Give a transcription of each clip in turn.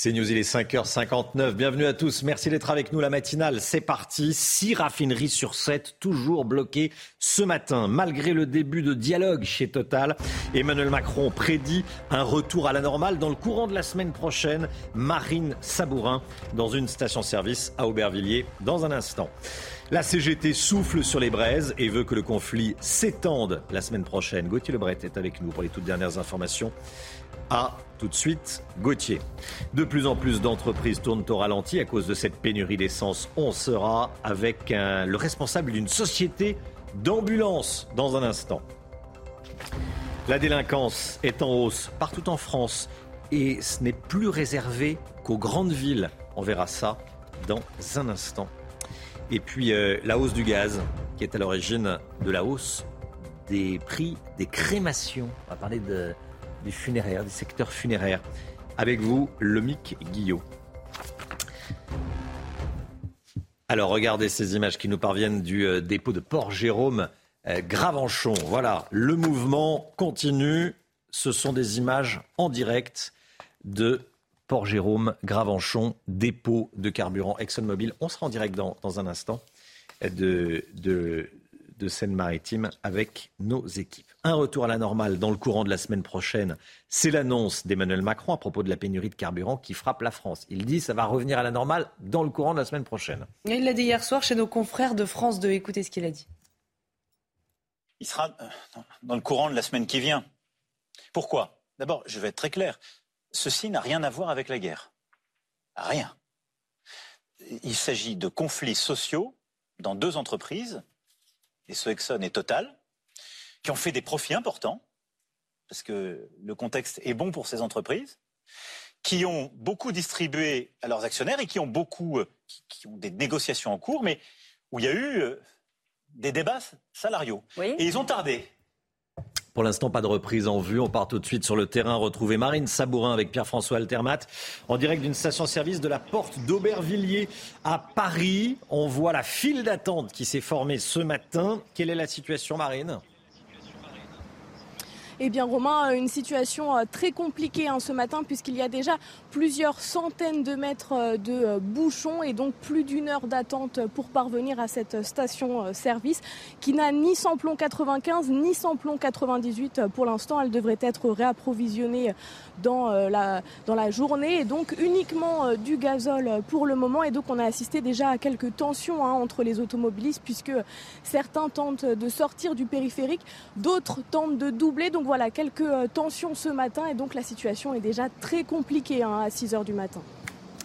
C'est News, il est 5h59. Bienvenue à tous. Merci d'être avec nous. La matinale, c'est parti. Six raffineries sur 7, toujours bloquées ce matin. Malgré le début de dialogue chez Total, Emmanuel Macron prédit un retour à la normale dans le courant de la semaine prochaine. Marine Sabourin dans une station-service à Aubervilliers dans un instant. La CGT souffle sur les braises et veut que le conflit s'étende la semaine prochaine. Gauthier Lebret est avec nous pour les toutes dernières informations. À tout de suite, Gauthier. De plus en plus d'entreprises tournent au ralenti à cause de cette pénurie d'essence. On sera avec le responsable d'une société d'ambulance dans un instant. La délinquance est en hausse partout en France et ce n'est plus réservé qu'aux grandes villes. On verra ça dans un instant. Et puis euh, la hausse du gaz qui est à l'origine de la hausse des prix des crémations. On va parler de des funéraires, des secteurs funéraires. Avec vous, Lomic Guillot. Alors regardez ces images qui nous parviennent du euh, dépôt de Port-Jérôme, euh. Voilà, le mouvement continue. Ce sont des images en direct de Port-Jérôme, Gravenchon, dépôt de carburant ExxonMobil. On sera en direct dans, un instant de, de, de Seine-Maritime avec nos équipes. Un retour à la normale dans le courant de la semaine prochaine, c'est l'annonce d'Emmanuel Macron à propos de la pénurie de carburant qui frappe la France. Il dit que ça va revenir à la normale dans le courant de la semaine prochaine. Il l'a dit hier soir chez nos confrères de France 2. Écoutez ce qu'il a dit. Il sera euh, dans le courant de la semaine qui vient. Pourquoi? D'abord, je vais être très clair. Ceci n'a rien à voir avec la guerre. Rien. Il s'agit de conflits sociaux dans deux entreprises et ce Exxon et Total, qui ont fait des profits importants, parce que le contexte est bon pour ces entreprises, qui ont beaucoup distribué à leurs actionnaires et qui ont beaucoup, euh, qui, ont des négociations en cours, mais où il y a eu euh, des débats salariaux. Et ils ont tardé. Pour l'instant, pas de reprise en vue. On part tout de suite sur le terrain retrouver Marine Sabourin avec Pierre-François Altermat en direct d'une station-service de la porte d'Aubervilliers à Paris. On voit la file d'attente qui s'est formée ce matin. Quelle est la situation, Marine? Eh bien, Romain, une situation euh, très compliquée hein, ce matin puisqu'il y a déjà plusieurs centaines de mètres euh, de euh, bouchons et donc plus d'une heure d'attente pour parvenir à cette station-service qui n'a ni samplon 95 ni samplon 98 pour l'instant. Elle devrait être réapprovisionnée dans la, dans la journée et donc uniquement du gazole pour le moment. Et donc on a assisté déjà à quelques tensions hein, entre les automobilistes puisque certains tentent de sortir du périphérique, d'autres tentent de doubler. Donc voilà, quelques euh, tensions ce matin et donc la situation est déjà très compliquée hein, à 6 heures du matin.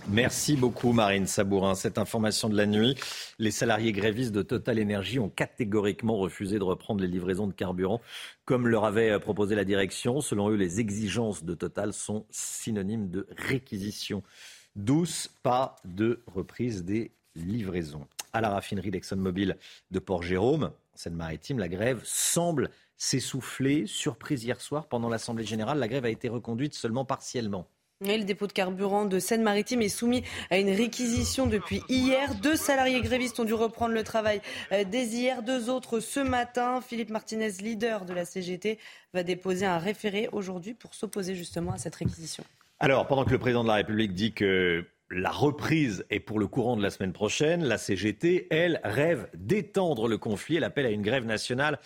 Merci beaucoup Marine Sabourin. Cette information de la nuit, les salariés grévistes de Total Energy ont catégoriquement refusé de reprendre les livraisons de carburant comme leur avait euh, proposé la direction. Selon eux, les exigences de Total sont synonymes de réquisition douce, pas de reprise des livraisons. À la raffinerie d'ExxonMobil de Port-Jérôme, Seine-Maritime, la grève semble s'essouffler. Surprise hier soir, pendant l'Assemblée générale, la grève a été reconduite seulement partiellement. Le dépôt de carburant de Seine-Maritime est soumis à une réquisition depuis hier. Deux salariés grévistes ont dû reprendre le travail euh, dès hier, deux autres ce matin. Philippe Martinez, leader de la CGT, va déposer un référé aujourd'hui pour s'opposer justement à cette réquisition. Alors, pendant que le président de la République dit que la reprise est pour le courant de la semaine prochaine. La CGT, elle, rêve d'étendre le conflit. Elle appelle à une grève nationale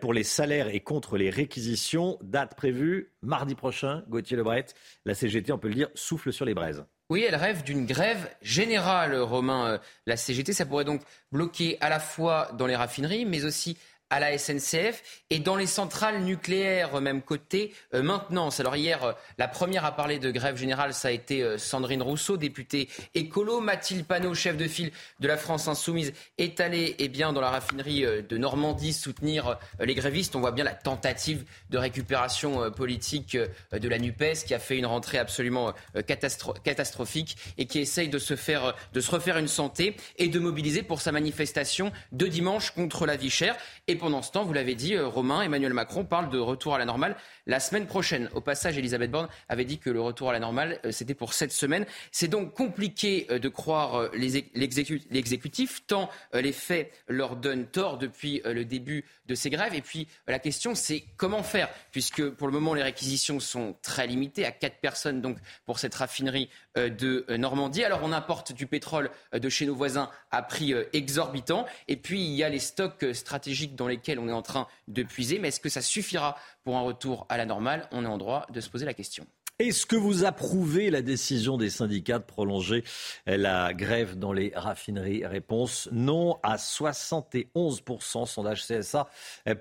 pour les salaires et contre les réquisitions. Date prévue mardi prochain. Gauthier Lebret, la CGT, on peut le dire, souffle sur les braises. Oui, elle rêve d'une grève générale, Romain. La CGT, ça pourrait donc bloquer à la fois dans les raffineries, mais aussi à la SNCF et dans les centrales nucléaires, même côté euh, maintenance. Alors hier, euh, la première à parler de grève générale, ça a été euh, Sandrine Rousseau, députée écolo. Mathilde Panot, chef de file de la France Insoumise, est allée eh bien, dans la raffinerie de Normandie soutenir les grévistes. On voit bien la tentative de récupération politique de la NUPES qui a fait une rentrée absolument catastrophique et qui essaye de se, faire, de se refaire une santé et de mobiliser pour sa manifestation de dimanche contre la vie chère. Et pendant ce temps, vous l'avez dit, euh, Romain, Emmanuel Macron parle de retour à la normale la semaine prochaine. Au passage, Elisabeth Borne avait dit que le retour à la normale, euh, c'était pour cette semaine. C'est donc compliqué euh, de croire l'exécutif, tant les faits leur donnent tort depuis le début de ces grèves. Et puis, la question, c'est comment faire Puisque pour le moment, les réquisitions sont très limitées à quatre personnes donc, pour cette raffinerie de Normandie. Alors, on importe du pétrole de chez nos voisins à prix exorbitant. Et puis, il y a les stocks stratégiques dans lesquels on est en train de puiser. Mais est-ce que ça suffira pour un retour à la normale On est en droit de se poser la question. Est-ce que vous approuvez la décision des syndicats de prolonger la grève dans les raffineries Réponse non à 71%, sondage CSA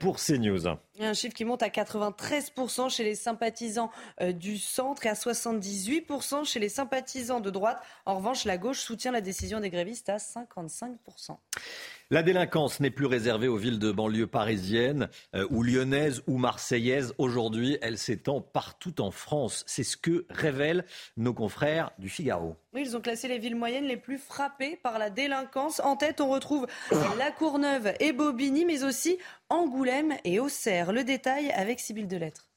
pour CNews. Un chiffre qui monte à 93% chez les sympathisants euh, du centre et à 78% chez les sympathisants de droite. En revanche, la gauche soutient la décision des grévistes à 55%. La délinquance n'est plus réservée aux villes de banlieue parisiennes euh, ou lyonnaises ou marseillaises. Aujourd'hui, elle s'étend partout en France. C'est ce que révèlent nos confrères du Figaro. Oui, ils ont classé les villes moyennes les plus frappées par la délinquance. En tête, on retrouve La Courneuve et Bobigny, mais aussi Angoulême et Auxerre. Le détail avec Sybille Delettre.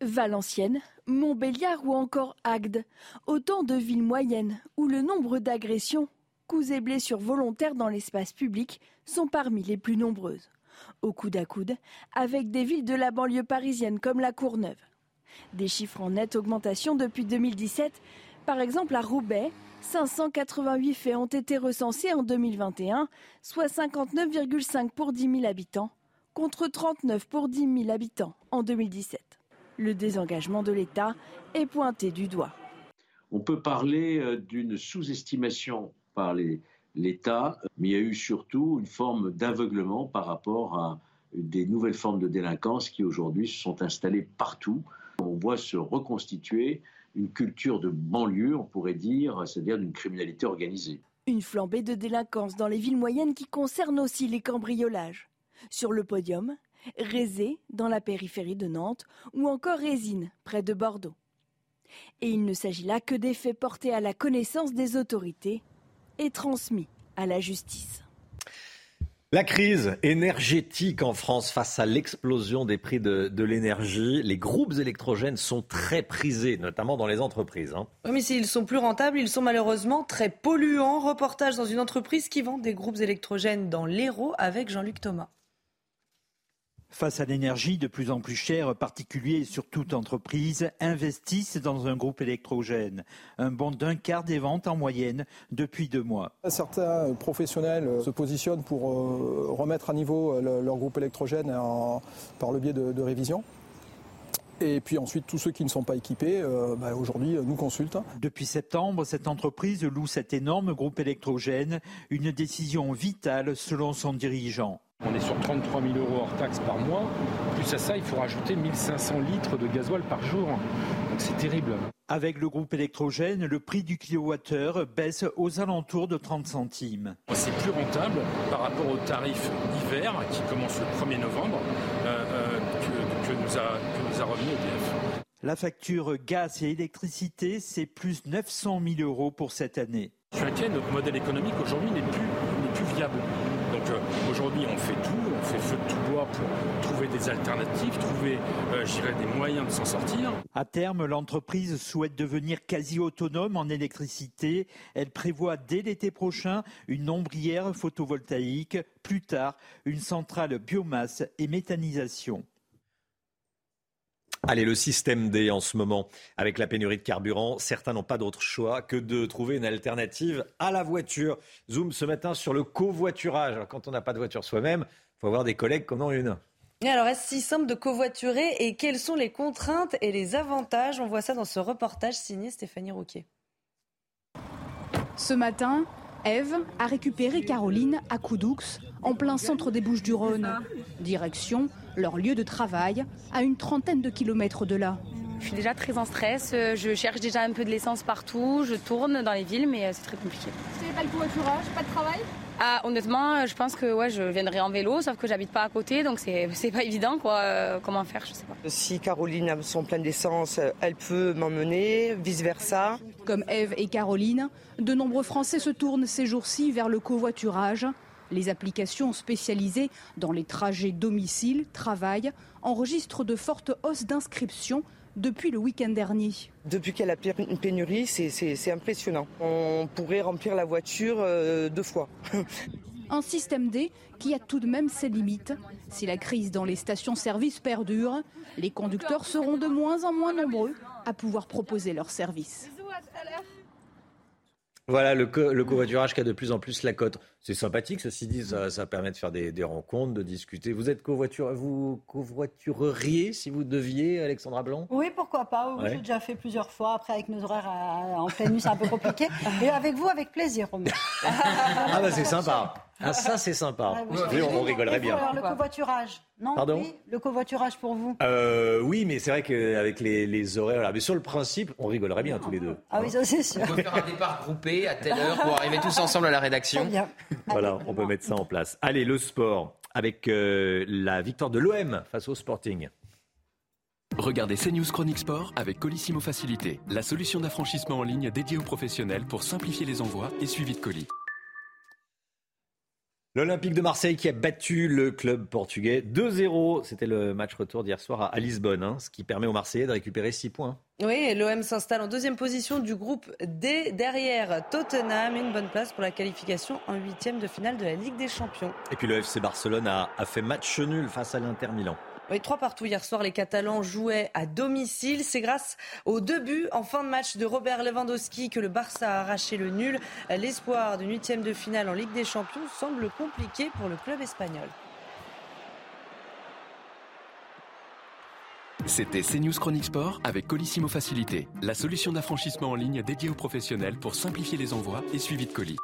Valenciennes, Montbéliard ou encore Agde, autant de villes moyennes où le nombre d'agressions coups et blessures volontaires dans l'espace public sont parmi les plus nombreuses, au coude à coude avec des villes de la banlieue parisienne comme la Courneuve. Des chiffres en nette augmentation depuis 2017. Par exemple, à Roubaix, 588 faits ont été recensés en 2021, soit 59,5 pour 10 000 habitants, contre 39 pour 10 000 habitants en 2017. Le désengagement de l'État est pointé du doigt. On peut parler euh, d'une sous-estimation par l'État, mais il y a eu surtout une forme d'aveuglement par rapport à des nouvelles formes de délinquance qui aujourd'hui se sont installées partout. On voit se reconstituer une culture de banlieue, on pourrait dire, c'est-à-dire d'une criminalité organisée. Une flambée de délinquance dans les villes moyennes qui concerne aussi les cambriolages. Sur le podium, Rézé, dans la périphérie de Nantes, ou encore Résine, près de Bordeaux. Et il ne s'agit là que des faits portés à la connaissance des autorités et transmis à la justice. La crise énergétique en France face à l'explosion des prix de, l'énergie, les groupes électrogènes sont très prisés, notamment dans les entreprises. Hein. Oui, mais s'ils sont plus rentables, ils sont malheureusement très polluants. Reportage dans une entreprise qui vend des groupes électrogènes dans l'Hérault avec Jean-Luc Thomas. Face à l'énergie de plus en plus chère, particuliers et sur toute entreprise investissent dans un groupe électrogène. Un bond d'un quart des ventes en moyenne depuis deux mois. Certains professionnels se positionnent pour euh, remettre à niveau euh, leur groupe électrogène par le biais de, révision. Et puis ensuite, tous ceux qui ne sont pas équipés, euh, bah, aujourd'hui, nous consultent. Depuis septembre, cette entreprise loue cet énorme groupe électrogène, une décision vitale selon son dirigeant. On est sur 33 000 euros hors taxes par mois. Plus à ça, il faut rajouter 1500 litres de gasoil par jour. Donc c'est terrible. Avec le groupe électrogène, le prix du kilowattheure baisse aux alentours de 30 centimes. C'est plus rentable par rapport au tarif d'hiver qui commence le 1er novembre euh, euh, que, nous a, que nous a remis EDF. La facture gaz et électricité, c'est plus 900 000 euros pour cette année. Je suis inquiet, notre modèle économique aujourd'hui n'est plus, plus viable. Donc euh, aujourd'hui, on fait tout, on fait feu de tout bois pour trouver des alternatives, trouver, euh, des moyens de s'en sortir. À terme, l'entreprise souhaite devenir quasi autonome en électricité. Elle prévoit dès l'été prochain une ombrière photovoltaïque, plus tard une centrale biomasse et méthanisation. Allez, le système D en ce moment, avec la pénurie de carburant, certains n'ont pas d'autre choix que de trouver une alternative à la voiture. Zoom ce matin sur le covoiturage. quand on n'a pas de voiture soi-même, il faut avoir des collègues qui en ont une. Et alors, est-ce si simple de covoiturer et quelles sont les contraintes et les avantages? On voit ça dans ce reportage signé Stéphanie Rouquier. Ce matin, Eve a récupéré Caroline à Coudoux en plein centre des Bouches-du-Rhône. Direction leur lieu de travail, à une trentaine de kilomètres de là. Je suis déjà très en stress, euh, je cherche déjà un peu de l'essence partout, je tourne dans les villes, mais euh, c'est très compliqué. C'est pas le covoiturage, pas de travail? Ah, honnêtement, je pense que ouais, je viendrai en vélo, sauf que j'habite pas à côté, donc c'est pas évident quoi. Euh, comment faire, je sais pas. Si Caroline a son plein d'essence, elle peut m'emmener, vice versa. Comme Eve et Caroline, de nombreux Français se tournent ces jours-ci vers le covoiturage. Les applications spécialisées dans les trajets domicile-travail enregistrent de fortes hausses d'inscriptions depuis le week-end dernier. Depuis qu'il y a une pénurie, c'est impressionnant. On pourrait remplir la voiture euh, deux fois. Un système D qui a tout de même ses limites. Si la crise dans les stations-service perdure, les conducteurs seront de moins en moins nombreux à pouvoir proposer leurs services. Voilà le, le covoiturage qui a de plus en plus la cote. C'est sympathique, ceci dit, ça, permet de faire des, rencontres, de discuter. Vous êtes covoiture, vous covoitureriez si vous deviez, Alexandra Blanc? Oui, pourquoi pas. J'ai déjà fait plusieurs fois. Après, avec nos horaires en pleine nuit, c'est un peu compliqué. Et avec vous, avec plaisir, Romain. ah bah c'est sympa. Ah, ça, c'est sympa. Ah, oui, on, rigolerait bien. Alors, le covoiturage, non Pardon? oui, Le covoiturage pour vous euh, Oui, mais c'est vrai qu'avec les, les horaires, mais sur le principe, on rigolerait bien tous les deux. Ah oui, ça c'est sûr. On peut faire un départ groupé à telle heure pour arriver tous ensemble à la rédaction. Bien. Voilà, on peut mettre ça en place. Allez, le sport, avec euh, la victoire de l'OM face au Sporting. Regardez CNews Chronique Sport avec Colissimo Facilité, la solution d'affranchissement en ligne dédiée aux professionnels pour simplifier les envois et suivi de colis. L'Olympique de Marseille qui a battu le club portugais 2-0. C'était le match retour d'hier soir à, Lisbonne, hein, ce qui permet aux Marseillais de récupérer 6 points. Oui, l'OM s'installe en deuxième position du groupe D derrière Tottenham. Une bonne place pour la qualification en huitième de finale de la Ligue des Champions. Et puis le FC Barcelone a, a fait match nul face à l'Inter Milan. Trois partout hier soir, les Catalans jouaient à domicile. C'est grâce aux deux buts en fin de match de Robert Lewandowski que le Barça a arraché le nul. L'espoir d'une huitième de finale en Ligue des Champions semble compliqué pour le club espagnol. C'était CNews Chronique Sport avec Colissimo Facilité, la solution d'affranchissement en ligne dédiée aux professionnels pour simplifier les envois et suivi de colis.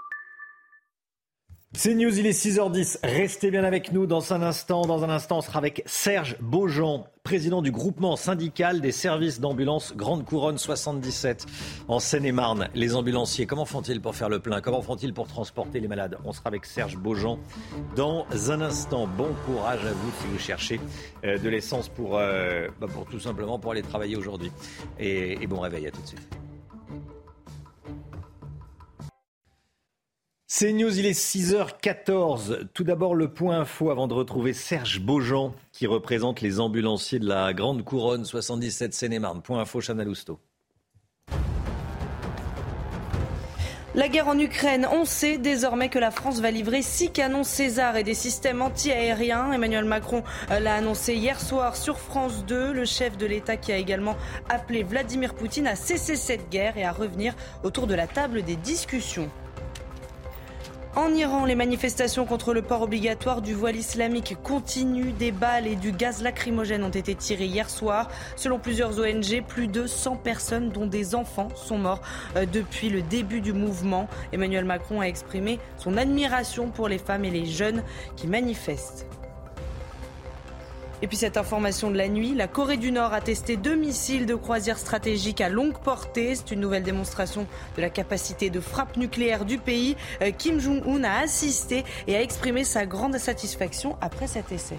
C'est News, il est 6h10. Restez bien avec nous dans un instant. Dans un instant, on sera avec Serge Beaujean, président du groupement syndical des services d'ambulance Grande Couronne 77 en Seine-et-Marne. Les ambulanciers, comment font-ils pour faire le plein? Comment font-ils pour transporter les malades? On sera avec Serge Beaujean dans un instant. Bon courage à vous si vous cherchez euh, de l'essence pour, euh, bah, pour tout simplement pour aller travailler aujourd'hui. Et, et bon réveil à tout de suite. C'est News, il est 6h14. Tout d'abord le point info avant de retrouver Serge Beaujean qui représente les ambulanciers de la Grande Couronne 77 Seine-et-Marne. Point info Chanel Housteau. La guerre en Ukraine, on sait désormais que la France va livrer six canons César et des systèmes anti-aériens. Emmanuel Macron euh, l'a annoncé hier soir sur France 2. Le chef de l'État qui a également appelé Vladimir Poutine à cesser cette guerre et à revenir autour de la table des discussions. En Iran, les manifestations contre le port obligatoire du voile islamique continuent. Des balles et du gaz lacrymogène ont été tirés hier soir. Selon plusieurs ONG, plus de 100 personnes, dont des enfants, sont morts euh, depuis le début du mouvement. Emmanuel Macron a exprimé son admiration pour les femmes et les jeunes qui manifestent. Et puis cette information de la nuit, la Corée du Nord a testé deux missiles de croisière stratégique à longue portée. C'est une nouvelle démonstration de la capacité de frappe nucléaire du pays. Euh, Kim Jong-un a assisté et a exprimé sa grande satisfaction après cet essai.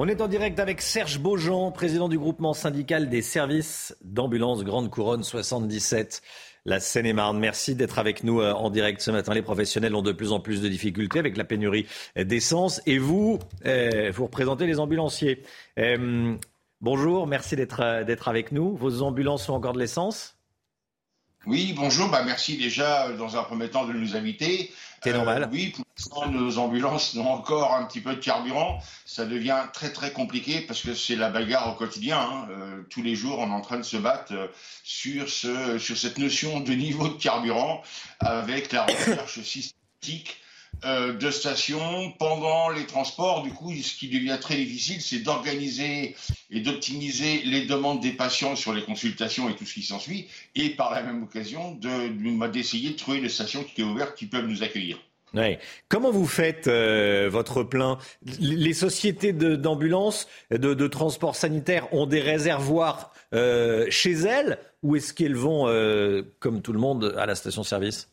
On est en direct avec Serge Beaujean, président du groupement syndical des services d'ambulance Grande Couronne 77 la Seine-et-Marne. Merci d'être avec nous euh, en direct ce matin. Les professionnels ont de plus en plus de difficultés avec la pénurie d'essence. Et vous, euh, vous représentez les ambulanciers. Euh, bonjour, merci d'être avec nous. Vos ambulances ont encore de l'essence? Oui, bonjour. Bah, merci déjà, dans un premier temps, de nous inviter. C'est normal. Euh, oui, pour l'instant, nos ambulances ont encore un petit peu de carburant. Ça devient très très compliqué parce que c'est la bagarre au quotidien. Hein. Euh, tous les jours, on est en train de se battre euh, sur, ce, sur cette notion de niveau de carburant avec la recherche systématique euh, de stations pendant les transports. Du coup, ce qui devient très difficile, c'est d'organiser et d'optimiser les demandes des patients sur les consultations et tout ce qui s'ensuit, et par la même occasion d'essayer de, trouver une station qui est ouverte qui peuvent nous accueillir. Comment vous faites euh, votre plein? Les sociétés d'ambulance, de, de, transport sanitaire ont des réservoirs euh, chez elles ou est-ce qu'elles vont, comme tout le monde, à la station-service?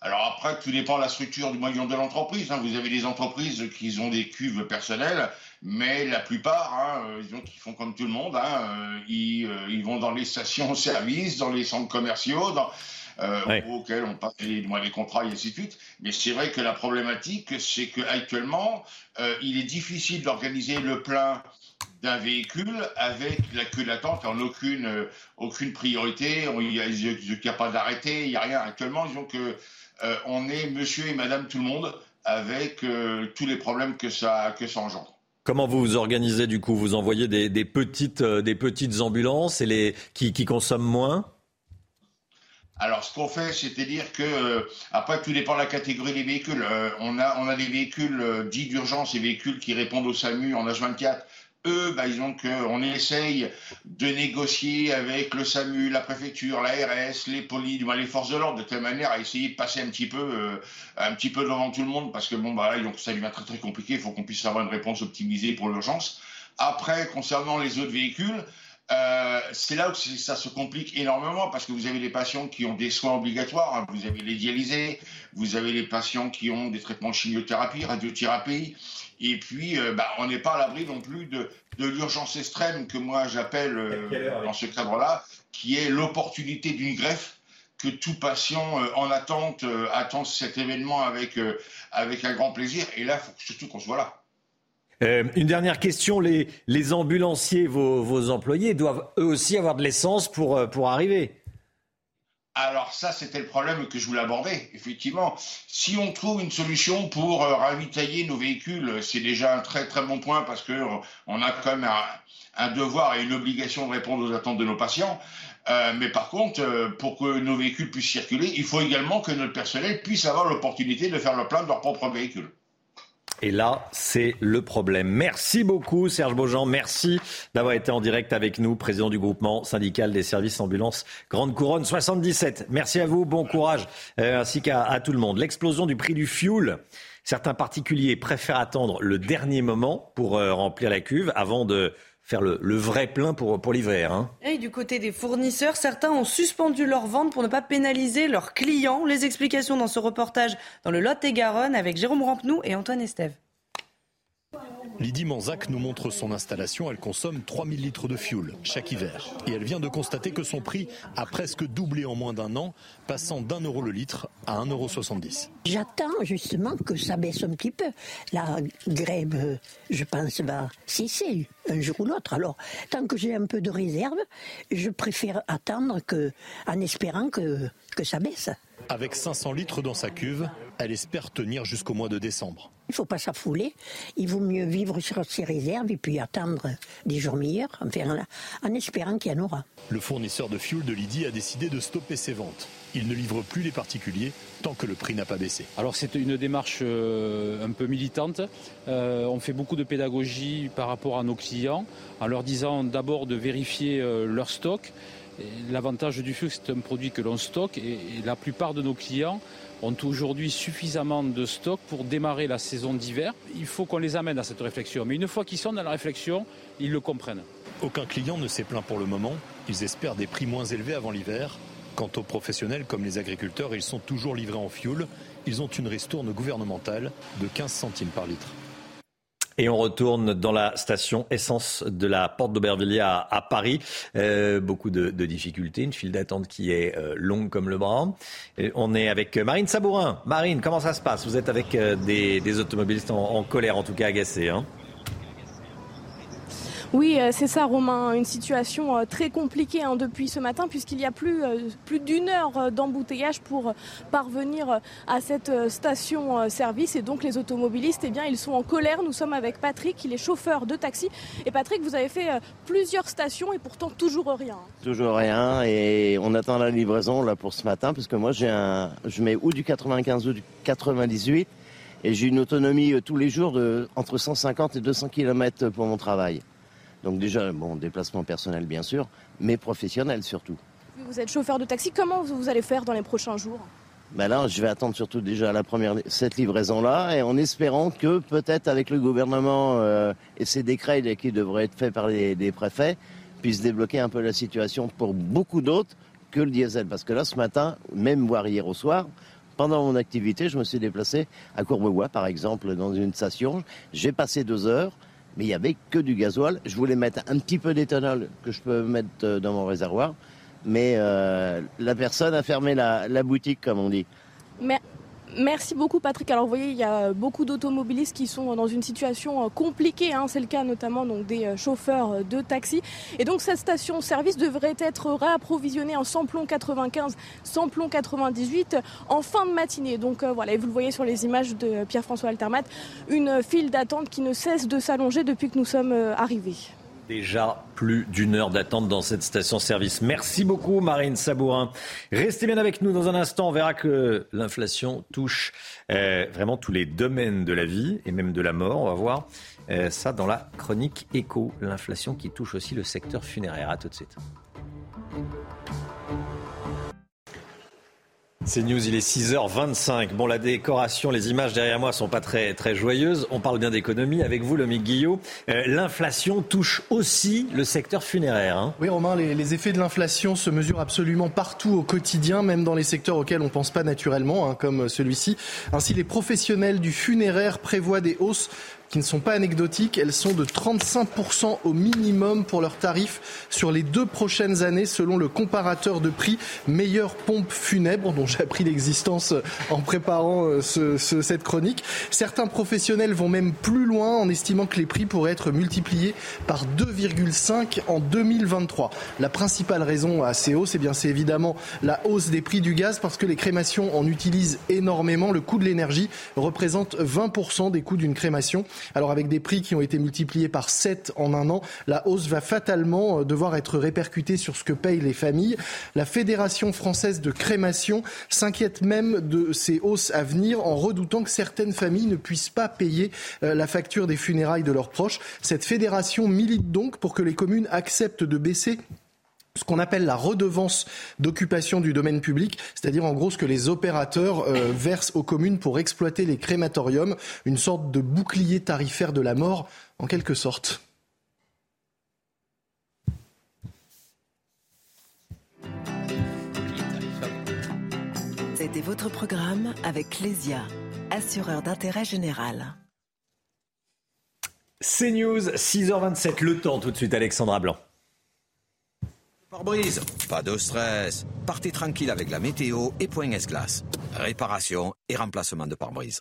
Alors après, tout dépend de la structure du moyen de l'entreprise. Hein. Vous avez des entreprises qui ont des cuves personnelles, mais la plupart, hein, ils qui font comme tout le monde. Hein, ils, ils, vont dans les stations-service, dans les centres commerciaux, dans, euh, auxquels on passe les, les, contrats et ainsi de suite. Mais c'est vrai que la problématique, c'est qu'actuellement, euh, il est difficile d'organiser le plein d'un véhicule avec la queue d'attente en aucune, euh, aucune priorité. Il n'y a, a, pas d'arrêté, il n'y a rien. Actuellement, disons que euh, on est monsieur et madame tout le monde avec euh, tous les problèmes que ça, que ça engendre. Comment vous vous organisez du coup? Vous envoyez des, des petites, des petites ambulances et les, qui, qui consomment moins? Alors, ce qu'on fait, c'est-à-dire que, euh, après, tout dépend de la catégorie des véhicules. Euh, on, a, on a des véhicules euh, dits d'urgence, des véhicules qui répondent au SAMU en H24. Eux, bah, qu'on essaye de négocier avec le SAMU, la préfecture, l'ARS, les polices, les forces de l'ordre, de telle manière à essayer de passer un petit peu, un petit peu devant tout le monde, parce que bon, bah, là, donc, ça devient très très compliqué. Il faut qu'on puisse avoir une réponse optimisée pour l'urgence. Après, concernant les autres véhicules, euh, c'est là où ça se complique énormément parce que vous avez les patients qui ont des soins obligatoires, hein. vous avez les dialysés, vous avez les patients qui ont des traitements de chimiothérapie, radiothérapie, et puis euh, bah, on n'est pas à l'abri non plus de, l'urgence extrême que moi j'appelle euh, dans ce cadre-là, qui est l'opportunité d'une greffe que tout patient en attente attend cet événement avec, avec un grand plaisir. Et là, il faut surtout qu'on se voit là. Euh, une dernière question, les, les ambulanciers, vos, vos, employés, doivent eux aussi avoir de l'essence pour, euh, pour arriver? Alors ça, c'était le problème que je voulais aborder. Effectivement, si on trouve une solution pour euh, ravitailler nos véhicules, c'est déjà un très très bon point parce que on a quand même un, devoir et une obligation de répondre aux attentes de nos patients. Euh, mais par contre, pour que nos véhicules puissent circuler, il faut également que notre personnel puisse avoir l'opportunité de faire le plein de leur propre véhicule. Et là, c'est le problème. Merci beaucoup, Serge Beaujean. Merci d'avoir été en direct avec nous, président du groupement syndical des services ambulances Grande Couronne 77. Merci à vous, bon courage, euh, ainsi qu'à tout le monde. L'explosion du prix du fuel. Certains particuliers préfèrent attendre le dernier moment pour euh, remplir la cuve avant de faire le, vrai plein pour, pour l'hiver. Hein. Et du côté des fournisseurs, certains ont suspendu leur vente pour ne pas pénaliser leurs clients. Les explications dans ce reportage dans le Lot-et-Garonne avec Jérôme Rampenou et Antoine Estève. Lydie Manzac nous montre son installation. Elle consomme 3000 litres de fuel chaque hiver. Et elle vient de constater que son prix a presque doublé en moins d'un an, passant d'un euro le litre à 1,70 euro. J'attends justement que ça baisse un petit peu. La grève, je pense, va cesser un jour ou l'autre. Alors, tant que j'ai un peu de réserve, je préfère attendre que, en espérant que, que ça baisse. Avec 500 litres dans sa cuve, elle espère tenir jusqu'au mois de décembre. Il ne faut pas s'affouler. Il vaut mieux vivre sur ses réserves et puis attendre des jours meilleurs, enfin, en espérant qu'il y en aura. Le fournisseur de fuel de Lydie a décidé de stopper ses ventes. Il ne livre plus les particuliers tant que le prix n'a pas baissé. Alors c'est une démarche euh, un peu militante. Euh, on fait beaucoup de pédagogie par rapport à nos clients en leur disant d'abord de vérifier euh, leur stock. L'avantage du fuel, c'est un produit que l'on stocke et la plupart de nos clients ont aujourd'hui suffisamment de stock pour démarrer la saison d'hiver. Il faut qu'on les amène à cette réflexion. Mais une fois qu'ils sont dans la réflexion, ils le comprennent. Aucun client ne s'est plaint pour le moment. Ils espèrent des prix moins élevés avant l'hiver. Quant aux professionnels comme les agriculteurs, ils sont toujours livrés en fioul. Ils ont une ristourne gouvernementale de 15 centimes par litre. Et on retourne dans la station essence de la Porte d'Aubervilliers à, Paris. Euh, beaucoup de, difficultés, une file d'attente qui est euh, longue comme le bras. on est avec Marine Sabourin. Marine, comment ça se passe? Vous êtes avec euh, des, automobilistes en, colère, en tout cas agacés. Hein? Oui, euh, c'est ça, Romain. Une situation euh, très compliquée hein, depuis ce matin, puisqu'il y a plus, euh, plus d'une heure d'embouteillage pour parvenir à cette station-service. Et donc, les automobilistes, eh bien, ils sont en colère. Nous sommes avec Patrick, il est chauffeur de taxi. Et Patrick, vous avez fait plusieurs stations et pourtant toujours rien. Toujours rien. Et on attend la livraison là pour ce matin, parce que moi, j'ai un, je mets ou du 95 ou du 98. Et j'ai une autonomie tous les jours de entre 150 et 200 km pour mon travail. Donc déjà, bon, déplacement personnel bien sûr, mais professionnel surtout. Vous êtes chauffeur de taxi, comment vous allez faire dans les prochains jours? Ben là, je vais attendre surtout déjà la première cette livraison-là, et en espérant que peut-être avec le gouvernement euh, et ces décrets qui devraient être faits par les, les préfets, puissent débloquer un peu la situation pour beaucoup d'autres que le diesel. Parce que là, ce matin, même voire hier au soir, pendant mon activité, je me suis déplacé à Courbevoie, par exemple, dans une station. J'ai passé deux heures, mais il n'y avait que du gasoil. Je voulais mettre un petit peu d'éthanol que je peux mettre euh, dans mon réservoir, mais euh, la personne a fermé la, boutique, comme on dit. Merci beaucoup Patrick. Alors vous voyez, il y a beaucoup d'automobilistes qui sont dans une situation euh, compliquée. Hein. C'est le cas notamment donc, des euh, chauffeurs euh, de taxi. Et donc cette station-service devrait être réapprovisionnée en samplon 95, samplon 98 en fin de matinée. Donc voilà, et vous le voyez sur les images de Pierre-François Altermat, une file d'attente qui ne cesse de s'allonger depuis que nous sommes arrivés. Déjà plus d'une heure d'attente dans cette station-service. Merci beaucoup Marine Sabourin. Restez bien avec nous dans un instant. On verra que l'inflation touche euh, vraiment tous les domaines de la vie et même de la mort. On va voir euh, ça dans la chronique éco. L'inflation qui touche aussi le secteur funéraire. À tout de suite. C'est News, il est 6h25. Bon, la décoration, les images derrière moi sont pas très, très joyeuses. On parle bien d'économie avec vous, Lomique Guillot. Euh, l'inflation touche aussi le secteur funéraire. Hein. Oui, Romain, les, les, effets de l'inflation se mesurent absolument partout au quotidien, même dans les secteurs auxquels on ne pense pas naturellement, hein, comme celui-ci. Ainsi, les professionnels du funéraire prévoient des hausses qui ne sont pas anecdotiques. Elles sont de 35% au minimum pour leurs tarifs sur les deux prochaines années, selon le comparateur de prix Meilleure Pompe Funèbre, dont j'ai appris l'existence en préparant euh, ce, ce, cette chronique. Certains professionnels vont même plus loin en estimant que les prix pourraient être multipliés par 2,5 en 2023. La principale raison à ces hausses, eh bien, c'est évidemment la hausse des prix du gaz parce que les crémations en utilisent énormément. Le coût de l'énergie représente 20% des coûts d'une crémation. Alors avec des prix qui ont été multipliés par 7 en un an, la hausse va fatalement euh, devoir être répercutée sur ce que payent les familles. La Fédération française de crémation s'inquiète même de ces hausses à venir en redoutant que certaines familles ne puissent pas payer euh, la facture des funérailles de leurs proches. Cette fédération milite donc pour que les communes acceptent de baisser ce qu'on appelle la redevance d'occupation du domaine public, c'est-à-dire en gros ce que les opérateurs euh, versent aux communes pour exploiter les crématoriums, une sorte de bouclier tarifaire de la mort en quelque sorte. C'était votre programme avec Lesia, assureur d'intérêt général. CNews, 6h27, le temps tout de suite, Alexandra Blanc. Pare-brise, pas de stress. Partez tranquille avec la météo et point S-Glace. Réparation et remplacement de pare-brise.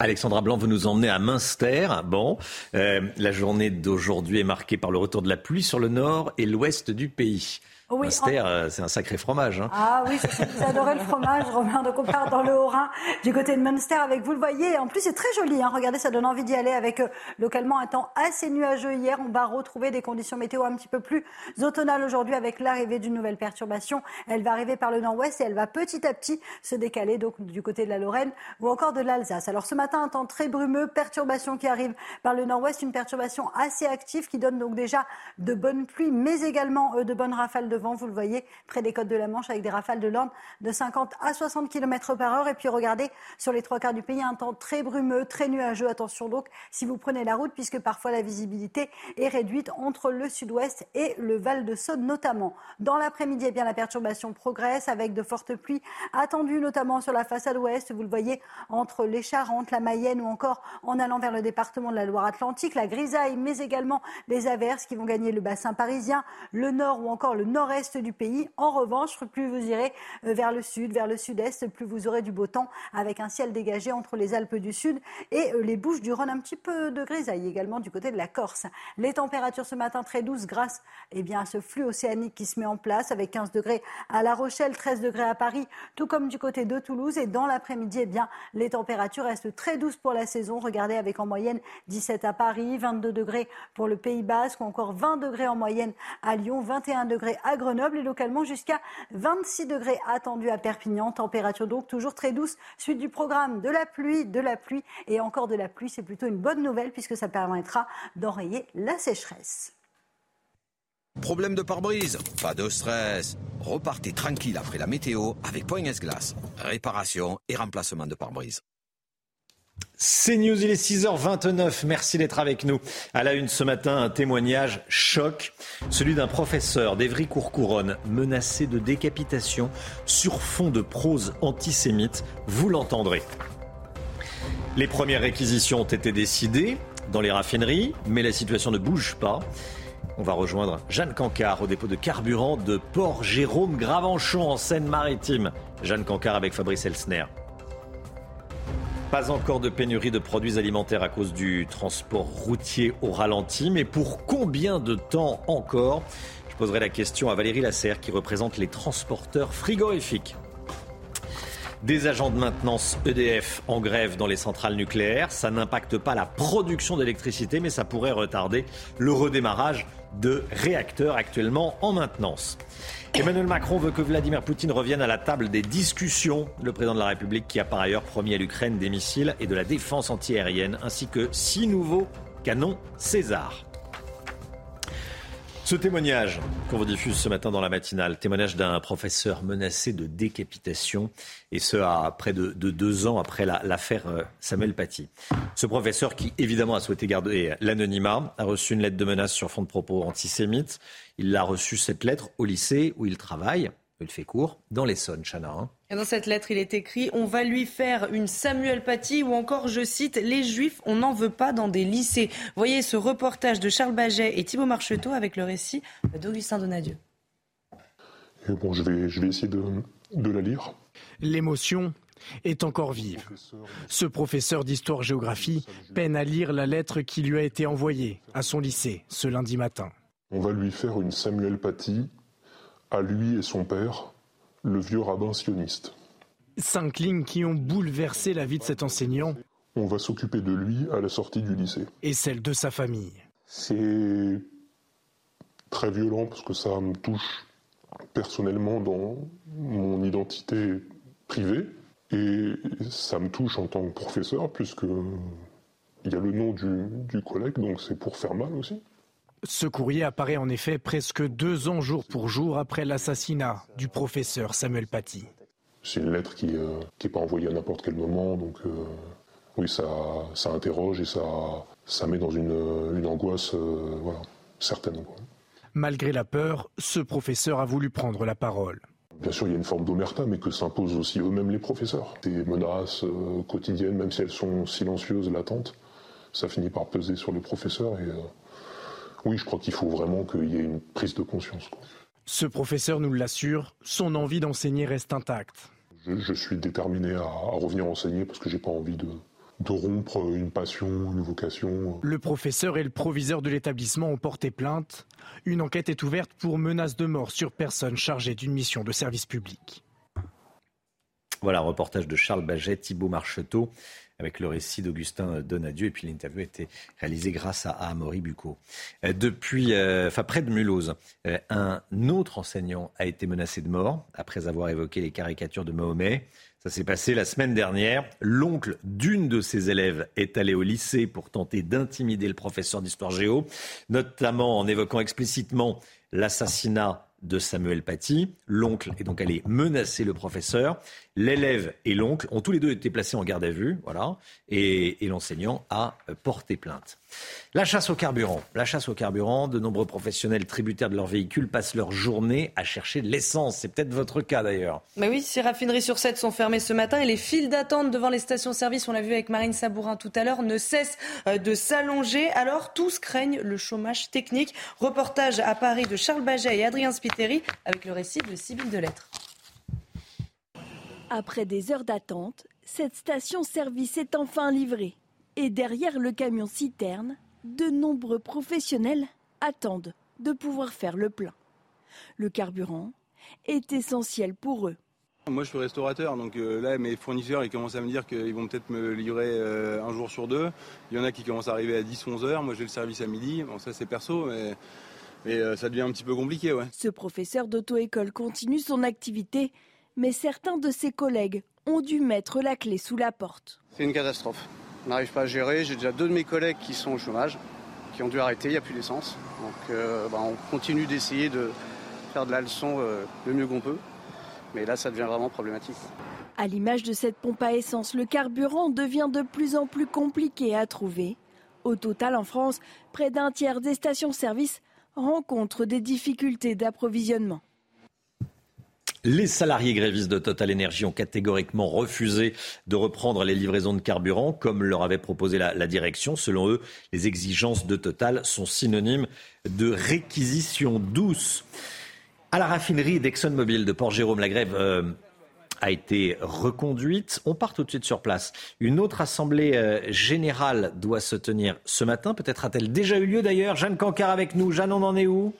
Alexandra Blanc, vous nous emmenez à Münster. Bon, euh, la journée d'aujourd'hui est marquée par le retour de la pluie sur le nord et l'ouest du pays. Oui, Münster, en... c'est un sacré fromage. Hein. Ah oui, vous adorez le fromage, Romain, donc on part dans le Haut-Rhin, du côté de Münster avec vous le voyez. En plus, c'est très joli, hein. regardez, ça donne envie d'y aller avec euh, localement un temps assez nuageux hier. On va retrouver des conditions météo un petit peu plus automnales aujourd'hui avec l'arrivée d'une nouvelle perturbation. Elle va arriver par le nord-ouest et elle va petit à petit se décaler donc du côté de la Lorraine ou encore de l'Alsace. Alors ce matin, un temps très brumeux, perturbation qui arrive par le nord-ouest, une perturbation assez active qui donne donc déjà de bonnes pluies, mais également euh, de bonnes rafales de vent, vous le voyez, près des côtes de la Manche, avec des rafales de l'Orne de 50 à 60 km par heure. Et puis regardez, sur les trois quarts du pays, un temps très brumeux, très nuageux. Attention donc, si vous prenez la route, puisque parfois la visibilité est réduite entre le sud-ouest et le Val de Saône notamment. Dans l'après-midi, eh la perturbation progresse avec de fortes pluies attendues, notamment sur la façade ouest. Vous le voyez, entre les Charentes, la Mayenne ou encore en allant vers le département de la Loire-Atlantique, la grisaille, mais également des averses qui vont gagner le bassin parisien, le nord ou encore le nord-est du pays. En revanche, plus vous irez euh, vers le sud, vers le sud-est, plus vous aurez du beau temps avec un ciel dégagé entre les Alpes du Sud et euh, les Bouches du Rhône. Un petit peu de grisaille également du côté de la Corse. Les températures ce matin très douces grâce eh bien, à ce flux océanique qui se met en place avec 15 degrés à La Rochelle, 13 degrés à Paris, tout comme du côté de Toulouse. Et dans l'après-midi, eh bien, les températures restent très douces pour la saison. Regardez avec en moyenne 17 à Paris, 22 degrés pour le Pays Basque ou encore 20 degrés en moyenne à Lyon, 21 degrés à Grenoble et localement jusqu'à 26 degrés attendus à Perpignan. Température donc toujours très douce. Suite du programme de la pluie, de la pluie et encore de la pluie. C'est plutôt une bonne nouvelle puisque ça permettra d'enrayer la sécheresse. Problème de pare-brise? Pas de stress. Repartez tranquille après la météo avec Point S-Glace. Réparation et remplacement de pare-brise. C'est News, il est 6h29. Merci d'être avec nous. À la une ce matin, un témoignage choc. Celui d'un professeur d'Evry-Courcouronne menacé de décapitation sur fond de prose antisémite. Vous l'entendrez. Les premières réquisitions ont été décidées dans les raffineries, mais la situation ne bouge pas. On va rejoindre Jeanne Cancard au dépôt de carburant de Port Jérôme Gravenchon en Seine-Maritime. Jeanne Cancard avec Fabrice Elsner. Pas encore de pénurie de produits alimentaires à cause du transport routier au ralenti, mais pour combien de temps encore? Je poserai la question à Valérie Lasserre qui représente les transporteurs frigorifiques. Des agents de maintenance EDF en grève dans les centrales nucléaires. Ça n'impacte pas la production d'électricité, mais ça pourrait retarder le redémarrage de réacteurs actuellement en maintenance. Emmanuel Macron veut que Vladimir Poutine revienne à la table des discussions. Le président de la République qui a par ailleurs promis à l'Ukraine des missiles et de la défense antiaérienne ainsi que six nouveaux canons César. Ce témoignage qu'on vous diffuse ce matin dans la matinale, témoignage d'un professeur menacé de décapitation, et ce à près de, deux ans après l'affaire euh, Samuel Paty. Ce professeur, qui évidemment a souhaité garder l'anonymat, a reçu une lettre de menace sur fond de propos antisémites. Il a reçu cette lettre au lycée où il travaille, il fait court, dans l'Essonne, Chana. Hein. Et dans cette lettre, il est écrit On va lui faire une Samuel Paty ou encore, je cite, Les Juifs, on n'en veut pas dans des lycées. Voyez ce reportage de Charles Baget et Thibault Marcheteau avec le récit d'Augustin Donadieu. bon, je vais, je vais essayer de, de la lire. L'émotion est encore vive. Ce professeur d'histoire-géographie peine à lire la lettre qui lui a été envoyée à son lycée ce lundi matin. On va lui faire une Samuel Paty à lui et son père le vieux rabbin sioniste. Cinq lignes qui ont bouleversé la vie de cet enseignant. On va s'occuper de lui à la sortie du lycée. Et celle de sa famille. C'est très violent parce que ça me touche personnellement dans mon identité privée et ça me touche en tant que professeur puisque il y a le nom du, du collègue donc c'est pour faire mal aussi. Ce courrier apparaît en effet presque deux ans jour pour jour après l'assassinat du professeur Samuel Paty. C'est une lettre qui n'est euh, pas envoyée à n'importe quel moment, donc euh, oui, ça, ça, interroge et ça, ça met dans une, une angoisse euh, voilà, certaine. Malgré la peur, ce professeur a voulu prendre la parole. Bien sûr, il y a une forme d'omerta, mais que s'imposent aussi eux-mêmes les professeurs. Des menaces quotidiennes, même si elles sont silencieuses, latentes, ça finit par peser sur les professeurs et oui, je crois qu'il faut vraiment qu'il y ait une prise de conscience. Ce professeur nous l'assure, son envie d'enseigner reste intacte. Je, suis déterminé à, revenir enseigner parce que j'ai pas envie de, de rompre une passion, une vocation. Le professeur et le proviseur de l'établissement ont porté plainte. Une enquête est ouverte pour menace de mort sur personne chargée d'une mission de service public. Voilà, reportage de Charles Baget, Thibault Marcheteau avec le récit d'Augustin Donadieu. Et puis l'interview a été réalisée grâce à, Amaury Bucco. Euh, depuis, euh, près de Mulhouse, euh, un autre enseignant a été menacé de mort après avoir évoqué les caricatures de Mahomet. Ça s'est passé la semaine dernière. L'oncle d'une de ses élèves est allé au lycée pour tenter d'intimider le professeur d'histoire géo, notamment en évoquant explicitement l'assassinat de Samuel Paty. L'oncle est donc allé menacer le professeur. L'élève et l'oncle ont tous les deux été placés en garde à vue, voilà, et, l'enseignant a porté plainte. La chasse au carburant. La chasse au carburant, de nombreux professionnels tributaires de leur véhicule passent leur journée à chercher de l'essence. C'est peut-être votre cas d'ailleurs. Mais oui, ces raffineries sur 7 sont fermées ce matin et les files d'attente devant les stations-service, on l'a vu avec Marine Sabourin tout à l'heure, ne cessent euh, de s'allonger. Alors tous craignent le chômage technique. Reportage à Paris de Charles Baget et Adrien Spiteri avec le récit de Sybille Delettre. Après des heures d'attente, cette station-service est enfin livrée. Et derrière le camion citerne, de nombreux professionnels attendent de pouvoir faire le plein. Le carburant est essentiel pour eux. Moi je suis restaurateur, donc euh, là mes fournisseurs ils commencent à me dire qu'ils vont peut-être me livrer euh, un jour sur deux. Il y en a qui commencent à arriver à 10-11 heures, moi j'ai le service à midi, bon ça c'est perso mais, euh, ça devient un petit peu compliqué. Ouais. Ce professeur d'auto-école continue son activité mais certains de ses collègues ont dû mettre la clé sous la porte. C'est une catastrophe. On n'arrive pas à gérer. J'ai déjà deux de mes collègues qui sont au chômage, qui ont dû arrêter, il n'y a plus d'essence. Donc bah, on continue d'essayer de faire de la leçon le mieux qu'on peut. Mais là, ça devient vraiment problématique. À l'image de cette pompe à essence, le carburant devient de plus en plus compliqué à trouver. Au total, en France, près d'un tiers des stations-service rencontrent des difficultés d'approvisionnement. Les salariés grévistes de Total Energy ont catégoriquement refusé de reprendre les livraisons de carburant, comme leur avait proposé la, direction. Selon eux, les exigences de Total sont synonymes de réquisition douce. À la raffinerie d'ExxonMobil de Port-Jérôme, la grève euh, a été reconduite. On part tout de suite sur place. Une autre assemblée euh, générale doit se tenir ce matin. Peut-être a-t-elle déjà eu lieu d'ailleurs. Jeanne Cancard avec nous. Jeanne, on en est où?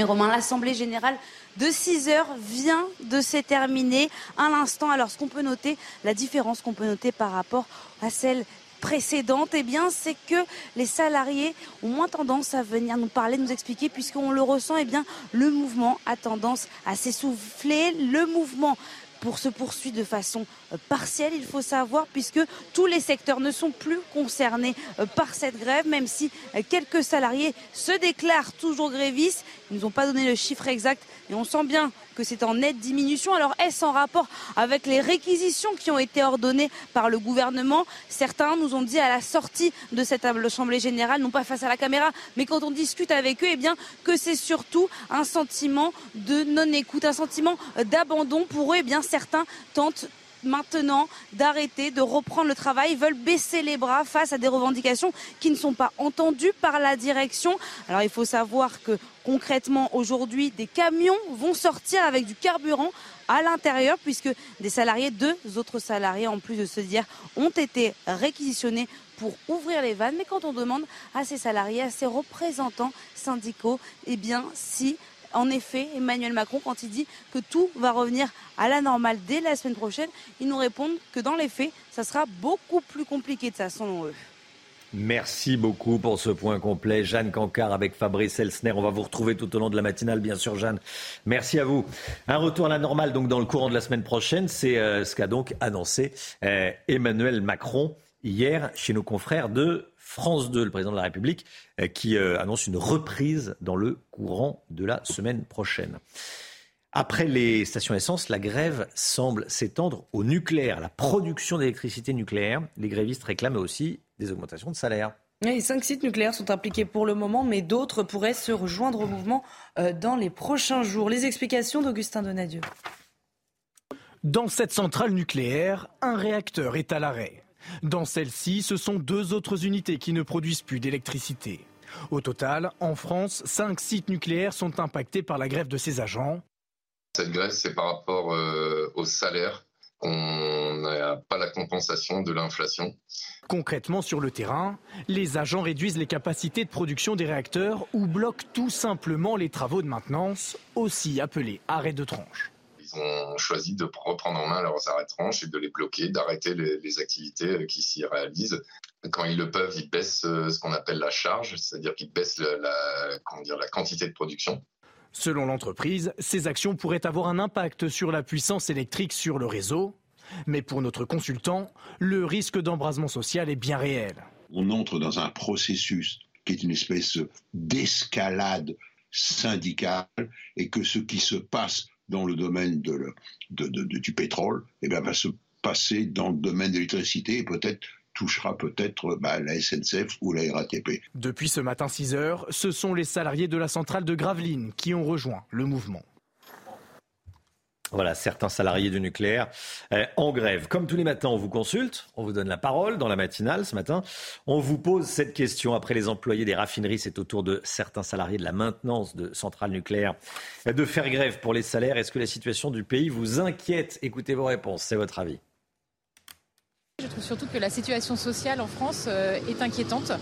Romain, l'assemblée générale de 6 heures vient de se terminer à l'instant. Alors, ce qu'on peut noter, la différence qu'on peut noter par rapport à celle précédente, eh bien, c'est que les salariés ont moins tendance à venir nous parler, nous expliquer, puisqu'on le ressent, eh bien, le mouvement a tendance à s'essouffler. Le mouvement pour se poursuivre de façon partielle, il faut savoir, puisque tous les secteurs ne sont plus concernés euh, par cette grève, même si euh, quelques salariés se déclarent toujours grévistes. Ils ne nous ont pas donné le chiffre exact, et on sent bien que c'est en nette diminution. Alors est-ce en rapport avec les réquisitions qui ont été ordonnées par le gouvernement? Certains nous ont dit à la sortie de cette assemblée générale, non pas face à la caméra, mais quand on discute avec eux, eh bien que c'est surtout un sentiment de non-écoute, un sentiment d'abandon pour eux. Eh bien certains tentent maintenant d'arrêter, de reprendre le travail, veulent baisser les bras face à des revendications qui ne sont pas entendues par la direction. Alors il faut savoir que concrètement aujourd'hui, des camions vont sortir avec du carburant à l'intérieur puisque des salariés, deux autres salariés en plus de se dire, ont été réquisitionnés pour ouvrir les vannes. Mais quand on demande à ces salariés, à ces représentants syndicaux, eh bien si en effet, Emmanuel Macron, quand il dit que tout va revenir à la normale dès la semaine prochaine, ils nous répondent que dans les faits, ça sera beaucoup plus compliqué de ça, selon eux. Merci beaucoup pour ce point complet. Jeanne Cancard avec Fabrice Elsner. On va vous retrouver tout au long de la matinale, bien sûr, Jeanne. Merci à vous. Un retour à la normale, donc, dans le courant de la semaine prochaine. C'est euh, ce qu'a donc annoncé euh, Emmanuel Macron hier chez nos confrères de France 2, le président de la République, euh, qui euh, annonce une reprise dans le courant de la semaine prochaine. Après les stations essence, la grève semble s'étendre au nucléaire, la production d'électricité nucléaire. Les grévistes réclament aussi des augmentations de salaire. Les cinq sites nucléaires sont impliqués pour le moment, mais d'autres pourraient se rejoindre au mouvement euh, dans les prochains jours. Les explications d'Augustin Donadieu. Dans cette centrale nucléaire, un réacteur est à l'arrêt. Dans celle-ci, ce sont deux autres unités qui ne produisent plus d'électricité. Au total, en France, cinq sites nucléaires sont impactés par la grève de ces agents. Cette grève, c'est par rapport euh, au salaire. On n'a pas la compensation de l'inflation. Concrètement, sur le terrain, les agents réduisent les capacités de production des réacteurs ou bloquent tout simplement les travaux de maintenance, aussi appelés arrêts de tranche ont choisi de reprendre en main leurs arrêts de tranche et de les bloquer, d'arrêter les, activités euh, qui s'y réalisent. Quand ils le peuvent, ils baissent euh, ce qu'on appelle la charge, c'est-à-dire qu'ils baissent la, dire, la quantité de production. Selon l'entreprise, ces actions pourraient avoir un impact sur la puissance électrique sur le réseau. Mais pour notre consultant, le risque d'embrasement social est bien réel. On entre dans un processus qui est une espèce d'escalade syndicale et que ce qui se passe dans le domaine de, du pétrole, eh bien, va se passer dans le domaine de l'électricité et peut-être touchera peut-être bah, la SNCF ou la RATP. Depuis ce matin 6 heures, ce sont les salariés de la centrale de Gravelines qui ont rejoint le mouvement. Voilà, certains salariés du nucléaire euh, en grève. Comme tous les matins, on vous consulte, on vous donne la parole dans la matinale ce matin. On vous pose cette question. Après les employés des raffineries, c'est au tour de certains salariés de la maintenance de centrales nucléaires de faire grève pour les salaires. Est-ce que la situation du pays vous inquiète? Écoutez vos réponses, c'est votre avis. Je trouve surtout que la situation sociale en France euh, est inquiétante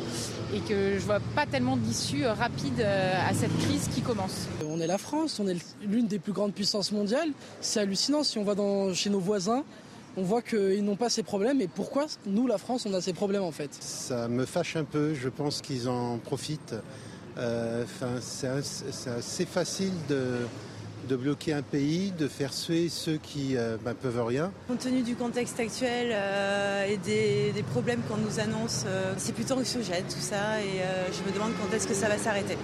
et que je ne vois pas tellement d'issue euh, rapide euh, à cette crise qui commence. On est la France, on est l'une des plus grandes puissances mondiales. C'est hallucinant. Si on va dans, chez nos voisins, on voit qu'ils n'ont pas ces problèmes. Et pourquoi nous, la France, on a ces problèmes en fait? Ça me fâche un peu. Je pense qu'ils en profitent. c'est assez facile de de bloquer un pays, de faire suer ceux qui ne bah, peuvent rien. Compte tenu du contexte actuel et des, problèmes qu'on nous annonce, c'est plutôt anxiogène tout ça et je me demande quand est-ce que ça va s'arrêter.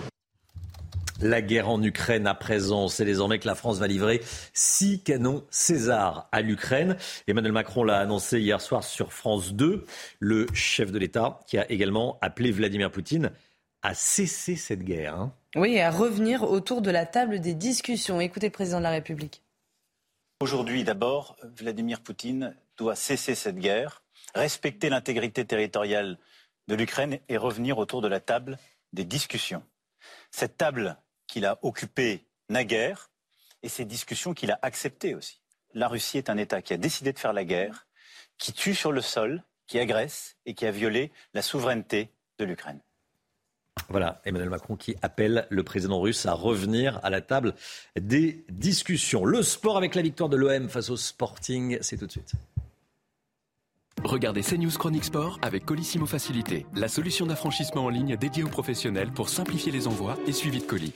La guerre en Ukraine à présent, c'est désormais que la France va livrer six canons César à l'Ukraine. Emmanuel Macron l'a annoncé hier soir sur France 2, le chef de l'État qui a également appelé Vladimir Poutine à cesser cette guerre. Hein. Oui, à revenir autour de la table des discussions. Écoutez le président de la République. Aujourd'hui, d'abord, Vladimir Poutine doit cesser cette guerre, respecter l'intégrité territoriale de l'Ukraine et revenir autour de la table des discussions. Cette table qu'il a occupé naguère et ces discussions qu'il a acceptées aussi. La Russie est un État qui a décidé de faire la guerre, qui tue sur le sol, qui agresse et qui a violé la souveraineté de l'Ukraine. Voilà, Emmanuel Macron qui appelle le président russe à revenir à la table des discussions. Le sport avec la victoire de l'OM face au Sporting, c'est tout de suite. Regardez CNews Chronique Sport avec Colissimo Facilité, la solution d'affranchissement en ligne dédiée aux professionnels pour simplifier les envois et suivi de colis.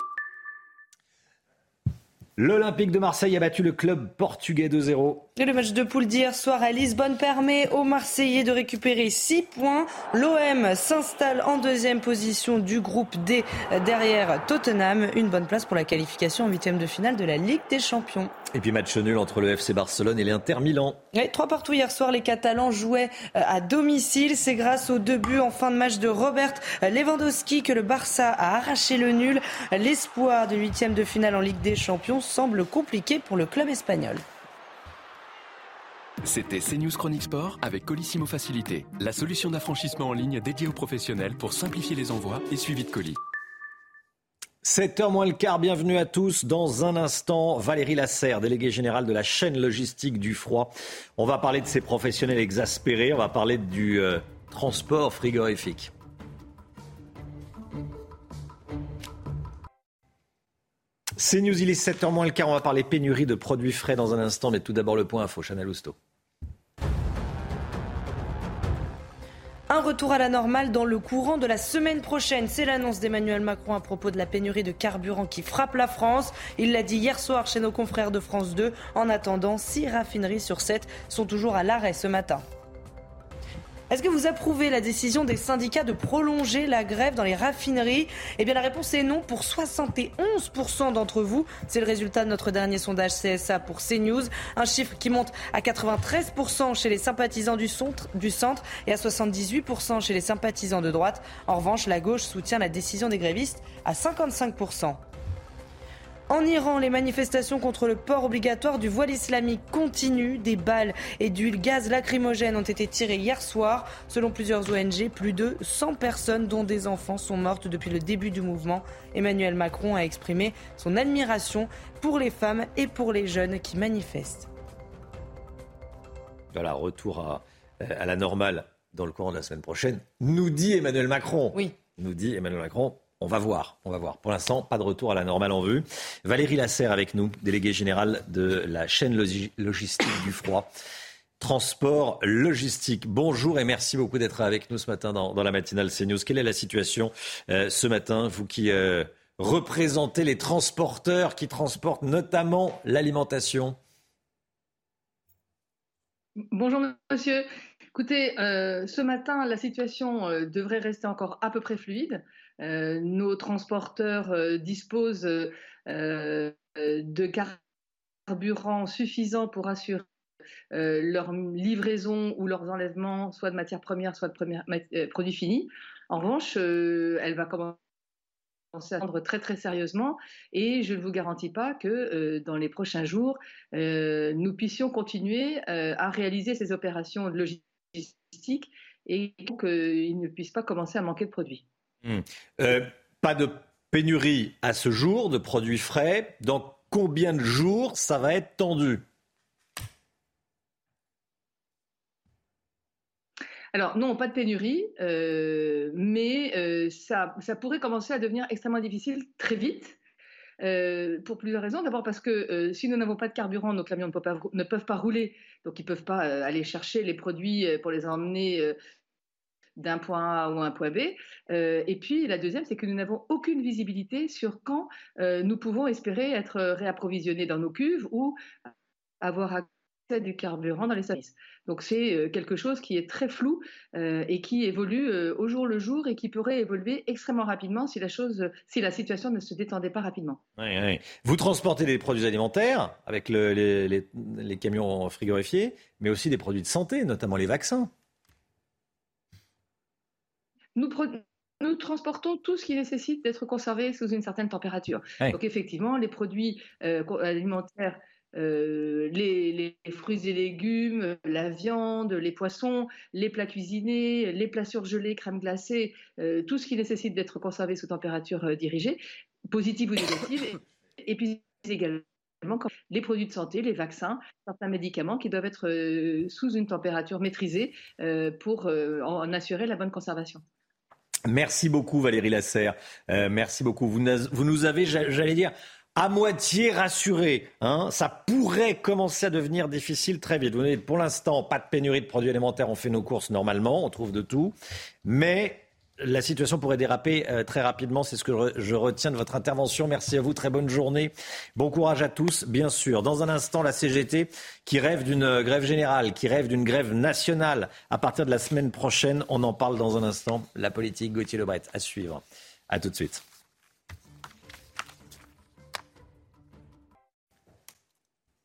L'Olympique de Marseille a battu le club portugais 2-0. Et le match de poule d'hier soir à Lisbonne permet aux Marseillais de récupérer 6 points. L'OM s'installe en deuxième position du groupe D derrière Tottenham. Une bonne place pour la qualification en huitième de finale de la Ligue des Champions. Et puis match nul entre le FC Barcelone et l'Inter Milan. trois partout hier soir, les Catalans jouaient euh, à domicile. C'est grâce aux deux buts en fin de match de Robert Lewandowski que le Barça a arraché le nul. L'espoir de huitième de finale en Ligue des Champions semble compliqué pour le club espagnol. C'était CNews Chronique Sport avec Colissimo Facilité, la solution d'affranchissement en ligne dédiée aux professionnels pour simplifier les envois et suivi de colis. 7h moins le quart, bienvenue à tous. Dans un instant, Valérie Lasserre, déléguée générale de la chaîne logistique du froid. On va parler de ces professionnels exaspérés, on va parler du euh, transport frigorifique. C'est News, il est 7h moins le quart, on va parler pénurie de produits frais dans un instant, mais tout d'abord le point info, Chanel Housteau. Un retour à la normale dans le courant de la semaine prochaine. C'est l'annonce d'Emmanuel Macron à propos de la pénurie de carburant qui frappe la France. Il l'a dit hier soir chez nos confrères de France 2. En attendant, six raffineries sur 7 sont toujours à l'arrêt ce matin. Est-ce que vous approuvez la décision des syndicats de prolonger la grève dans les raffineries? Eh bien la réponse est non pour 71% d'entre vous. C'est le résultat de notre dernier sondage CSA pour CNews. Un chiffre qui monte à 93% chez les sympathisants du centre, du et à 78% chez les sympathisants de droite. En revanche, la gauche soutient la décision des grévistes à 55%. En Iran, les manifestations contre le port obligatoire du voile islamique continuent. Des balles et d'huile gaz lacrymogène ont été tirées hier soir. Selon plusieurs ONG, plus de 100 personnes, dont des enfants, sont mortes depuis le début du mouvement. Emmanuel Macron a exprimé son admiration pour les femmes et pour les jeunes qui manifestent. Voilà, retour à, à la normale dans le courant de la semaine prochaine, nous dit Emmanuel Macron. Oui. Nous dit Emmanuel Macron. On va voir, on va voir. Pour l'instant, pas de retour à la normale en vue. Valérie Lasserre avec nous, déléguée générale de la chaîne logistique du froid. Transport logistique. Bonjour et merci beaucoup d'être avec nous ce matin dans, la matinale CNews. Quelle est la situation euh, ce matin, vous qui euh, représentez les transporteurs qui transportent notamment l'alimentation? Bonjour monsieur. Écoutez, euh, ce matin, la situation devrait rester encore à peu près fluide. Euh, nos transporteurs euh, disposent euh, de carburant suffisant pour assurer leur livraison ou leurs enlèvements, soit de matières premières, soit de produits finis. En revanche, elle va commencer à prendre très très sérieusement et je ne vous garantis pas que dans les prochains jours, nous puissions continuer à réaliser ces opérations logistiques et qu'il ne puisse pas commencer à manquer de produits. Hmm. Euh, pas de pénurie à ce jour de produits frais. Dans combien de jours ça va être tendu? Alors non, pas de pénurie, euh, mais euh, ça, pourrait commencer à devenir extrêmement difficile très vite. pour plusieurs raisons. D'abord parce que si nous n'avons pas de carburant, nos camions ne peuvent ne peuvent pas rouler, donc ils ne peuvent pas aller chercher les produits pour les emmener d'un point A ou un point B. Euh, et puis la deuxième, c'est que nous n'avons aucune visibilité sur quand euh, nous pouvons espérer être réapprovisionnés dans nos cuves ou avoir accès du carburant dans les services. Donc c'est euh, quelque chose qui est très flou et qui évolue au jour le jour et qui pourrait évoluer extrêmement rapidement si la situation ne se détendait pas rapidement. Vous transportez des produits alimentaires avec les camions frigorifiés, mais aussi des produits de santé, notamment les vaccins. Nous, transportons tout ce qui nécessite d'être conservé sous une certaine température. Donc effectivement, les produits euh, alimentaires, euh, les, fruits et légumes, la viande, les poissons, les plats cuisinés, les plats surgelés, crème glacée, euh, tout ce qui nécessite d'être conservé sous température dirigée, positive ou négative, et, puis également les produits de santé, les vaccins, certains médicaments qui doivent être sous une température maîtrisée pour en assurer la bonne conservation. Merci beaucoup Valérie Lasserre. Euh, merci beaucoup. Vous, nous avez, j'allais dire, à moitié rassuré. Hein. Ça pourrait commencer à devenir difficile très vite. Vous pour l'instant, pas de pénurie de produits alimentaires. On fait nos courses normalement, on trouve de tout. Mais la situation pourrait déraper euh, très rapidement. C'est ce que je retiens de votre intervention. Merci à vous. Très bonne journée. Bon courage à tous, bien sûr. Dans un instant, la CGT qui rêve d'une euh, grève générale, qui rêve d'une grève nationale à partir de la semaine prochaine. On en parle dans un instant. La politique, Gauthier Lebret, à suivre. À tout de suite.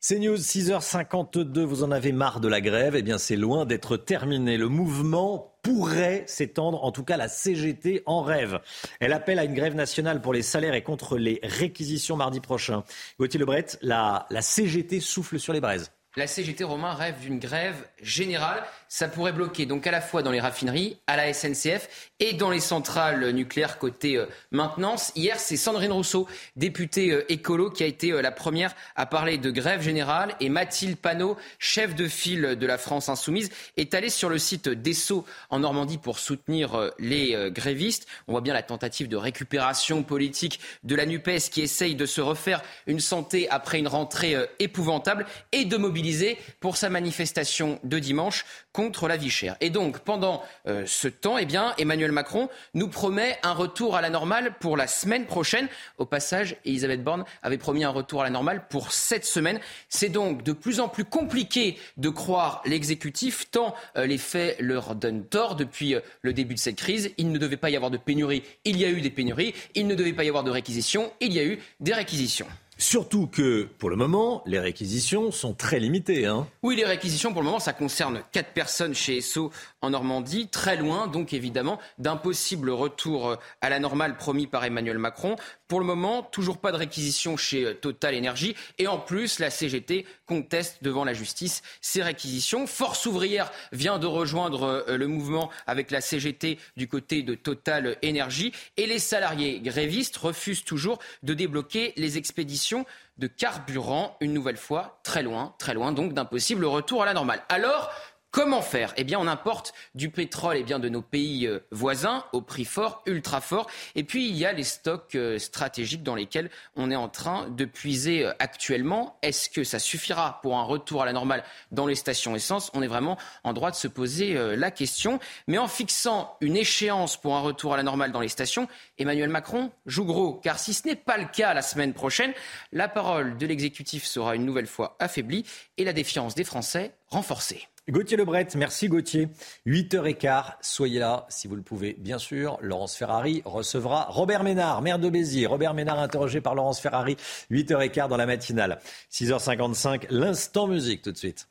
C'est News 6h52, vous en avez marre de la grève Eh bien c'est loin d'être terminé. Le mouvement pourrait s'étendre, en tout cas la CGT en rêve. Elle appelle à une grève nationale pour les salaires et contre les réquisitions mardi prochain. Gauthier Lebret, la, la CGT souffle sur les braises. La CGT Romain rêve d'une grève générale ça pourrait bloquer donc à la fois dans les raffineries, à la SNCF et dans les centrales nucléaires côté euh, maintenance. Hier, c'est Sandrine Rousseau, députée euh, écolo, qui a été euh, la première à parler de grève générale et Mathilde Panot, chef de file de la France insoumise, est allée sur le site d'Esso en Normandie pour soutenir les grévistes. On voit bien la tentative de récupération politique de la NUPES qui essaye de se refaire une santé après une rentrée épouvantable et de mobiliser pour sa manifestation de dimanche contre la vie chère. Et donc, pendant euh, ce temps, eh bien, Emmanuel Macron nous promet un retour à la normale pour la semaine prochaine. Au passage, Elisabeth Borne avait promis un retour à la normale pour cette semaine. C'est donc de plus en plus compliqué de croire l'exécutif, tant euh, les faits leur donnent tort depuis euh, le début de cette crise. Il ne devait pas y avoir de pénurie, il y a eu des pénuries. Il ne devait pas y avoir de réquisitions, il y a eu des réquisitions. Surtout que, pour le moment, les réquisitions sont très limitées. Hein. Oui, les réquisitions, pour le moment, ça concerne quatre personnes chez Esso en Normandie, très loin, donc évidemment, d'un possible retour euh, à la normale promis par Emmanuel Macron. Pour le moment, toujours pas de réquisition chez euh, Total Energy. Et en plus, la CGT conteste devant la justice ces réquisitions. Force ouvrière vient de rejoindre euh, le mouvement avec la CGT du côté de Total Energy. Et les salariés grévistes refusent toujours de débloquer les expéditions de carburant, une nouvelle fois, très loin, très loin donc d'un possible retour à la normale. Alors, Comment faire? Eh bien, on importe du pétrole eh bien, de nos pays euh, voisins au prix fort, ultra fort. Et puis, il y a les stocks euh, stratégiques dans lesquels on est en train de puiser euh, actuellement. Est-ce que ça suffira pour un retour à la normale dans les stations essence? On est vraiment en droit de se poser la question. Mais en fixant une échéance pour un retour à la normale dans les stations, Emmanuel Macron joue gros. Car si ce n'est pas le cas la semaine prochaine, la parole de l'exécutif sera une nouvelle fois affaiblie et la défiance des Français renforcée. Gauthier Lebret, merci Gauthier. 8h15, soyez là si vous le pouvez, bien sûr. Laurence Ferrari recevra Robert Ménard, maire de Béziers. Robert Ménard interrogé par Laurence Ferrari, 8h15 dans la matinale. 6h55, l'instant musique tout de suite.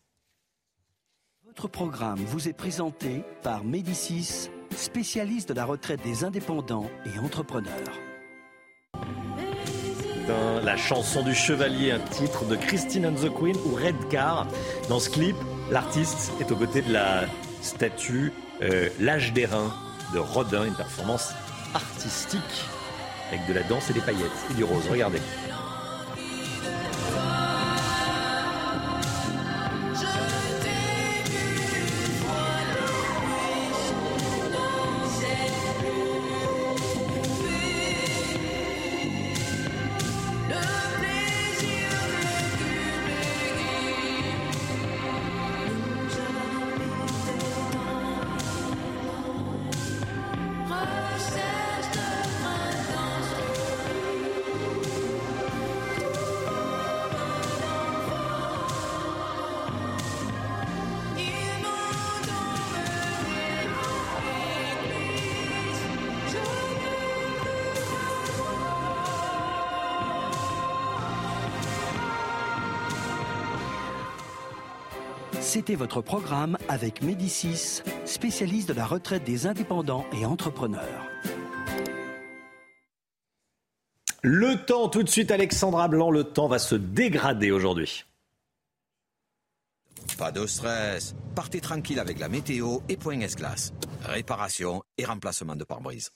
Votre programme vous est présenté par Médicis, spécialiste de la retraite des indépendants et entrepreneurs. la chanson du chevalier, un titre de Christine and the Queen ou Redcar. Dans ce clip, L'artiste est aux côtés de la statue euh, L'âge d'airain de Rodin, une performance artistique avec de la danse et des paillettes et du rose. Regardez. C'était votre programme avec Médicis, spécialiste de la retraite des indépendants et entrepreneurs. Le temps, tout de suite, Alexandra Blanc, le temps va se dégrader aujourd'hui. Pas de stress. Partez tranquille avec la météo et Point S-Glace. Réparation et remplacement de pare-brise.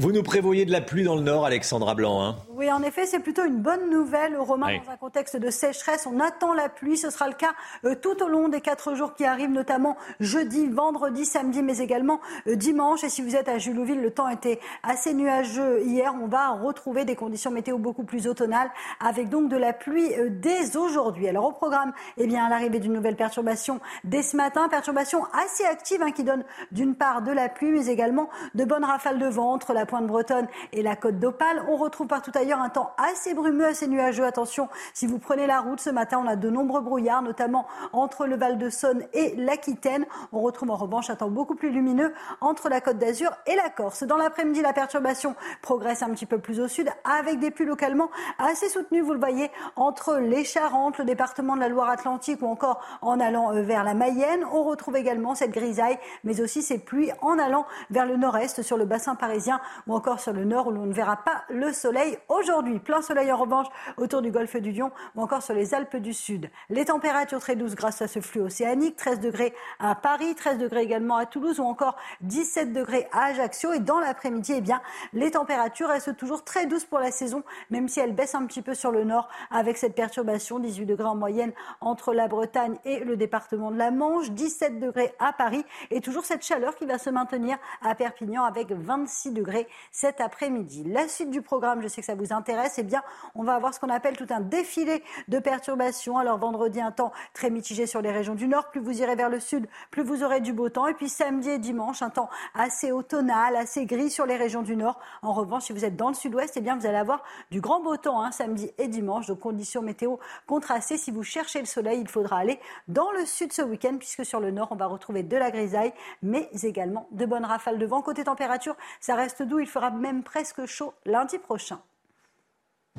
Vous nous prévoyez de la pluie dans le nord, Alexandra Blanc. Hein? Oui, en effet, c'est plutôt une bonne nouvelle. Romain, dans un contexte de sécheresse, on attend la pluie. Ce sera le cas euh, tout au long des quatre jours qui arrivent, notamment jeudi, vendredi, samedi, mais également euh, dimanche. Et si vous êtes à Julouville, le temps était assez nuageux hier. On va retrouver des conditions météo beaucoup plus automnales, avec donc de la pluie euh, dès aujourd'hui. Alors au programme, eh bien, l'arrivée d'une nouvelle perturbation dès ce matin, perturbation assez active hein, qui donne d'une part de la pluie, mais également de bonnes rafales de vent entre la pointe bretonne et la côte d'Opale. On retrouve partout ailleurs un temps assez brumeux, assez nuageux. Attention, si vous prenez la route ce matin, on a de nombreux brouillards, notamment entre le Val de Saône et l'Aquitaine. On retrouve en revanche un temps beaucoup plus lumineux entre la côte d'Azur et la Corse. Dans l'après-midi, la perturbation progresse un petit peu plus au sud avec des pluies localement assez soutenues, vous le voyez, entre les Charentes, le département de la Loire-Atlantique ou encore en allant euh, vers la Mayenne. On retrouve également cette grisaille, mais aussi ces pluies en allant vers le nord-est sur le bassin parisien ou encore sur le nord où l'on ne verra pas le soleil aujourd'hui. Plein soleil en revanche autour du golfe du Lion ou encore sur les Alpes du Sud. Les températures très douces grâce à ce flux océanique, 13 degrés à Paris, 13 degrés également à Toulouse ou encore 17 degrés à Ajaccio. Et dans l'après-midi, eh bien, les températures restent toujours très douces pour la saison, même si elles baissent un petit peu sur le nord avec cette perturbation, 18 degrés en moyenne entre la Bretagne et le département de la Manche, 17 degrés à Paris et toujours cette chaleur qui va se maintenir à Perpignan avec 26 degrés cet après-midi. La suite du programme, je sais que ça vous intéresse, eh bien, on va avoir ce qu'on appelle tout un défilé de perturbations. Alors, vendredi, un temps très mitigé sur les régions du nord. Plus vous irez vers le sud, plus vous aurez du beau temps. Et puis, samedi et dimanche, un temps assez automnal, assez gris sur les régions du nord. En revanche, si vous êtes dans le sud-ouest, eh bien, vous allez avoir du grand beau temps, hein, samedi et dimanche. Donc, conditions météo contrastées. Si vous cherchez le soleil, il faudra aller dans le sud ce week-end, puisque sur le nord, on va retrouver de la grisaille, mais également de bonnes rafales de vent. Côté température, ça reste doux. Il fera même presque chaud lundi prochain.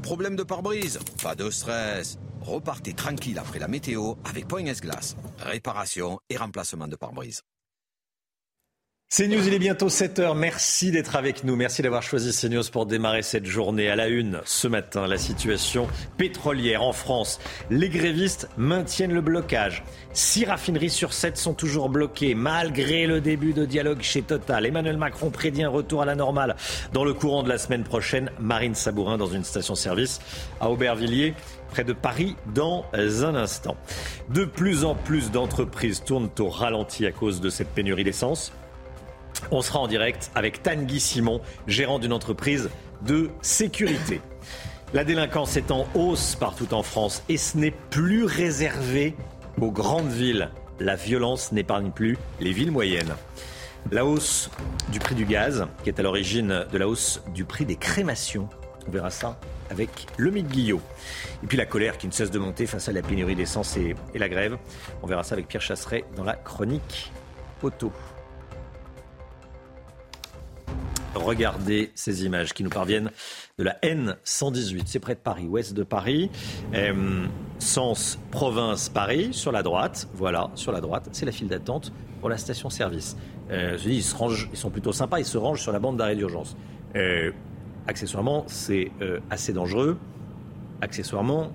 Problème de pare-brise Pas de stress. Repartez tranquille après la météo avec Point S-Glace. Réparation et remplacement de pare-brise. C'est News, il est bientôt 7h. Merci d'être avec nous. Merci d'avoir choisi CNews pour démarrer cette journée. À la une, ce matin, la situation pétrolière en France. Les grévistes maintiennent le blocage. Six raffineries sur sept sont toujours bloquées, malgré le début de dialogue chez Total. Emmanuel Macron prédit un retour à la normale dans le courant de la semaine prochaine. Marine Sabourin dans une station-service à Aubervilliers près de Paris dans un instant. De plus en plus d'entreprises tournent au ralenti à cause de cette pénurie d'essence. On sera en direct avec Tanguy Simon, gérant d'une entreprise de sécurité. La délinquance est en hausse partout en France et ce n'est plus réservé aux grandes villes. La violence n'épargne plus les villes moyennes. La hausse du prix du gaz, qui est à l'origine de la hausse du prix des crémations. On verra ça avec le Guillot. Et puis la colère qui ne cesse de monter face à la pénurie d'essence et, et, la grève. On verra ça avec Pierre Chasseret dans la chronique auto. Regardez ces images qui nous parviennent de la N118. C'est près de Paris, ouest de Paris. Euh, sens province Paris, sur la droite. Voilà, sur la droite. C'est la file d'attente pour la station-service. Euh, ils, se rangent, ils sont plutôt sympas, ils se rangent sur la bande d'arrêt d'urgence. Euh, accessoirement, c'est assez dangereux. Accessoirement,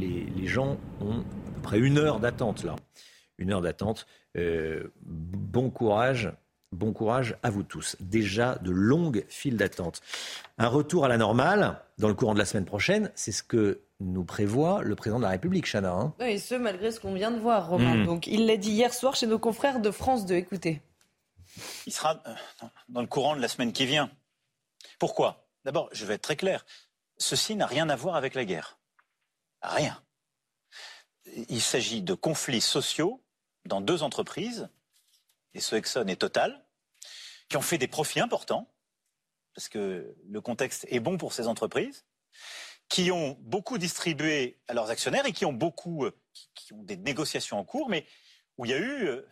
les, les, gens ont à peu près une heure d'attente là. Une heure d'attente. Bon courage Bon courage à vous tous. Déjà de longues files d'attente. Un retour à la normale dans le courant de la semaine prochaine, c'est ce que nous prévoit le président de la République, Chana. Hein et ce, malgré ce qu'on vient de voir, Romain. Mmh. Donc, il l'a dit hier soir chez nos confrères de France 2. Écoutez. Il sera euh, dans le courant de la semaine qui vient. Pourquoi? D'abord, je vais être très clair. Ceci n'a rien à voir avec la guerre. Rien. Il s'agit de conflits sociaux dans deux entreprises et ce Exxon et Total, qui ont fait des profits importants, parce que le contexte est bon pour ces entreprises, qui ont beaucoup distribué à leurs actionnaires et qui ont beaucoup, euh, qui ont des négociations en cours, mais où il y a eu euh,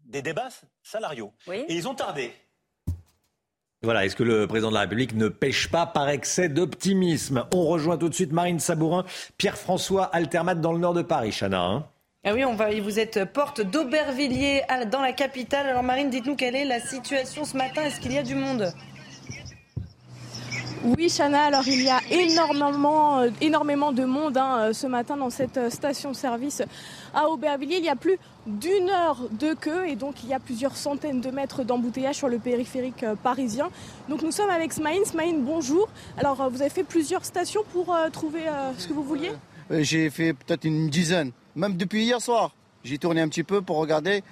des débats salariaux. Oui. Et ils ont tardé. Voilà, est-ce que le président de la République ne pêche pas par excès d'optimisme? On rejoint tout de suite Marine Sabourin, Pierre-François Altermat dans le nord de Paris, Chana. Hein Ah oui, on va, vous êtes porte d'Aubervilliers dans la capitale. Alors Marine, dites-nous quelle est la situation ce matin. Est-ce qu'il y a du monde? Oui, Chana, alors il y a énormément, euh, énormément de monde hein, euh, ce matin dans cette euh, station-service à Aubervilliers. Il y a plus d'une heure de queue et donc il y a plusieurs centaines de mètres d'embouteillage sur le périphérique parisien. Donc nous sommes avec Smaïn. Smaïn, bonjour. Alors vous avez fait plusieurs stations pour trouver ce que vous vouliez? J'ai fait peut-être une dizaine, même depuis hier soir. J'ai tourné un petit peu pour regarder.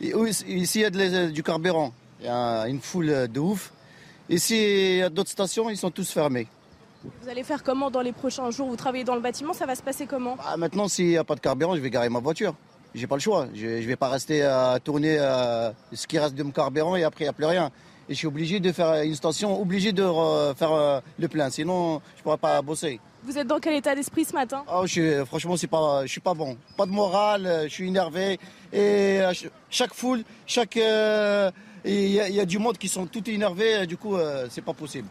Ici, il y a du carburant. Il y a une foule de ouf. Ici, il y a d'autres stations, ils sont tous fermés. Vous allez faire comment dans les prochains jours? Vous travaillez dans le bâtiment, ça va se passer comment? Bah, Maintenant, s'il n'y a pas de carburant, je vais garer ma voiture. J'ai pas le choix. Je ne vais pas rester à tourner euh, ce qui reste de mon carburant et après, il n'y a plus rien. Et je suis obligé de faire une station, obligé de faire euh, le plein, sinon je ne pourrais pas bosser. Vous êtes dans quel état d'esprit ce matin? Oh, je, Franchement, c'est pas, je suis pas bon. Pas de morale, je suis énervé. Et chaque foule, chaque il y, a du monde qui sont tout énervés, du coup, euh, c'est pas possible.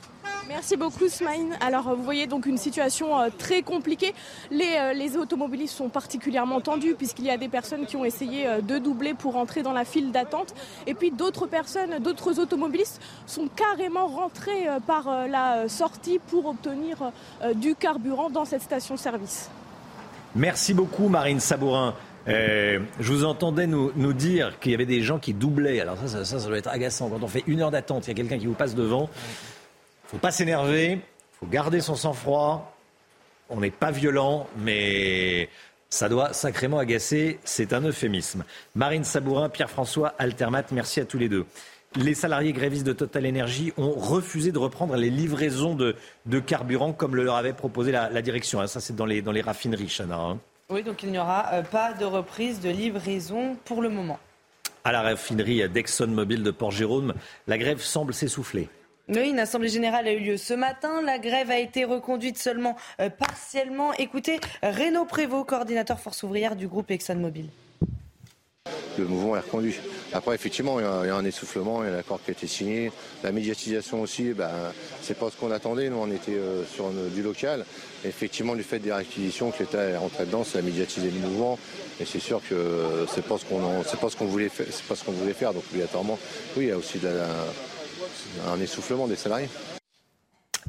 Merci beaucoup, Smaïn. Alors, euh, vous voyez donc une situation euh, très compliquée. Les, les automobilistes sont particulièrement tendus puisqu'il y a des personnes qui ont essayé de doubler pour entrer dans la file d'attente. Et puis d'autres personnes, d'autres automobilistes sont carrément rentrés par la sortie pour obtenir du carburant dans cette station-service. Merci beaucoup, Marine Sabourin. Euh, je vous entendais nous, nous dire qu'il y avait des gens qui doublaient. Alors ça, ça, doit être agaçant. Quand on fait une heure d'attente, il y a quelqu'un qui vous passe devant. Il faut pas s'énerver. Il faut garder son sang-froid. On n'est pas violent, mais ça doit sacrément agacer. C'est un euphémisme. Marine Sabourin, Pierre-François Altermat, merci à tous les deux. Les salariés grévistes de Total Energy ont refusé de reprendre les livraisons de, de carburant comme le leur avait proposé la, direction. Hein, ça, c'est dans les, dans les raffineries, Chana. Oui, donc il n'y aura euh, pas de reprise de livraison pour le moment. À la raffinerie d'ExxonMobil de Port-Jérôme, la grève semble s'essouffler. Oui, une assemblée générale a eu lieu ce matin. La grève a été reconduite seulement euh, partiellement. Écoutez, Renaud Prévost, coordinateur force ouvrière du groupe ExxonMobil le mouvement est reconduit. Après, effectivement, il y, a, un essoufflement, il y a un accord qui a été signé. La médiatisation aussi, ben, c'est pas ce qu'on attendait. Nous, on était euh, sur du local. effectivement, du fait des réquisitions que l'État est rentré dedans, ça a médiatisé le mouvement. Et c'est sûr que c'est pas ce qu'on pas ce qu'on voulait faire. C'est pas ce qu'on voulait faire. Donc, obligatoirement, oui, il y a aussi un essoufflement des salariés.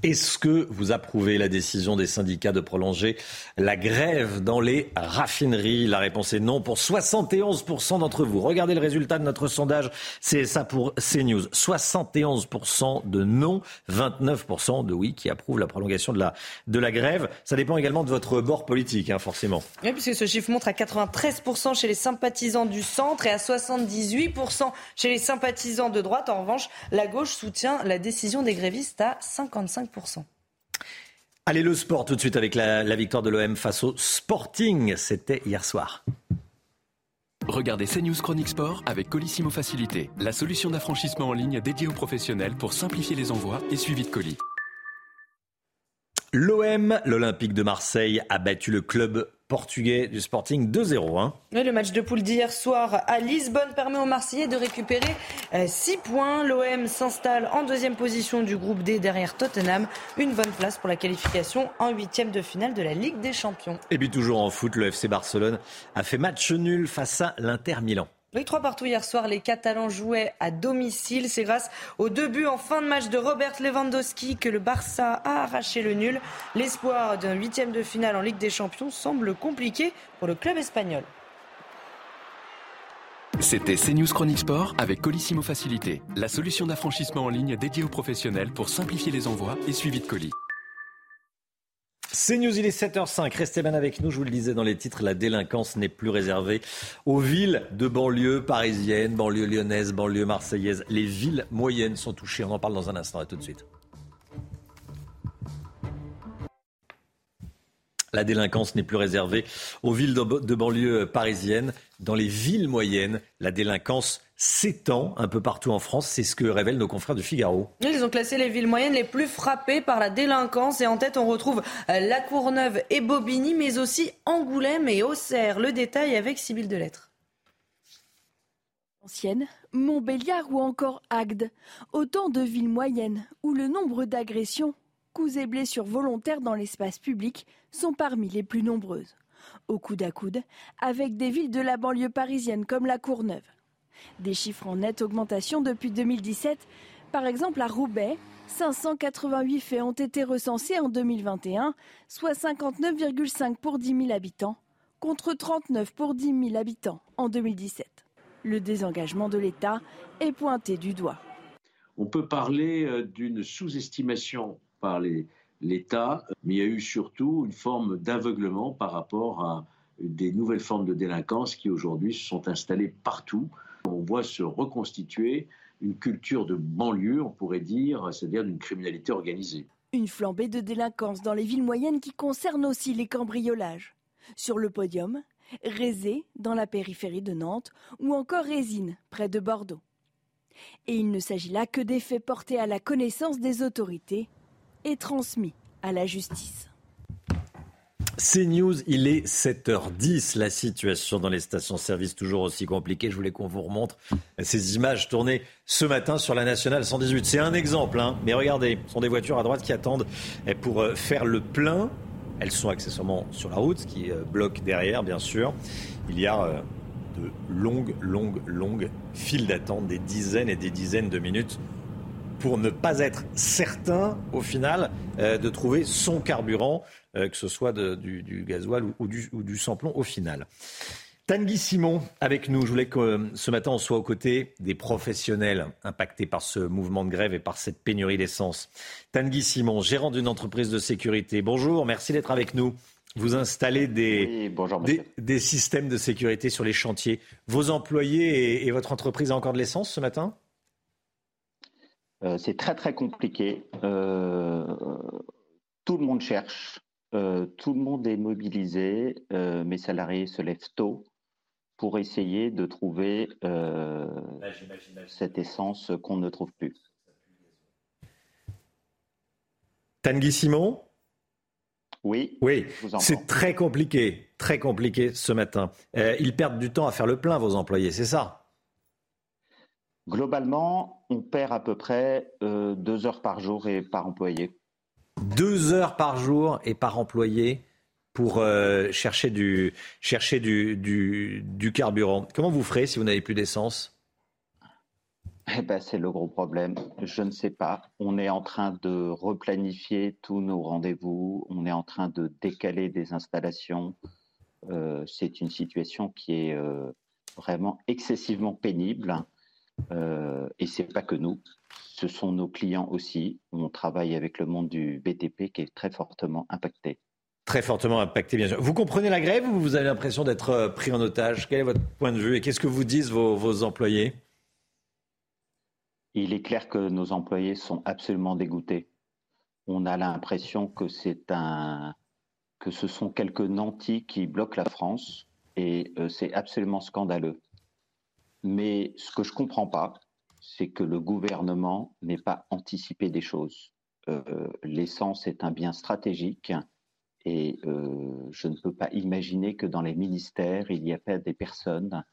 Est-ce que vous approuvez la décision des syndicats de prolonger la grève dans les raffineries? La réponse est non pour 71% d'entre vous. Regardez le résultat de notre sondage, c'est ça pour CNews. 71% de non, 29% de oui qui approuvent la prolongation de la, de la grève. Ça dépend également de votre bord politique, hein, forcément. Oui, puisque ce chiffre montre à 93% chez les sympathisants du centre et à 78% chez les sympathisants de droite. En revanche, la gauche soutient la décision des grévistes à 55%. Allez, le sport tout de suite avec la, la victoire de l'OM face au Sporting. C'était hier soir. Regardez CNews Chronique Sport avec Colissimo Facilité, la solution d'affranchissement en ligne dédiée aux professionnels pour simplifier les envois et suivi de colis. L'OM, l'Olympique de Marseille, a battu le club portugais du Sporting 2-0. Hein. le match de poule d'hier soir à Lisbonne permet aux Marseillais de récupérer 6 euh, points. L'OM s'installe en deuxième position du groupe D derrière Tottenham. Une bonne place pour la qualification en huitième de finale de la Ligue des Champions. Et puis toujours en foot, le FC Barcelone a fait match nul face à l'Inter Milan. Oui, trois partout hier soir, les Catalans jouaient à domicile. C'est grâce au deux buts en fin de match de Robert Lewandowski que le Barça a arraché le nul. L'espoir d'un huitième de finale en Ligue des Champions semble compliqué pour le club espagnol. C'était CNews Chronique Sport avec Colissimo Facilité, la solution d'affranchissement en ligne dédiée aux professionnels pour simplifier les envois et suivi de colis. C'est News, il est 7h05. Restez bien avec nous. Je vous le disais dans les titres, la délinquance n'est plus réservée aux villes de banlieue parisiennes, banlieue lyonnaise, banlieue marseillaise. Les villes moyennes sont touchées. On en parle dans un instant. À tout de suite. La délinquance n'est plus réservée aux villes de banlieue parisiennes. Dans les villes moyennes, la délinquance s'étend un peu partout en France. C'est ce que révèlent nos confrères du Figaro. Ils ont classé les villes moyennes les plus frappées par la délinquance. Et en tête, on retrouve euh, La Courneuve et Bobigny, mais aussi Angoulême et Auxerre. Le détail avec Sybille Delettre. Ancienne, Montbéliard ou encore Agde. Autant de villes moyennes où le nombre d'agressions, coups et blessures volontaires dans l'espace public sont parmi les plus nombreuses. au coude à coude avec des villes de la banlieue parisienne comme la Courneuve. Des chiffres en nette augmentation depuis 2017. Par exemple, à Roubaix, 588 faits ont été recensés en 2021, soit 59,5 pour 10 000 habitants, contre 39 pour 10 000 habitants en 2017. Le désengagement de l'État est pointé du doigt. On peut parler euh, d'une sous-estimation par l'État, mais il y a eu surtout une forme d'aveuglement par rapport à des nouvelles formes de délinquance qui aujourd'hui se sont installées partout. On voit se reconstituer une culture de banlieue, on pourrait dire, c'est-à-dire d'une criminalité organisée. Une flambée de délinquance dans les villes moyennes qui concerne aussi les cambriolages. Sur le podium, Rézé, dans la périphérie de Nantes, ou encore Résine, près de Bordeaux. Et il ne s'agit là que des faits portés à la connaissance des autorités et transmis à la justice. C'est News, il est 7h10. La situation dans les stations-service toujours aussi compliquée. Je voulais qu'on vous remontre ces images tournées ce matin sur la nationale 118. C'est un exemple, hein. mais regardez, ce sont des voitures à droite qui attendent pour euh, faire le plein. Elles sont accessoirement sur la route, ce qui euh, bloque derrière, bien sûr. Il y a euh, de longues, longues, longues files d'attente, des dizaines et des dizaines de minutes pour ne pas être certain, au final, de trouver son carburant. Euh, que ce soit du, du, gasoil ou, du, ou du samplon au final. Tanguy Simon avec nous. Je voulais que euh, ce matin on soit aux côtés des professionnels impactés par ce mouvement de grève et par cette pénurie d'essence. Tanguy Simon, gérant d'une entreprise de sécurité. Bonjour, merci d'être avec nous. Vous installez des, des, systèmes de sécurité sur les chantiers. Vos employés et, votre entreprise ont encore de l'essence ce matin? euh, C'est très très compliqué. tout le monde cherche. Euh, tout le monde est mobilisé, euh, mes salariés se lèvent tôt pour essayer de trouver euh, cette essence qu'on ne trouve plus. Tanguy Simon? Oui. Oui, c'est très compliqué, très compliqué ce matin. ils perdent du temps à faire le plein, vos employés, c'est ça? Globalement, on perd à peu près deux heures par jour et par employé deux heures par jour et par employé pour euh, chercher, du, chercher du, du, carburant. Comment vous ferez si vous n'avez plus d'essence? Eh ben, c'est le gros problème. Je ne sais pas. On est en train de replanifier tous nos rendez-vous. On est en train de décaler des installations. Euh, c'est une situation qui est euh, vraiment excessivement pénible. Euh, et c'est pas que nous ce sont nos clients aussi. On travaille avec le monde du BTP qui est très fortement impacté. Très fortement impacté, bien sûr. Vous comprenez la grève ou vous avez l'impression d'être euh, pris en otage? Quel est votre point de vue et qu'est-ce que vous disent vos, employés? Il est clair que nos employés sont absolument dégoûtés. On a l'impression que c'est un que ce sont quelques nantis qui bloquent la France et euh, c'est absolument scandaleux. Mais ce que je comprends pas, c'est que le gouvernement n'ait pas anticipé des choses. Euh, l'essence est un bien stratégique et euh, je ne peux pas imaginer que dans les ministères, il n'y a pas des personnes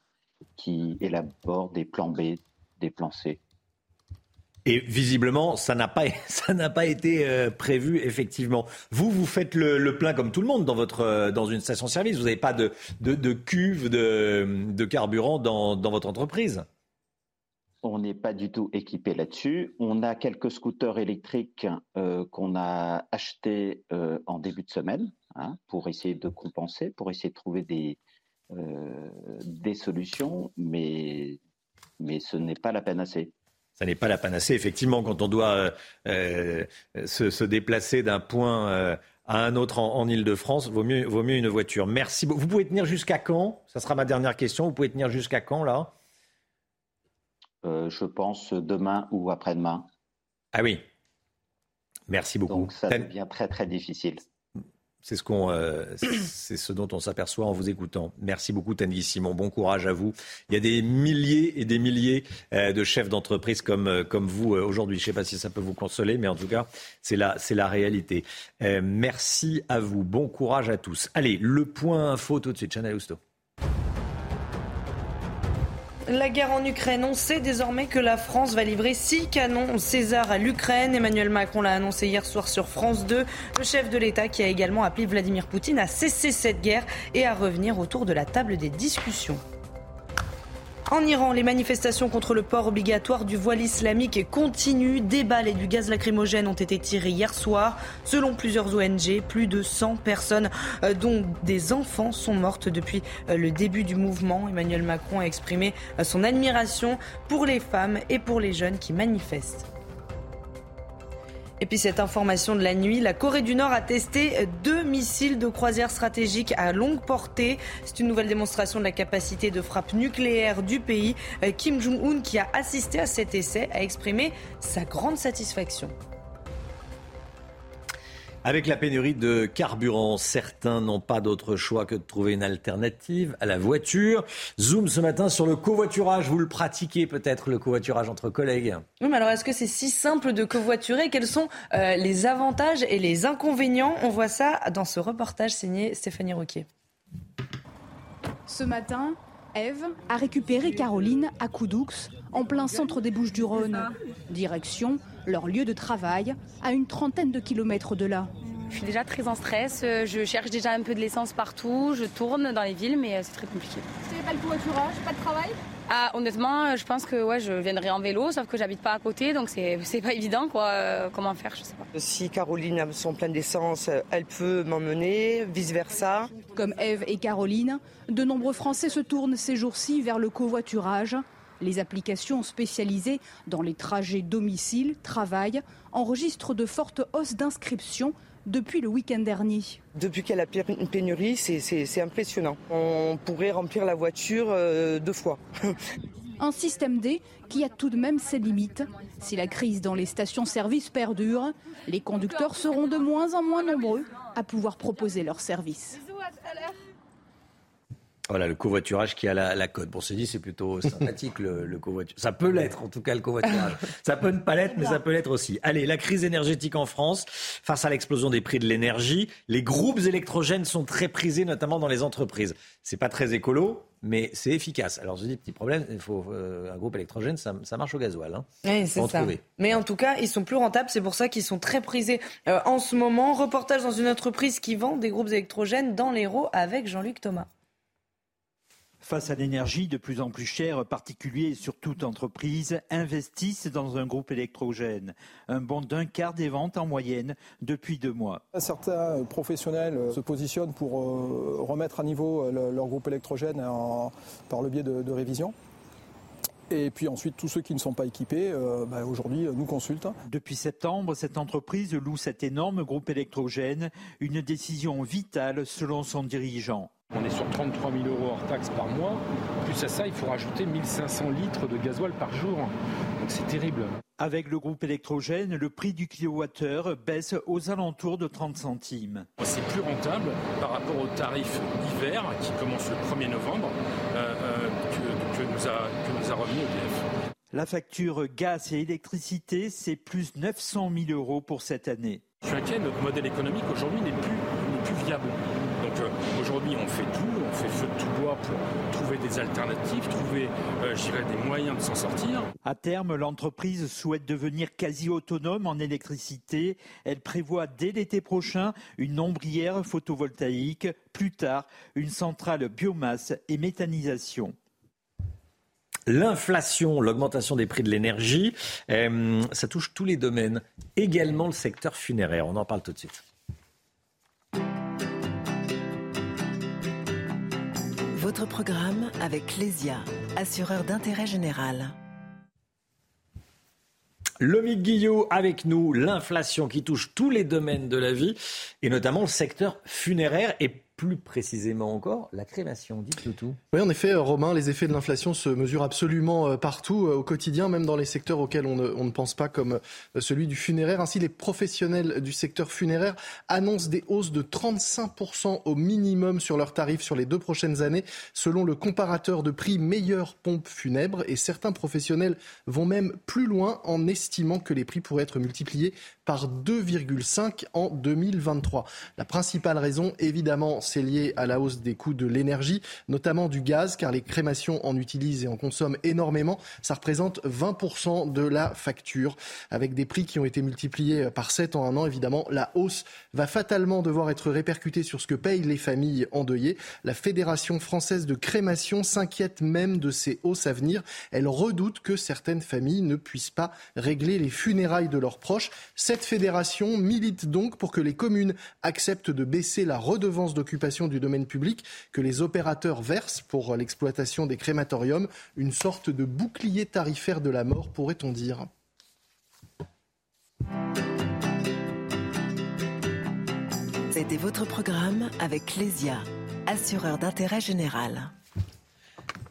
qui élaborent des plans B, des plans C. Et visiblement, ça n'a pas, ça n'a pas été euh, prévu effectivement. Vous, vous faites le, plein comme tout le monde dans votre, dans une station-service. Vous n'avez pas de, de, cuve de, de carburant dans, dans votre entreprise. On n'est pas du tout équipé là-dessus. On a quelques scooters électriques euh, qu'on a achetés euh, en début de semaine hein, pour essayer de compenser, pour essayer de trouver des, euh, des solutions, mais, mais ce n'est pas la panacée. Ça n'est pas la panacée, effectivement, quand on doit se, déplacer d'un point à un autre en, Ile-de-France, vaut mieux, vaut mieux une voiture. Merci. Vous pouvez tenir jusqu'à quand? Ça sera ma dernière question. Vous pouvez tenir jusqu'à quand, là? Euh, je pense, demain ou après-demain. Ah oui. Merci beaucoup. Donc ça devient très très difficile. C'est ce, qu'on, euh, c'est ce dont on s'aperçoit en vous écoutant. Merci beaucoup, Tanguy Simon. Bon courage à vous. Il y a des milliers et des milliers euh, de chefs d'entreprise comme, comme vous aujourd'hui. Je ne sais pas si ça peut vous consoler, mais en tout cas, c'est la, c'est la réalité. merci à vous. Bon courage à tous. Allez, le point info tout de suite. Chanel. La guerre en Ukraine, on sait désormais que la France va livrer six canons César à l'Ukraine. Emmanuel Macron l'a annoncé hier soir sur France 2. Le chef de l'État qui a également appelé Vladimir Poutine à cesser cette guerre et à revenir autour de la table des discussions. En Iran, les manifestations contre le port obligatoire du voile islamique continuent. Des balles et du gaz lacrymogène ont été tirés hier soir. Selon plusieurs ONG, plus de 100 personnes, euh, dont des enfants, sont mortes depuis euh, le début du mouvement. Emmanuel Macron a exprimé euh, son admiration pour les femmes et pour les jeunes qui manifestent. Et puis cette information de la nuit, la Corée du Nord a testé deux missiles de croisière stratégique à longue portée. C'est une nouvelle démonstration de la capacité de frappe nucléaire du pays. Euh, Kim Jong-un, qui a assisté à cet essai, a exprimé sa grande satisfaction. Avec la pénurie de carburant, certains n'ont pas d'autre choix que de trouver une alternative à la voiture. Zoom ce matin sur le covoiturage. Vous le pratiquez peut-être, le covoiturage entre collègues Oui, mais alors est-ce que c'est si simple de covoiturer? Quels sont euh, les avantages et les inconvénients? On voit ça dans ce reportage signé Stéphanie Roquier. Ce matin, Eve a récupéré Caroline à Coudoux, en plein centre des Bouches-du-Rhône. Direction leur lieu de travail, à une trentaine de kilomètres de là. Je suis déjà très en stress, euh, je cherche déjà un peu de l'essence partout, je tourne dans les villes, mais euh, c'est très compliqué. C'est pas le covoiturage, pas de travail? Ah, honnêtement, euh, je pense que ouais, je viendrai en vélo, sauf que j'habite pas à côté, donc c'est pas évident, quoi. comment faire, je sais pas. Si Caroline a son plein d'essence, elle peut m'emmener, vice versa. Comme Eve et Caroline, de nombreux Français se tournent ces jours-ci vers le covoiturage. Les applications spécialisées dans les trajets domicile-travail enregistrent de fortes hausses d'inscriptions depuis le week-end dernier. Depuis qu'il y a la pénurie, c'est impressionnant. On pourrait remplir la voiture euh, deux fois. Un système D qui a tout de même ses limites. Si la crise dans les stations-service perdure, les conducteurs seront de moins en moins nombreux à pouvoir proposer leurs services. Voilà, le covoiturage qui a la, la cote. Bon, c'est dit, c'est plutôt sympathique le, le covoiturage. Ça peut l'être, en tout cas, le covoiturage. Ça peut ne pas l'être, mais ça peut l'être aussi. Allez, la crise énergétique en France, face à l'explosion des prix de l'énergie, les groupes électrogènes sont très prisés, notamment dans les entreprises. C'est pas très écolo, mais c'est efficace. Alors je dis petit problème, il faut euh, un groupe électrogène, ça, ça, marche au gasoil. Hein. Oui, c'est ça. Mais en tout cas, ils sont plus rentables, c'est pour ça qu'ils sont très prisés euh, en ce moment. Reportage dans une entreprise qui vend des groupes électrogènes dans l'Hérault avec Jean-Luc Thomas. Face à l'énergie de plus en plus chère, particuliers et sur toute entreprise investissent dans un groupe électrogène. Un bond d'un quart des ventes en moyenne depuis deux mois. Certains professionnels se positionnent pour euh, remettre à niveau leur groupe électrogène par le biais de, révision. Et puis ensuite, tous ceux qui ne sont pas équipés, euh, bah, aujourd'hui, nous consultent. Depuis septembre, cette entreprise loue cet énorme groupe électrogène, une décision vitale selon son dirigeant. On est sur 33 000 euros hors taxes par mois. Plus à ça, il faut rajouter 1500 litres de gasoil par jour. Donc c'est terrible. Avec le groupe électrogène, le prix du kilowattheure baisse aux alentours de 30 centimes. C'est plus rentable par rapport au tarif d'hiver qui commence le 1er novembre euh, euh, que, nous a, que nous a remis EDF. La facture gaz et électricité, c'est plus 900 000 euros pour cette année. Je suis inquiet, notre modèle économique aujourd'hui n'est plus, plus viable. Donc euh, aujourd'hui, on fait tout, on fait feu de tout bois pour trouver des alternatives, trouver, euh, des moyens de s'en sortir. À terme, l'entreprise souhaite devenir quasi autonome en électricité. Elle prévoit dès l'été prochain une ombrière photovoltaïque, plus tard une centrale biomasse et méthanisation. L'inflation, l'augmentation des prix de l'énergie, euh, ça touche tous les domaines, également le secteur funéraire. On en parle tout de suite. Votre programme avec Lesia, assureur d'intérêt général. Lomique Guillot avec nous, l'inflation qui touche tous les domaines de la vie et notamment le secteur funéraire et plus précisément encore la crémation. Dites-le tout. Oui, en effet, Romain, les effets de l'inflation se mesurent absolument euh, partout euh, au quotidien, même dans les secteurs auxquels on ne, pense pas, comme euh, celui du funéraire. Ainsi, les professionnels du secteur funéraire annoncent des hausses de 35% au minimum sur leurs tarifs sur les deux prochaines années, selon le comparateur de prix meilleure pompe funèbre. Et certains professionnels vont même plus loin en estimant que les prix pourraient être multipliés par 2,5 en 2023. La principale raison, évidemment, c'est lié à la hausse des coûts de l'énergie, notamment du gaz, car les crémations en utilisent et en consomment énormément. Ça représente 20% de la facture. Avec des prix qui ont été multipliés par 7 en un an, évidemment, la hausse va fatalement devoir être répercutée sur ce que payent les familles endeuillées. La Fédération française de crémation s'inquiète même de ces hausses à venir. Elle redoute que certaines familles ne puissent pas régler les funérailles de leurs proches. Cette fédération milite donc pour que les communes acceptent de baisser la redevance d'occupation du domaine public que les opérateurs versent pour l'exploitation des crématoriums, une sorte de bouclier tarifaire de la mort, pourrait-on dire. C'était votre programme avec Clésia, assureur d'intérêt général.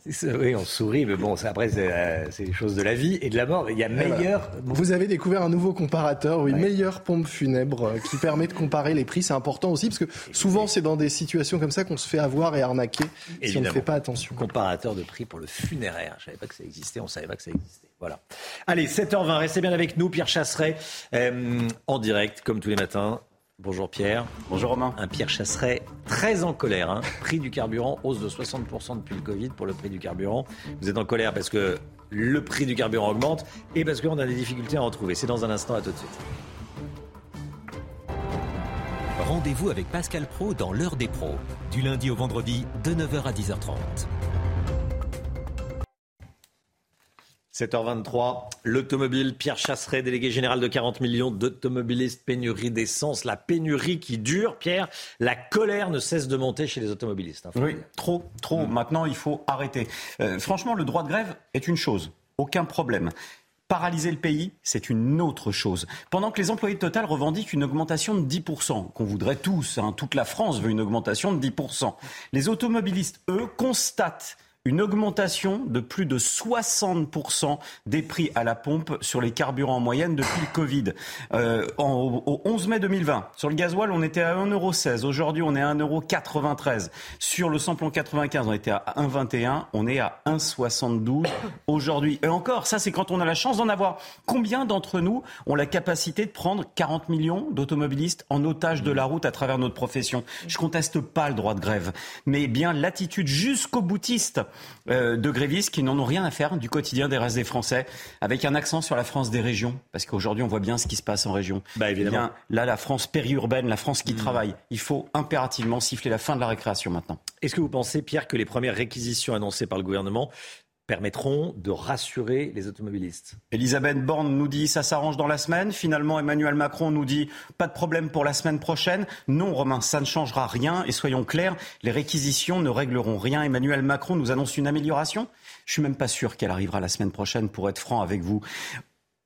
Oui, on sourit, mais bon, après, euh, c'est les choses de la vie et de la mort. Il y a meilleur. Vous avez découvert un nouveau comparateur, oui, meilleure pompe funèbre euh, qui permet de comparer les prix. C'est important aussi parce que souvent, c'est dans des situations comme ça qu'on se fait avoir et arnaquer si on ne fait pas attention. Comparateur de prix pour le funéraire. Je ne savais pas que ça existait, on ne savait pas que ça existait. Voilà. Allez, 7h20, restez bien avec nous. Pierre Chasseret, euh, en direct, comme tous les matins. Bonjour Pierre. Bonjour Romain. Un Pierre Chasseret très en colère. Hein. Prix du carburant, hausse de 60% depuis le Covid pour le prix du carburant. Vous êtes en colère parce que le prix du carburant augmente et parce qu'on a des difficultés à en trouver. C'est dans un instant, à tout de suite. Rendez-vous avec Pascal Pro dans l'heure des pros, du lundi au vendredi de 9h à 10h30. 7h23, l'automobile, Pierre Chasseret, délégué général de 40 millions d'automobilistes, pénurie d'essence, la pénurie qui dure, Pierre, la colère ne cesse de monter chez les automobilistes. Hein, oui, trop, trop. Mm. Maintenant, il faut arrêter. Euh, franchement, le droit de grève est une chose, aucun problème. Paralyser le pays, c'est une autre chose. Pendant que les employés de Total revendiquent une augmentation de 10%, qu'on voudrait tous, hein, toute la France veut une augmentation de 10%, les automobilistes, eux, constatent une augmentation de plus de 60% des prix à la pompe sur les carburants en moyenne depuis le Covid. Euh, au 11 mai 2020, sur le gasoil, on était à 1,16€. Aujourd'hui, on est à 1,93€. Sur le samplon 95, on était à 1,21€. On est à 1,72€ aujourd'hui. Et encore, ça, c'est quand on a la chance d'en avoir. Combien d'entre nous ont la capacité de prendre 40 millions d'automobilistes en otage de la route à travers notre profession? Je conteste pas le droit de grève, mais bien l'attitude jusqu'au boutiste de grévistes qui n'en ont rien à faire du quotidien des restes des Français, avec un accent sur la France des régions, parce qu'aujourd'hui on voit bien ce qui se passe en région. Bah, évidemment. Eh là, la France périurbaine, la France qui mmh. travaille, il faut impérativement siffler la fin de la récréation maintenant. Est-ce que vous pensez, Pierre, que les premières réquisitions annoncées par le gouvernement permettront de rassurer les automobilistes. Elisabeth Borne nous dit ça s'arrange dans la semaine. Finalement, Emmanuel Macron nous dit pas de problème pour la semaine prochaine. Non, Romain, ça ne changera rien. Et soyons clairs, les réquisitions ne régleront rien. Emmanuel Macron nous annonce une amélioration. Je suis même pas sûr qu'elle arrivera la semaine prochaine, pour être franc avec vous.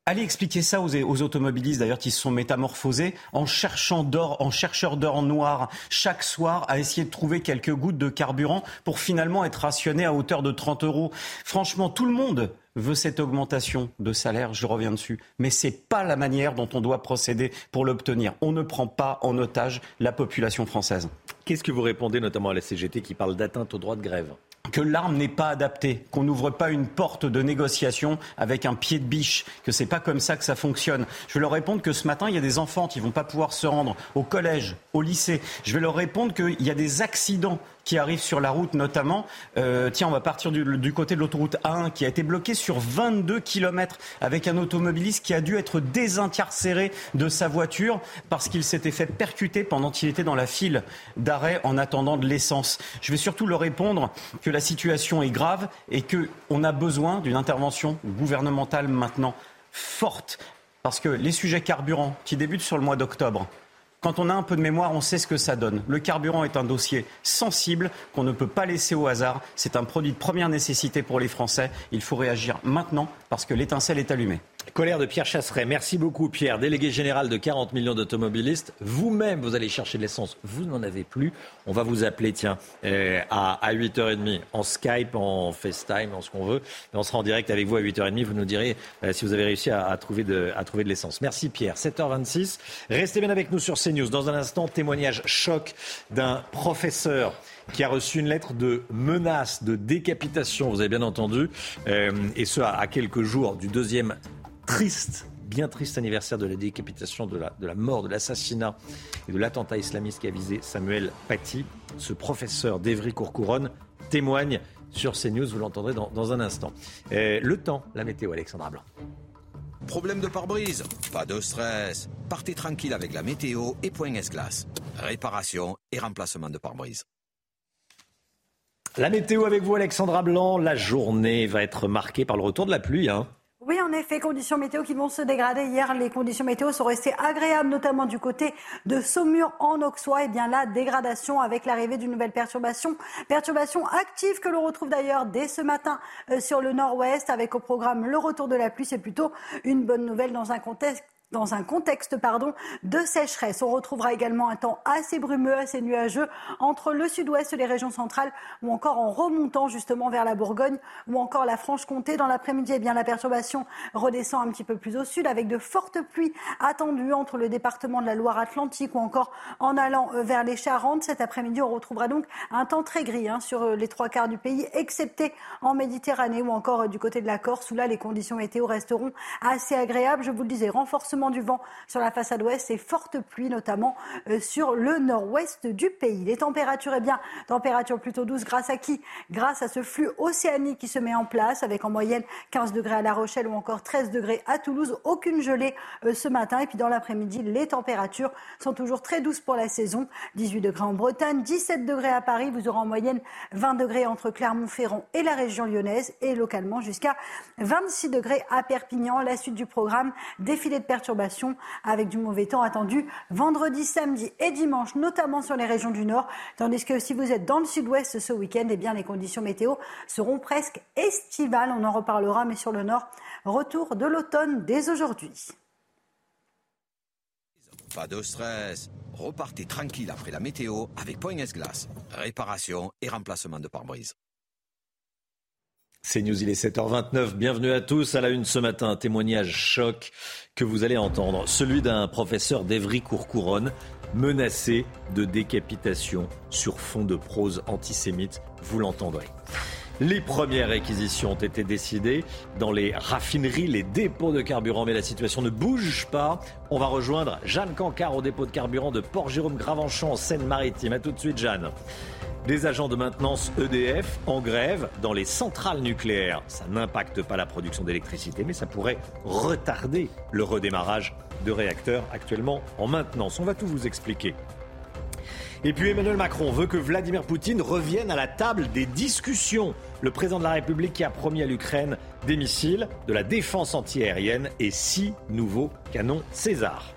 Allez expliquer ça aux, automobilistes d'ailleurs qui se sont métamorphosés en cherchant d'or, en chercheurs d'or noir chaque soir à essayer de trouver quelques gouttes de carburant pour finalement être rationné à hauteur de 30 euros. Franchement, tout le monde veut cette augmentation de salaire, je reviens dessus, mais c'est pas la manière dont on doit procéder pour l'obtenir. On ne prend pas en otage la population française. Qu'est-ce que vous répondez notamment à la CGT qui parle d'atteinte au droit de grève? Que l'arme n'est pas adaptée, qu'on n'ouvre pas une porte de négociation avec un pied de biche, que c'est pas comme ça que ça fonctionne. Je vais leur répondre que ce matin, il y a des enfants qui vont pas pouvoir se rendre au collège, au lycée. Je vais leur répondre qu'il y a des accidents qui arrivent sur la route notamment. Euh, tiens, on va partir du, côté de l'autoroute A1 qui a été bloquée sur 22 km avec un automobiliste qui a dû être désincarcéré de sa voiture parce qu'il s'était fait percuter pendant qu'il était dans la file d'arrêt en attendant de l'essence. Je vais surtout leur répondre que la situation est grave et qu'on a besoin d'une intervention gouvernementale maintenant forte parce que les sujets carburants qui débutent sur le mois d'octobre, quand on a un peu de mémoire, on sait ce que ça donne. Le carburant est un dossier sensible qu'on ne peut pas laisser au hasard. C'est un produit de première nécessité pour les Français. Il faut réagir maintenant parce que l'étincelle est allumée. Colère de Pierre Chasseret. Merci beaucoup, Pierre. Délégué général de 40 millions d'automobilistes. Vous-même, vous allez chercher de l'essence. Vous n'en avez plus. On va vous appeler, tiens, euh, à, 8h30 en Skype, en FaceTime, en ce qu'on veut. on sera en direct avec vous à 8h30. Vous nous direz euh, si vous avez réussi à, trouver de, l'essence. Merci, Pierre. 7h26. Restez bien avec nous sur CNews. Dans un instant, témoignage choc d'un professeur qui a reçu une lettre de menace, de décapitation, vous avez bien entendu, euh, et ce à quelques jours du deuxième triste bien triste anniversaire de la décapitation, de la, de la mort, de l'assassinat et de l'attentat islamiste qui a visé Samuel Paty. Ce professeur d'Evry-Courcouronne témoigne sur CNews, vous l'entendrez dans, dans, un instant. le temps, la météo, Alexandra Blanc. Problème de pare-brise? Pas de stress. Partez tranquille avec la météo et Point S-Glace. Réparation et remplacement de pare-brise. La météo avec vous, Alexandra Blanc. La journée va être marquée par le retour de la pluie. Hein. Oui, en effet, conditions météo qui vont se dégrader. Hier, les conditions météo sont restées agréables, notamment du côté de Saumur en Auxois. Et bien là, dégradation avec l'arrivée d'une nouvelle perturbation. Perturbation active que l'on retrouve d'ailleurs dès ce matin euh, sur le nord-ouest avec au programme le retour de la pluie. C'est plutôt une bonne nouvelle dans un contexte dans un contexte pardon, de sécheresse. On retrouvera également un temps assez brumeux, assez nuageux entre le sud-ouest, les régions centrales ou encore en remontant justement vers la Bourgogne ou encore la Franche-Comté. Dans l'après-midi, eh la perturbation redescend un petit peu plus au sud avec de fortes pluies attendues entre le département de la Loire-Atlantique ou encore en allant euh, vers les Charentes. Cet après-midi, on retrouvera donc un temps très gris hein, sur euh, les trois quarts du pays, excepté en Méditerranée ou encore euh, du côté de la Corse où là, les conditions météo resteront assez agréables. Je vous le disais, renforcement du vent sur la façade ouest et fortes pluies, notamment euh, sur le nord-ouest du pays. Les températures, eh bien, températures plutôt douces grâce à qui? Grâce à ce flux océanique qui se met en place avec en moyenne 15 degrés à La Rochelle ou encore 13 degrés à Toulouse. Aucune gelée euh, ce matin. Et puis dans l'après-midi, les températures sont toujours très douces pour la saison. 18 degrés en Bretagne, 17 degrés à Paris. Vous aurez en moyenne 20 degrés entre Clermont-Ferrand et la région lyonnaise et localement jusqu'à 26 degrés à Perpignan. La suite du programme, défilé de perturbations avec du mauvais temps attendu vendredi, samedi et dimanche, notamment sur les régions du nord. Tandis que si vous êtes dans le sud-ouest ce week-end, eh bien, les conditions météo seront presque estivales. On en reparlera, mais sur le nord, retour de l'automne dès aujourd'hui. Pas de stress. Repartez tranquille après la météo avec Point Glace. Réparation et remplacement de pare-brise. C'est News, il est 7h29. Bienvenue à tous. À la une ce matin, un témoignage choc que vous allez entendre. Celui d'un professeur d'Evry-Courcouronne menacé de décapitation sur fond de prose antisémite. Vous l'entendrez. Les premières réquisitions ont été décidées dans les raffineries, les dépôts de carburant, mais la situation ne bouge pas. On va rejoindre Jeanne Cancard au dépôt de carburant de Port-Jérôme-Gravenchon en Seine-Maritime. A tout de suite, Jeanne. Des agents de maintenance EDF en grève dans les centrales nucléaires. Ça n'impacte pas la production d'électricité, mais ça pourrait retarder le redémarrage de réacteurs actuellement en maintenance. On va tout vous expliquer. Et puis Emmanuel Macron veut que Vladimir Poutine revienne à la table des discussions. Le président de la République qui a promis à l'Ukraine des missiles, de la défense antiaérienne et six nouveaux canons César.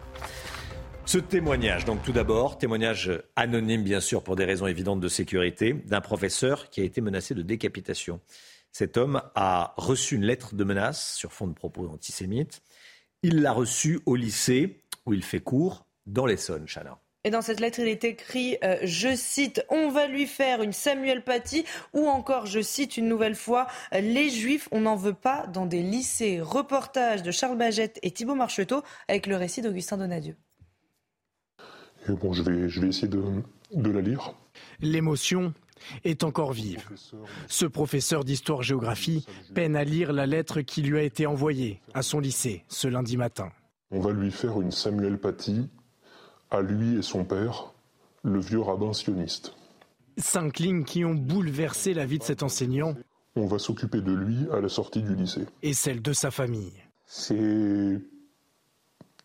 Ce témoignage, donc tout d'abord, témoignage anonyme bien sûr pour des raisons évidentes de sécurité, d'un professeur qui a été menacé de décapitation. Cet homme a reçu une lettre de menace sur fond de propos antisémites. Il l'a reçue au lycée où il fait cours dans l'Essonne, Chana. Et dans cette lettre, il est écrit, euh, je cite, on va lui faire une Samuel Paty, ou encore, je cite une nouvelle fois, les Juifs, on n'en veut pas dans des lycées. Reportage de Charles Bagette et Thibault Marcheteau avec le récit d'Augustin Donadieu bon, je vais, je vais essayer de, de la lire. L'émotion est encore vive. Ce professeur d'histoire-géographie peine à lire la lettre qui lui a été envoyée à son lycée ce lundi matin. On va lui faire une Samuel Paty, à lui et son père, le vieux rabbin sioniste. Cinq lignes qui ont bouleversé la vie de cet enseignant. On va s'occuper de lui à la sortie du lycée. Et celle de sa famille. C'est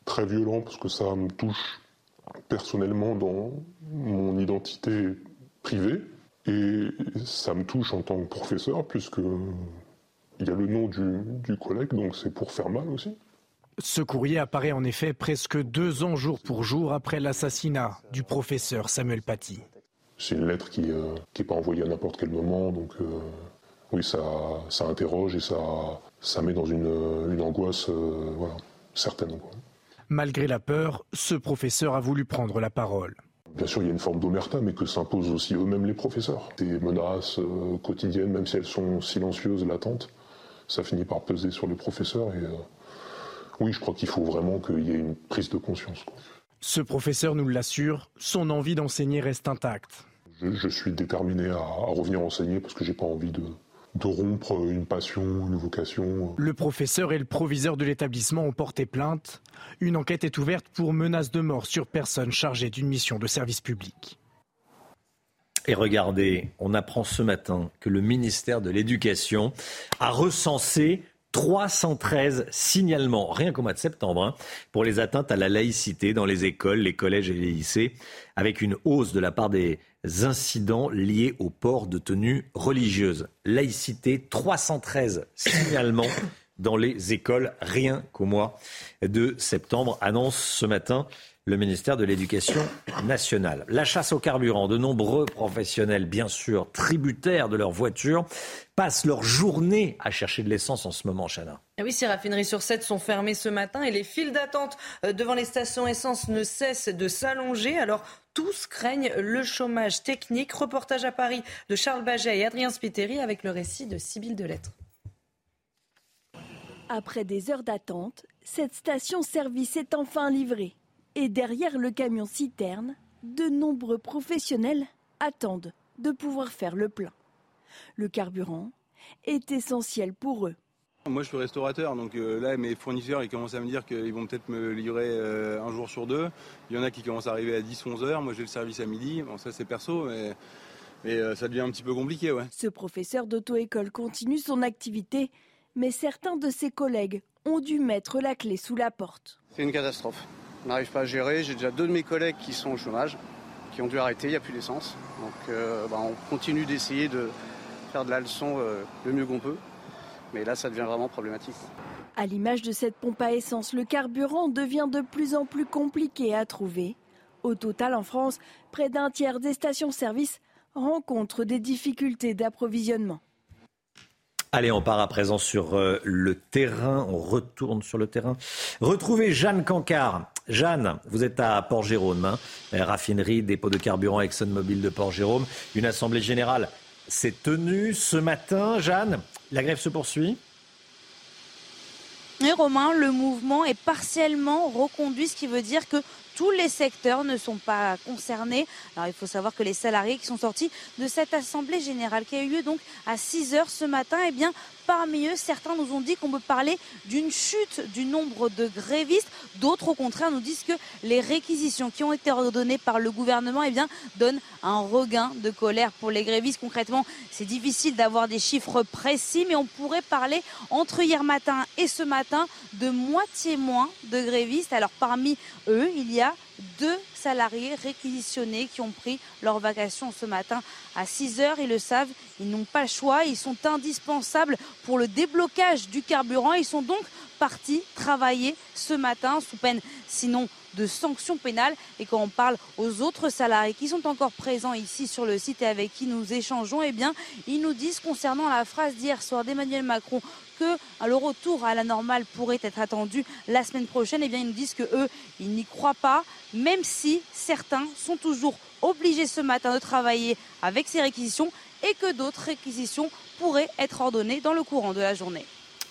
très violent parce que ça me touche personnellement dans mon identité privée et ça me touche en tant que professeur puisque il y a le nom du, collègue, donc c'est pour faire mal aussi. Ce courrier apparaît en effet presque deux ans jour pour jour après l'assassinat du professeur Samuel Paty. C'est une lettre qui n'est euh, pas envoyée à n'importe quel moment, donc euh, oui, ça, ça interroge et ça, ça met dans une, une angoisse euh, voilà, certaine. Malgré la peur, ce professeur a voulu prendre la parole. Bien sûr, il y a une forme d'omerta, mais que s'imposent aussi eux-mêmes les professeurs. Des menaces euh, quotidiennes, même si elles sont silencieuses, latentes, ça finit par peser sur les professeurs. Et euh, oui, je crois qu'il faut vraiment qu'il y ait une prise de conscience. Ce professeur nous l'assure, son envie d'enseigner reste intacte. Je, suis déterminé à, revenir enseigner parce que j'ai pas envie de, de rompre une passion, une vocation. Le professeur et le proviseur de l'établissement ont porté plainte. Une enquête est ouverte pour menace de mort sur personne chargée d'une mission de service public. Et regardez, on apprend ce matin que le ministère de l'Éducation a recensé 313 signalements, rien qu'au mois de septembre, hein, pour les atteintes à la laïcité dans les écoles, les collèges et les lycées, avec une hausse de la part des incidents liés au port de tenues religieuses. Laïcité, 313 signalements dans les écoles, rien qu'au mois de septembre, annonce ce matin le ministère de l'Éducation nationale. La chasse au carburant, de nombreux professionnels, bien sûr, tributaires de leur voiture, passent leur journée à chercher de l'essence en ce moment, Chana. Ah oui, ces raffineries sur 7 sont fermées ce matin et les files d'attente euh, devant les stations essence ne cessent de s'allonger. Alors tous craignent le chômage technique. Reportage à Paris de Charles Baget et Adrien Spiteri avec le récit de Sybille Delettre. Après des heures d'attente, cette station-service est enfin livrée. Et derrière le camion citerne, de nombreux professionnels attendent de pouvoir faire le plein. Le carburant est essentiel pour eux. Moi je suis restaurateur, donc euh, là mes fournisseurs ils commencent à me dire qu'ils vont peut-être me livrer euh, un jour sur deux. Il y en a qui commencent à arriver à 10-11 heures, moi j'ai le service à midi, bon ça c'est perso mais, euh, ça devient un petit peu compliqué. Ouais. Ce professeur d'auto-école continue son activité, mais certains de ses collègues ont dû mettre la clé sous la porte. C'est une catastrophe. On n'arrive pas à gérer. J'ai déjà deux de mes collègues qui sont au chômage, qui ont dû arrêter, il n'y a plus d'essence. Donc euh, bah, on continue d'essayer de faire de la leçon euh, le mieux qu'on peut. Mais là, ça devient vraiment problématique. À l'image de cette pompe à essence, le carburant devient de plus en plus compliqué à trouver. Au total, en France, près d'un tiers des stations-service rencontrent des difficultés d'approvisionnement. Allez, on part à présent sur euh, le terrain. On retourne sur le terrain. Retrouvez Jeanne Cancard. Jeanne, vous êtes à Port-Jérôme, hein. raffinerie, dépôt de carburant ExxonMobil de Port-Jérôme. Une assemblée générale s'est tenue ce matin. Jeanne, la grève se poursuit et Romain, le mouvement est partiellement reconduit, ce qui veut dire que tous les secteurs ne sont pas concernés. Alors il faut savoir que les salariés qui sont sortis de cette assemblée générale qui a eu lieu donc à 6 heures ce matin, eh bien Parmi eux, certains nous ont dit qu'on peut parler d'une chute du nombre de grévistes. D'autres, au contraire, nous disent que les réquisitions qui ont été ordonnées par le gouvernement eh bien, donnent un regain de colère pour les grévistes. Concrètement, c'est difficile d'avoir des chiffres précis, mais on pourrait parler entre hier matin et ce matin de moitié moins de grévistes. Alors parmi eux, il y a deux salariés réquisitionnés qui ont pris leur vacation ce matin à 6 heures. Ils le savent, ils n'ont pas le choix. Ils sont indispensables pour le déblocage du carburant. Ils sont donc partis travailler ce matin sous peine, sinon de sanctions pénales. Et quand on parle aux autres salariés qui sont encore présents ici sur le site et avec qui nous échangeons, eh bien, ils nous disent concernant la phrase d'hier soir d'Emmanuel Macron que le retour à la normale pourrait être attendu la semaine prochaine, eh bien, ils nous disent que eux, ils n'y croient pas, même si certains sont toujours obligés ce matin de travailler avec ces réquisitions et que d'autres réquisitions pourraient être ordonnées dans le courant de la journée.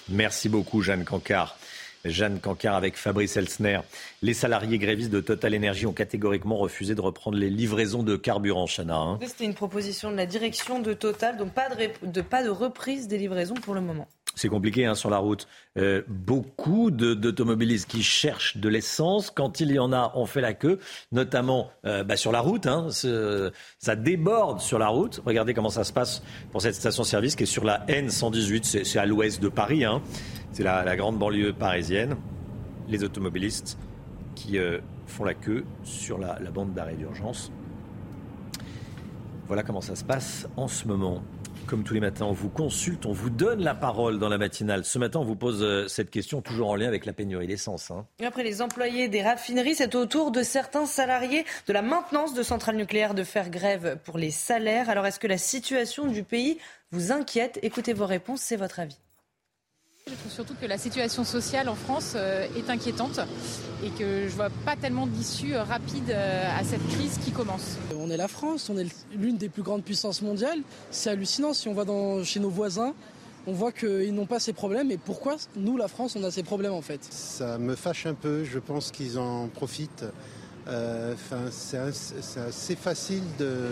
Merci beaucoup, Jeanne Cancard. Jeanne Cancard avec Fabrice Elsner. Les salariés grévistes de Total Energy ont catégoriquement refusé de reprendre les livraisons de carburant, Chana. Hein. C'était une proposition de la direction de Total, donc pas de, pas de reprise des livraisons pour le moment. C'est compliqué hein, sur la route. Euh, beaucoup d'automobilistes qui cherchent de l'essence, quand il y en a, on fait la queue, notamment euh, bah, sur la route. Hein, ça déborde sur la route. Regardez comment ça se passe pour cette station-service qui est sur la N118, c'est à l'ouest de Paris. Hein. C'est la, grande banlieue parisienne. Les automobilistes qui euh, font la queue sur la, la bande d'arrêt d'urgence. Voilà comment ça se passe en ce moment. Comme tous les matins, on vous consulte, on vous donne la parole dans la matinale. Ce matin, on vous pose euh, cette question, toujours en lien avec la pénurie d'essence. Hein. Après les employés des raffineries, c'est au tour de certains salariés de la maintenance de centrales nucléaires de faire grève pour les salaires. Alors, est-ce que la situation du pays vous inquiète? Écoutez vos réponses, c'est votre avis. Je trouve surtout que la situation sociale en France euh, est inquiétante et que je vois pas tellement d'issue euh, rapide euh, à cette crise qui commence. On est la France, on est l'une des plus grandes puissances mondiales. C'est hallucinant si on va dans, chez nos voisins. On voit qu'ils n'ont pas ces problèmes et pourquoi nous, la France, on a ces problèmes en fait? Ça me fâche un peu, je pense qu'ils en profitent. c'est assez facile de,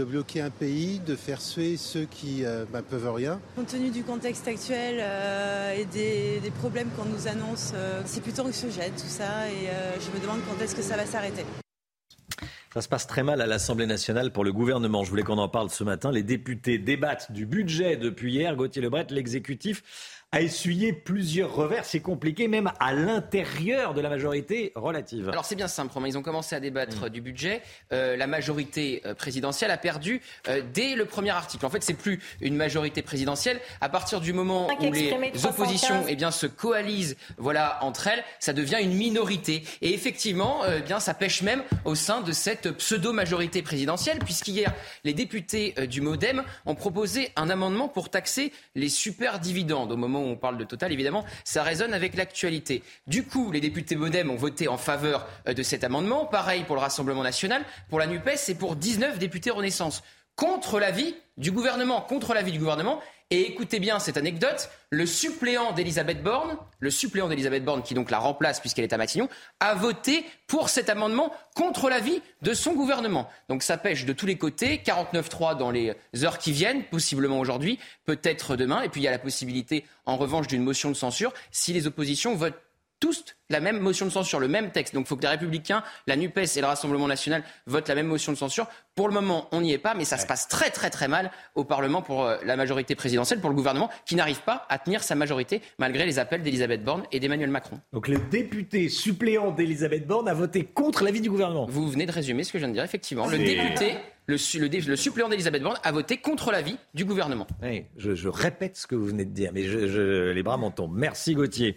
de bloquer un pays, de faire suer ceux qui ne bah, peuvent rien. Compte tenu du contexte actuel euh, et des, problèmes qu'on nous annonce, euh, c'est plutôt anxiogène tout ça et euh, je me demande quand est-ce que ça va s'arrêter. Ça se passe très mal à l'Assemblée nationale pour le gouvernement. Je voulais qu'on en parle ce matin. Les députés débattent du budget depuis hier. Gauthier Lebret, l'exécutif a essuyé plusieurs revers. C'est compliqué même à l'intérieur de la majorité relative. Alors c'est bien simple, ils ont commencé à débattre mm. du budget. Euh, la majorité euh, présidentielle a perdu euh, dès le premier article. En fait, c'est plus une majorité présidentielle. À partir du moment où les oppositions eh bien, se coalisent voilà, entre elles, ça devient une minorité. Et effectivement, eh bien, ça pêche même au sein de cette pseudo-majorité présidentielle, puisqu'hier, les députés du Modem ont proposé un amendement pour taxer les super dividendes au moment on parle de Total, évidemment, ça résonne avec l'actualité. Du coup, les députés Modem ont voté en faveur euh, de cet amendement. Pareil pour le Rassemblement national, pour la NUPES et pour 19 députés Renaissance. Contre l'avis du gouvernement, contre l'avis du gouvernement. Et écoutez bien cette anecdote, le suppléant d'Elisabeth Borne, le suppléant d'Elisabeth Borne qui donc la remplace puisqu'elle est à Matignon, a voté pour cet amendement contre l'avis de son gouvernement. Donc ça pêche de tous les côtés, 49-3 dans les heures qui viennent, possiblement aujourd'hui, peut-être demain, et puis il y a la possibilité en revanche d'une motion de censure si les oppositions votent tous la même motion de censure, le même texte. Donc il faut que les Républicains, la NUPES et le Rassemblement national votent la même motion de censure. Pour le moment, on n'y est pas, mais ça se passe très très très mal au Parlement pour euh, la majorité présidentielle, pour le gouvernement, qui n'arrive pas à tenir sa majorité malgré les appels d'Elisabeth Borne et d'Emmanuel Macron. Donc le député suppléant d'Elisabeth Borne a voté contre l'avis du gouvernement. Vous venez de résumer ce que je viens de dire, effectivement. Le député le, le, suppléant d'Elisabeth Borne a voté contre l'avis du gouvernement. je, répète ce que vous venez de dire, mais je, les bras m'en tombent. Merci Gauthier.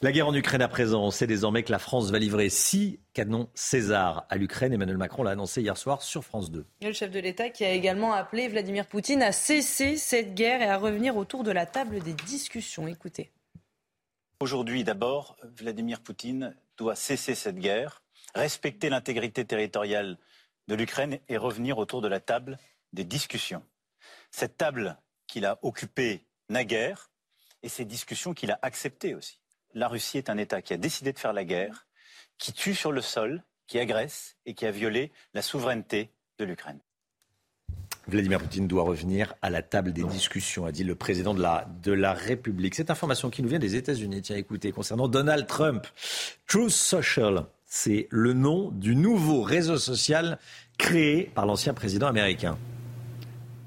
La guerre en Ukraine à présent, sait désormais que la France va livrer six canons César à l'Ukraine. Emmanuel Macron l'a annoncé hier soir sur France 2. le chef de l'État qui a également appelé Vladimir Poutine à cesser cette guerre et à revenir autour de la table des discussions. Écoutez. Aujourd'hui, d'abord, Vladimir Poutine doit cesser cette guerre, respecter l'intégrité territoriale de l'Ukraine et revenir autour de la table des discussions. Cette table qu'il a occupée naguère et ces discussions qu'il a acceptées aussi. La Russie est un État qui a décidé de faire la guerre, qui tue sur le sol, qui agresse et qui a violé la souveraineté de l'Ukraine. Vladimir Poutine doit revenir à la table des discussions, a dit le président de la, République. Cette information qui nous vient des États-Unis, tiens, écoutez, concernant Donald Trump. Truth Social c'est le nom du nouveau réseau social créé par l'ancien président américain.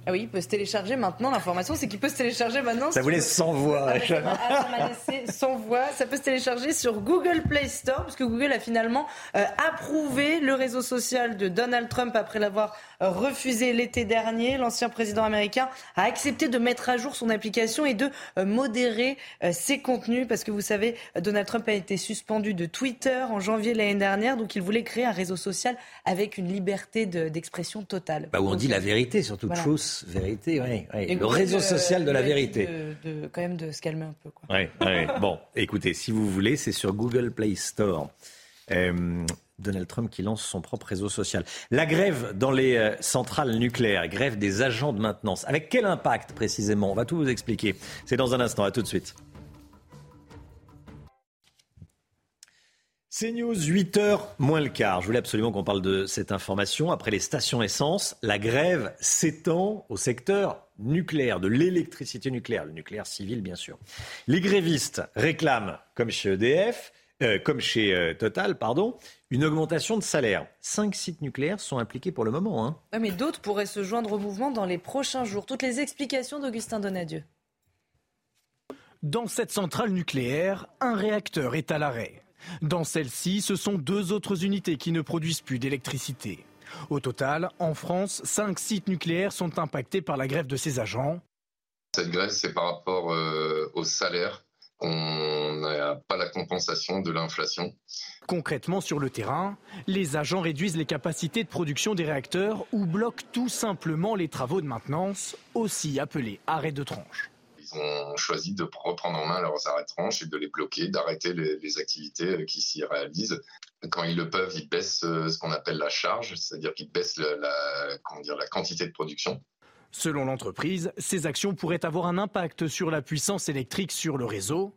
Ah oui, il peut se télécharger maintenant. L'information, c'est qu'il peut se télécharger maintenant. Ça vous laisse sans voix, ah, ça m'a laissé sans voix. Ça peut se télécharger sur Google Play Store, parce que Google a finalement euh, approuvé le réseau social de Donald Trump après l'avoir refusé l'été dernier. L'ancien président américain a accepté de mettre à jour son application et de euh, modérer euh, ses contenus parce que vous savez, Donald Trump a été suspendu de Twitter en janvier l'année dernière, donc il voulait créer un réseau social avec une liberté d'expression totale. Bah où on dit la vérité sur toute chose, vérité, oui. Le réseau social de la vérité. De, quand même de se calmer un peu. Oui, bon, écoutez, si vous voulez, c'est sur Google Play Store. Euh, Donald Trump qui lance son propre réseau social. La grève dans les euh, centrales nucléaires, grève des agents de maintenance. Avec quel impact précisément? On va tout vous expliquer. C'est dans un instant. À tout de suite. C'est News, 8h moins le quart. Je voulais absolument qu'on parle de cette information. Après les stations essence, la grève s'étend au secteur nucléaire, de l'électricité nucléaire, le nucléaire civil bien sûr. Les grévistes réclament, comme chez EDF, euh, comme chez euh, Total, pardon, une augmentation de salaire. Cinq sites nucléaires sont impliqués pour le moment. Hein. mais d'autres pourraient se joindre au mouvement dans les prochains jours. Toutes les explications d'Augustin Donadieu. Dans cette centrale nucléaire, un réacteur est à l'arrêt. Dans celle-ci, ce sont deux autres unités qui ne produisent plus d'électricité. Au total, en France, cinq sites nucléaires sont impactés par la grève de ces agents. Cette grève, c'est par rapport euh, au salaire on n'a pas la compensation de l'inflation. Concrètement, sur le terrain, les agents réduisent les capacités de production des réacteurs ou bloquent tout simplement les travaux de maintenance, aussi appelés arrêts de tranche. Ils ont choisi de reprendre en main leurs arrêts de tranche et de les bloquer, d'arrêter les, activités qui s'y réalisent. Quand ils le peuvent, ils baissent euh, ce qu'on appelle la charge, c'est-à-dire qu'ils baissent la, dire, la quantité de production. Selon l'entreprise, ces actions pourraient avoir un impact sur la puissance électrique sur le réseau.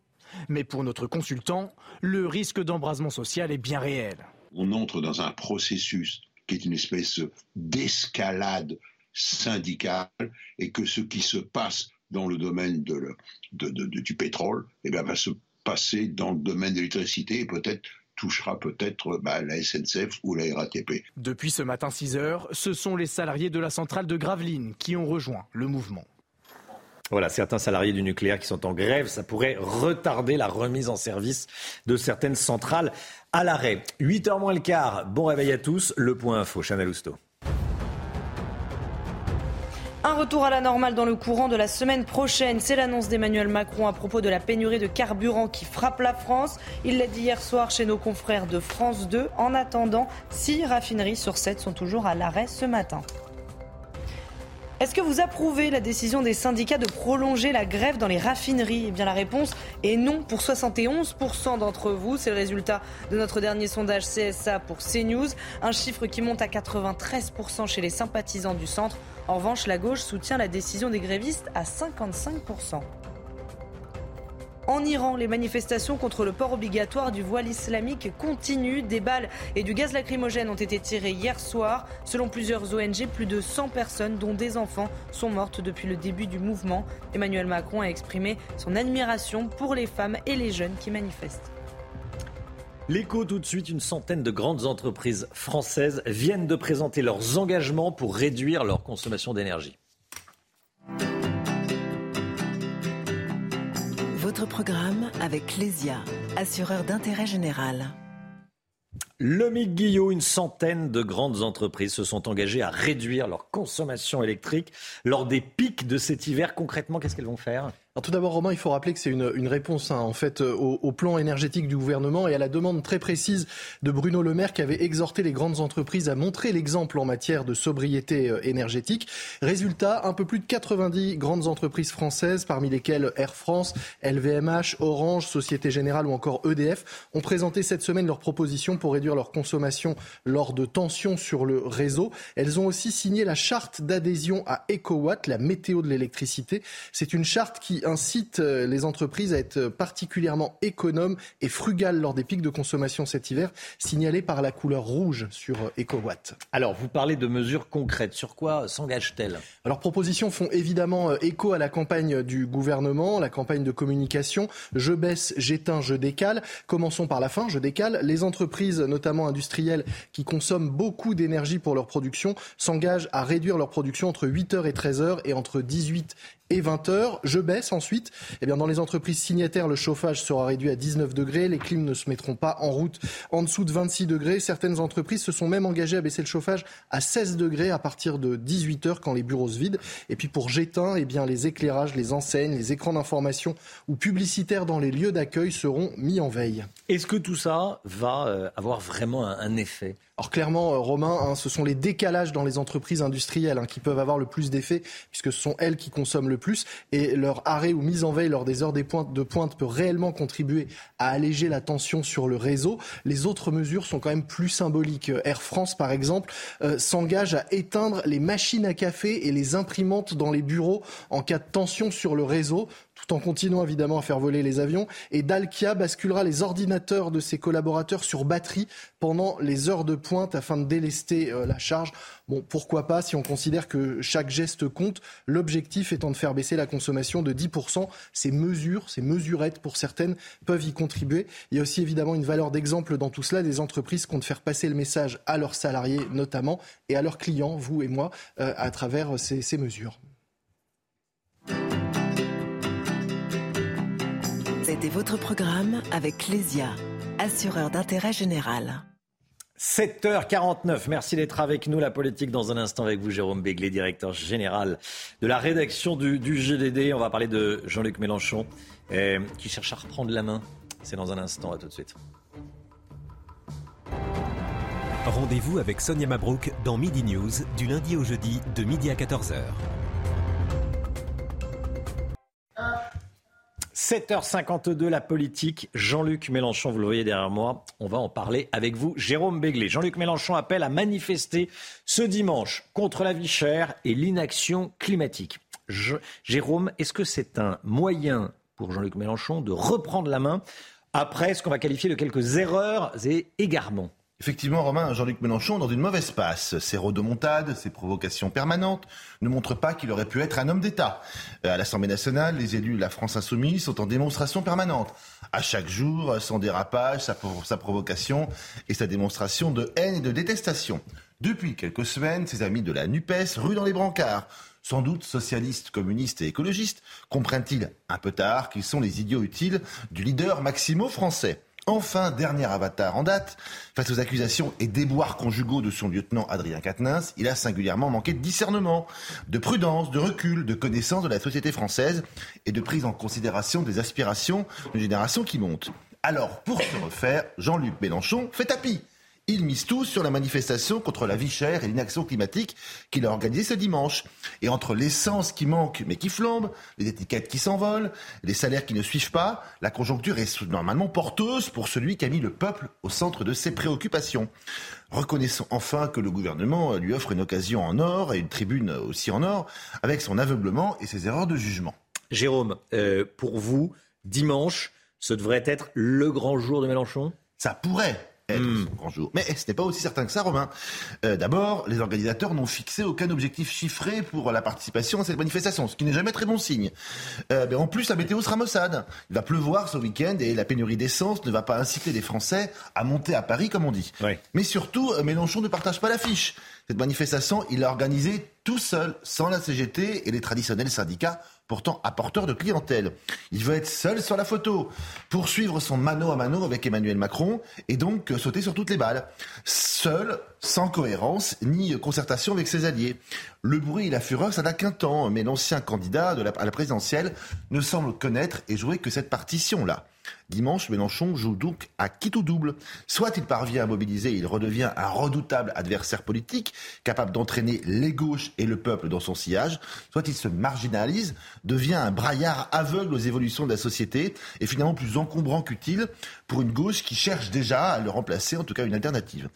Mais pour notre consultant, le risque d'embrasement social est bien réel. On entre dans un processus qui est une espèce d'escalade syndicale et que ce qui se passe dans le domaine de du pétrole eh bien, va se passer dans le domaine de l'électricité et peut-être touchera peut-être bah, la SNCF ou la RATP. Depuis ce matin 6 heures, ce sont les salariés de la centrale de Gravelines qui ont rejoint le mouvement. Voilà, certains salariés du nucléaire qui sont en grève, ça pourrait retarder la remise en service de certaines centrales à l'arrêt. 8h moins le quart, bon réveil à tous, le point info, Chanel Housteau. Un retour à la normale dans le courant de la semaine prochaine. C'est l'annonce d'Emmanuel Macron à propos de la pénurie de carburant qui frappe la France. Il l'a dit hier soir chez nos confrères de France 2. En attendant, six raffineries sur 7 sont toujours à l'arrêt ce matin. Est-ce que vous approuvez la décision des syndicats de prolonger la grève dans les raffineries? Eh bien la réponse est non pour 71% d'entre vous. C'est le résultat de notre dernier sondage CSA pour CNews. Un chiffre qui monte à 93% chez les sympathisants du centre. En revanche, la gauche soutient la décision des grévistes à 55%. En Iran, les manifestations contre le port obligatoire du voile islamique continuent. Des balles et du gaz lacrymogène ont été tirées hier soir. Selon plusieurs ONG, plus de 100 personnes, dont des enfants, sont mortes depuis le début du mouvement. Emmanuel Macron a exprimé son admiration pour les femmes et les jeunes qui manifestent. L'écho tout de suite, une centaine de grandes entreprises françaises viennent de présenter leurs engagements pour réduire leur consommation d'énergie. Votre programme avec Lesia, assureur d'intérêt général. Le Guillot, une centaine de grandes entreprises se sont engagées à réduire leur consommation électrique lors des pics de cet hiver. Concrètement, qu'est-ce qu'elles vont faire? Tout d'abord, Romain, il faut rappeler que c'est une, réponse hein, en fait euh, au, plan énergétique du gouvernement et à la demande très précise de Bruno Le Maire qui avait exhorté les grandes entreprises à montrer l'exemple en matière de sobriété euh, énergétique. Résultat, un peu plus de 90 grandes entreprises françaises, parmi lesquelles Air France, LVMH, Orange, Société Générale ou encore EDF, ont présenté cette semaine leurs propositions pour réduire leur consommation lors de tensions sur le réseau. Elles ont aussi signé la charte d'adhésion à EcoWatt, la météo de l'électricité. C'est une charte qui incite euh, les entreprises à être particulièrement économes et frugales lors des pics de consommation cet hiver, signalé par la couleur rouge sur euh, EcoWatt. Alors, vous parlez de mesures concrètes. Sur quoi s'engagent-elles Alors, propositions font évidemment euh, écho à la campagne du gouvernement, la campagne de communication. Je baisse, j'éteins, je décale. Commençons par la fin, je décale. Les entreprises, notamment industrielles, qui consomment beaucoup d'énergie pour leur production, s'engagent à réduire leur production entre 8h et 13h et entre 18 et 20 heures. Je baisse ensuite. Eh bien, dans les entreprises signataires, le chauffage sera réduit à 19 degrés. Les clims ne se mettront pas en route en dessous de 26 degrés. Certaines entreprises se sont même engagées à baisser le chauffage à 16 degrés à partir de 18 heures quand les bureaux se vident. Et puis pour Gétin, eh bien, les éclairages, les enseignes, les écrans d'information ou publicitaires dans les lieux d'accueil seront mis en veille. Est-ce que tout ça va euh, avoir vraiment un effet? Alors clairement, euh, Romain, hein, ce sont les décalages dans les entreprises industrielles hein, qui peuvent avoir le plus d'effet, puisque ce sont elles qui consomment le plus, et leur arrêt ou mise en veille lors des heures de pointe peut réellement contribuer à alléger la tension sur le réseau. Les autres mesures sont quand même plus symboliques. Air France, par exemple, euh, s'engage à éteindre les machines à café et les imprimantes dans les bureaux en cas de tension sur le réseau tout en continuant évidemment à faire voler les avions. Et Dalkia basculera les ordinateurs de ses collaborateurs sur batterie pendant les heures de pointe afin de délester euh, la charge. Bon, pourquoi pas si on considère que chaque geste compte, l'objectif étant de faire baisser la consommation de 10%. Ces mesures, ces mesurettes pour certaines peuvent y contribuer. Il y a aussi évidemment une valeur d'exemple dans tout cela. Des entreprises comptent faire passer le message à leurs salariés notamment et à leurs clients, vous et moi, euh, à travers ces, ces mesures. C'était votre programme avec Lesia, assureur d'intérêt général. 7h49, merci d'être avec nous. La politique dans un instant avec vous, Jérôme Béglé, directeur général de la rédaction du, GDD. On va parler de Jean-Luc Mélenchon euh, qui cherche à reprendre la main. C'est dans un instant, à tout de suite. Rendez-vous avec Sonia Mabrouk dans Midi News du lundi au jeudi de midi à 14h. 7h52, la politique. Jean-Luc Mélenchon, vous le voyez derrière moi. On va en parler avec vous. Jérôme Béglé. Jean-Luc Mélenchon appelle à manifester ce dimanche contre la vie chère et l'inaction climatique. Jérôme, est-ce que c'est un moyen pour Jean-Luc Mélenchon de reprendre la main après ce qu'on va qualifier de quelques erreurs et égarements? Effectivement, Romain, Jean-Luc Mélenchon dans une mauvaise passe. Ses rodomontades, ses provocations permanentes ne montrent pas qu'il aurait pu être un homme d'État. Euh, à l'Assemblée nationale, les élus de la France insoumise sont en démonstration permanente. À chaque jour, son dérapage, sa, provocation et sa démonstration de haine et de détestation. Depuis quelques semaines, ses amis de la NUPES ruent dans les brancards. Sans doute socialistes, communistes et écologistes comprennent-ils un peu tard qu'ils sont les idiots utiles du leader maximo français? Enfin, dernier avatar en date, face aux accusations et déboires conjugaux de son lieutenant Adrien Quatennens, il a singulièrement manqué de discernement, de prudence, de recul, de connaissance de la société française et de prise en considération des aspirations d'une génération qui monte. Alors, pour se refaire, Jean-Luc Mélenchon fait tapis. Il mise tout sur la manifestation contre la vie chère et l'inaction climatique qu'il a organisée ce dimanche. Et entre l'essence qui manque mais qui flambe, les étiquettes qui s'envolent, les salaires qui ne suivent pas, la conjoncture est normalement porteuse pour celui qui a mis le peuple au centre de ses préoccupations. Reconnaissons enfin que le gouvernement lui offre une occasion en or et une tribune aussi en or avec son aveuglement et ses erreurs de jugement. Jérôme, euh, pour vous, dimanche, ce devrait être le grand jour de Mélenchon? Ça pourrait être hmm. grand jour. Mais ce n'est pas aussi certain que ça, Romain. Euh, D'abord, les organisateurs n'ont fixé aucun objectif chiffré pour la participation à cette manifestation, ce qui n'est jamais très bon signe. Euh, mais en plus, la météo sera maussade. Il va pleuvoir ce week-end et la pénurie d'essence ne va pas inciter les Français à monter à Paris, comme on dit. Mais surtout, euh, Mélenchon ne partage pas l'affiche. Cette manifestation, il l'a organisée tout seul, sans la CGT et les traditionnels syndicats pourtant apporteur de clientèle. Il veut être seul sur la photo, poursuivre son mano à mano avec Emmanuel Macron et donc sauter sur toutes les balles. Seul, sans cohérence ni concertation avec ses alliés. Le bruit et la fureur, ça n'a qu'un temps, mais l'ancien candidat à la présidentielle ne semble connaître et jouer que cette partition-là. Dimanche, Mélenchon joue donc à quitte ou double. Soit il parvient à mobiliser, il redevient un redoutable adversaire politique, capable d'entraîner les gauches et le peuple dans son sillage, soit il se marginalise, devient un braillard aveugle aux évolutions de la société et finalement plus encombrant qu'utile pour une gauche qui cherche déjà à le remplacer, en tout cas une alternative.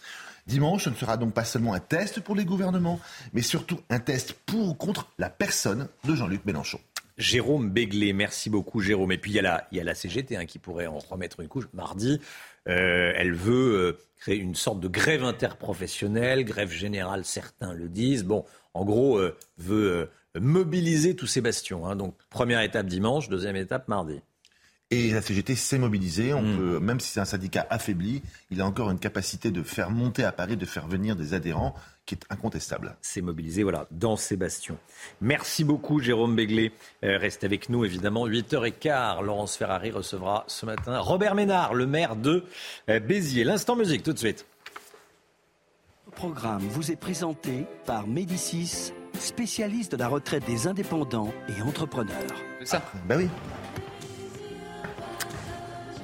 Dimanche, ce ne sera donc pas seulement un test pour les gouvernements, mais surtout un test pour ou contre la personne de Jean-Luc Mélenchon. Jérôme Béglé, merci beaucoup Jérôme. Et puis il y a la, CGT hein, qui pourrait en remettre une couche mardi. Euh, elle veut euh, créer une sorte de grève interprofessionnelle, grève générale, certains le disent. Bon, en gros, euh, veut mobiliser tous ces bastions. Hein. Donc première étape dimanche, deuxième étape mardi. Et la CGT s'est mobilisée. On hmm. peut, même si c'est un syndicat affaibli, il a encore une capacité de faire monter à Paris, de faire venir des adhérents qui est incontestable. C'est mobilisé, voilà, dans ces bastions. Merci beaucoup, Jérôme Béglé. Euh, reste avec nous, évidemment. 8h15, Laurence Ferrari recevra ce matin Robert Ménard, le maire de euh, Béziers. L'instant musique, tout de suite. Le programme vous est présenté par Médicis, spécialiste de la retraite des indépendants et entrepreneurs. C'est ça Ben oui.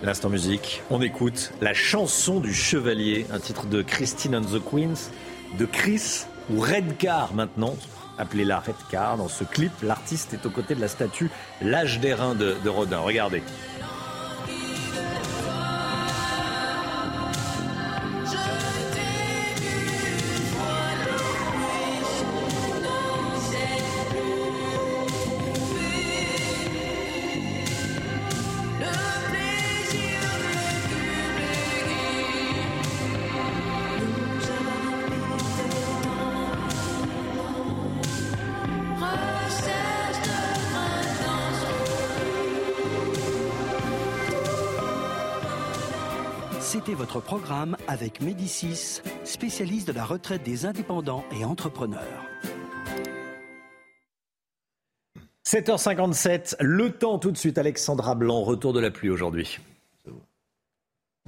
L'instant musique, on écoute la chanson du chevalier, un titre de Christine and the Queens, de Chris ou Redcar maintenant, appelez-la Redcar. Dans ce clip, l'artiste est aux côtés de la statue L'âge des reins de, de Rodin. Regardez. Votre programme avec Médicis, spécialiste de la retraite des indépendants et entrepreneurs. 7h57, le temps tout de suite, Alexandra Blanc, retour de la pluie aujourd'hui.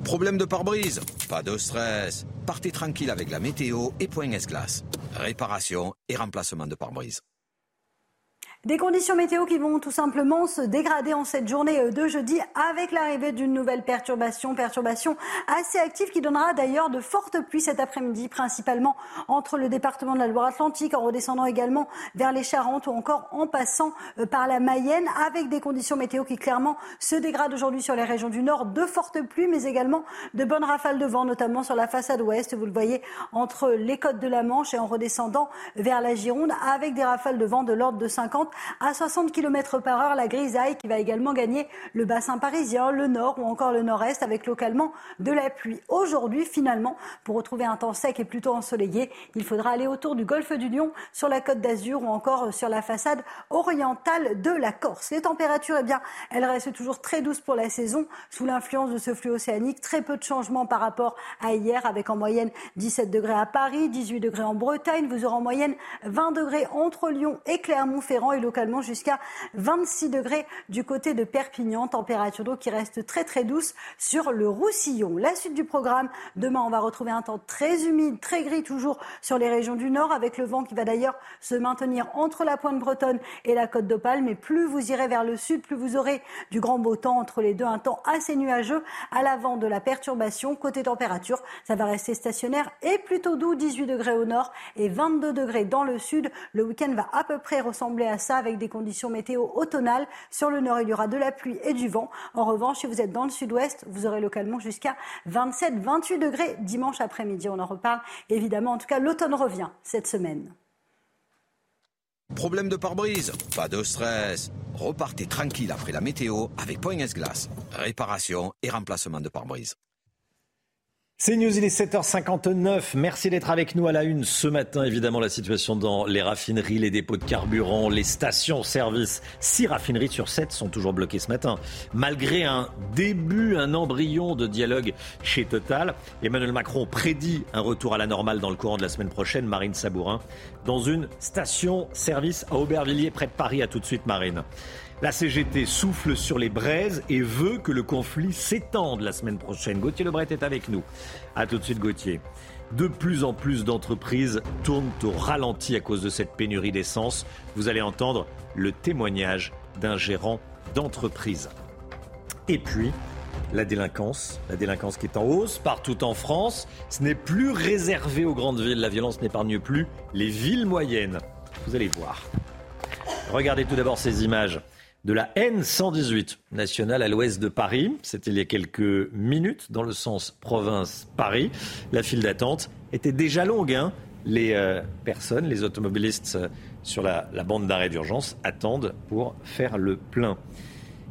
Problème de pare-brise Pas de stress. Partez tranquille avec la météo et Point S-Glace. Réparation et remplacement de pare-brise. Des conditions météo qui vont tout simplement se dégrader en cette journée euh, de jeudi avec l'arrivée d'une nouvelle perturbation, perturbation assez active qui donnera d'ailleurs de fortes pluies cet après-midi, principalement entre le département de la Loire-Atlantique, en redescendant également vers les Charentes ou encore en passant euh, par la Mayenne, avec des conditions météo qui clairement se dégradent aujourd'hui sur les régions du Nord, de fortes pluies, mais également de bonnes rafales de vent, notamment sur la façade ouest, vous le voyez, entre les côtes de la Manche et en redescendant vers la Gironde, avec des rafales de vent de l'ordre de 50 à 60 km par heure. La grisaille qui va également gagner le bassin parisien, le nord ou encore le nord-est avec localement de la pluie. Aujourd'hui, finalement, pour retrouver un temps sec et plutôt ensoleillé, il faudra aller autour du golfe du Lion, sur la côte d'Azur ou encore sur la façade orientale de la Corse. Les températures, eh bien, elles restent toujours très douces pour la saison sous l'influence de ce flux océanique. Très peu de changements par rapport à hier avec en moyenne 17 degrés à Paris, 18 degrés en Bretagne. Vous aurez en moyenne 20 degrés entre Lyon et Clermont-Ferrand localement jusqu'à 26 degrés du côté de Perpignan. Température d'eau qui reste très très douce sur le Roussillon. La suite du programme, demain on va retrouver un temps très humide, très gris toujours sur les régions du nord avec le vent qui va d'ailleurs se maintenir entre la pointe bretonne et la côte d'Opale. Mais plus vous irez vers le sud, plus vous aurez du grand beau temps entre les deux. Un temps assez nuageux à l'avant de la perturbation. Côté température, ça va rester stationnaire et plutôt doux, 18 degrés au nord et 22 degrés dans le sud. Le week-end va à peu près ressembler à ça avec des conditions météo automnales. Sur le nord, il y aura de la pluie et du vent. En revanche, si vous êtes dans le sud-ouest, vous aurez localement jusqu'à 27-28 degrés dimanche après-midi. On en reparle évidemment. En tout cas, l'automne revient cette semaine. Problème de pare-brise? Pas de stress. Repartez tranquille après la météo avec Point S-Glace. Réparation et remplacement de pare-brise. C'est News, il est 7h59. Merci d'être avec nous à la une ce matin. Évidemment, la situation dans les raffineries, les dépôts de carburant, les stations-service. Six raffineries sur sept sont toujours bloquées ce matin. Malgré un début, un embryon de dialogue chez Total, Emmanuel Macron prédit un retour à la normale dans le courant de la semaine prochaine. Marine Sabourin, dans une station-service à Aubervilliers, près de Paris. À tout de suite, Marine. La CGT souffle sur les braises et veut que le conflit s'étende la semaine prochaine. Gauthier Lebret est avec nous. A tout de suite, Gauthier. De plus en plus d'entreprises tournent au ralenti à cause de cette pénurie d'essence. Vous allez entendre le témoignage d'un gérant d'entreprise. Et puis, la délinquance, la délinquance qui est en hausse partout en France. Ce n'est plus réservé aux grandes villes. La violence n'épargne plus les villes moyennes. Vous allez voir. Regardez tout d'abord ces images de la N118 nationale à l'ouest de Paris. C'était il y a quelques minutes dans le sens province-Paris. La file d'attente était déjà longue. Hein. les euh, personnes, les automobilistes euh, sur la, bande d'arrêt d'urgence attendent pour faire le plein.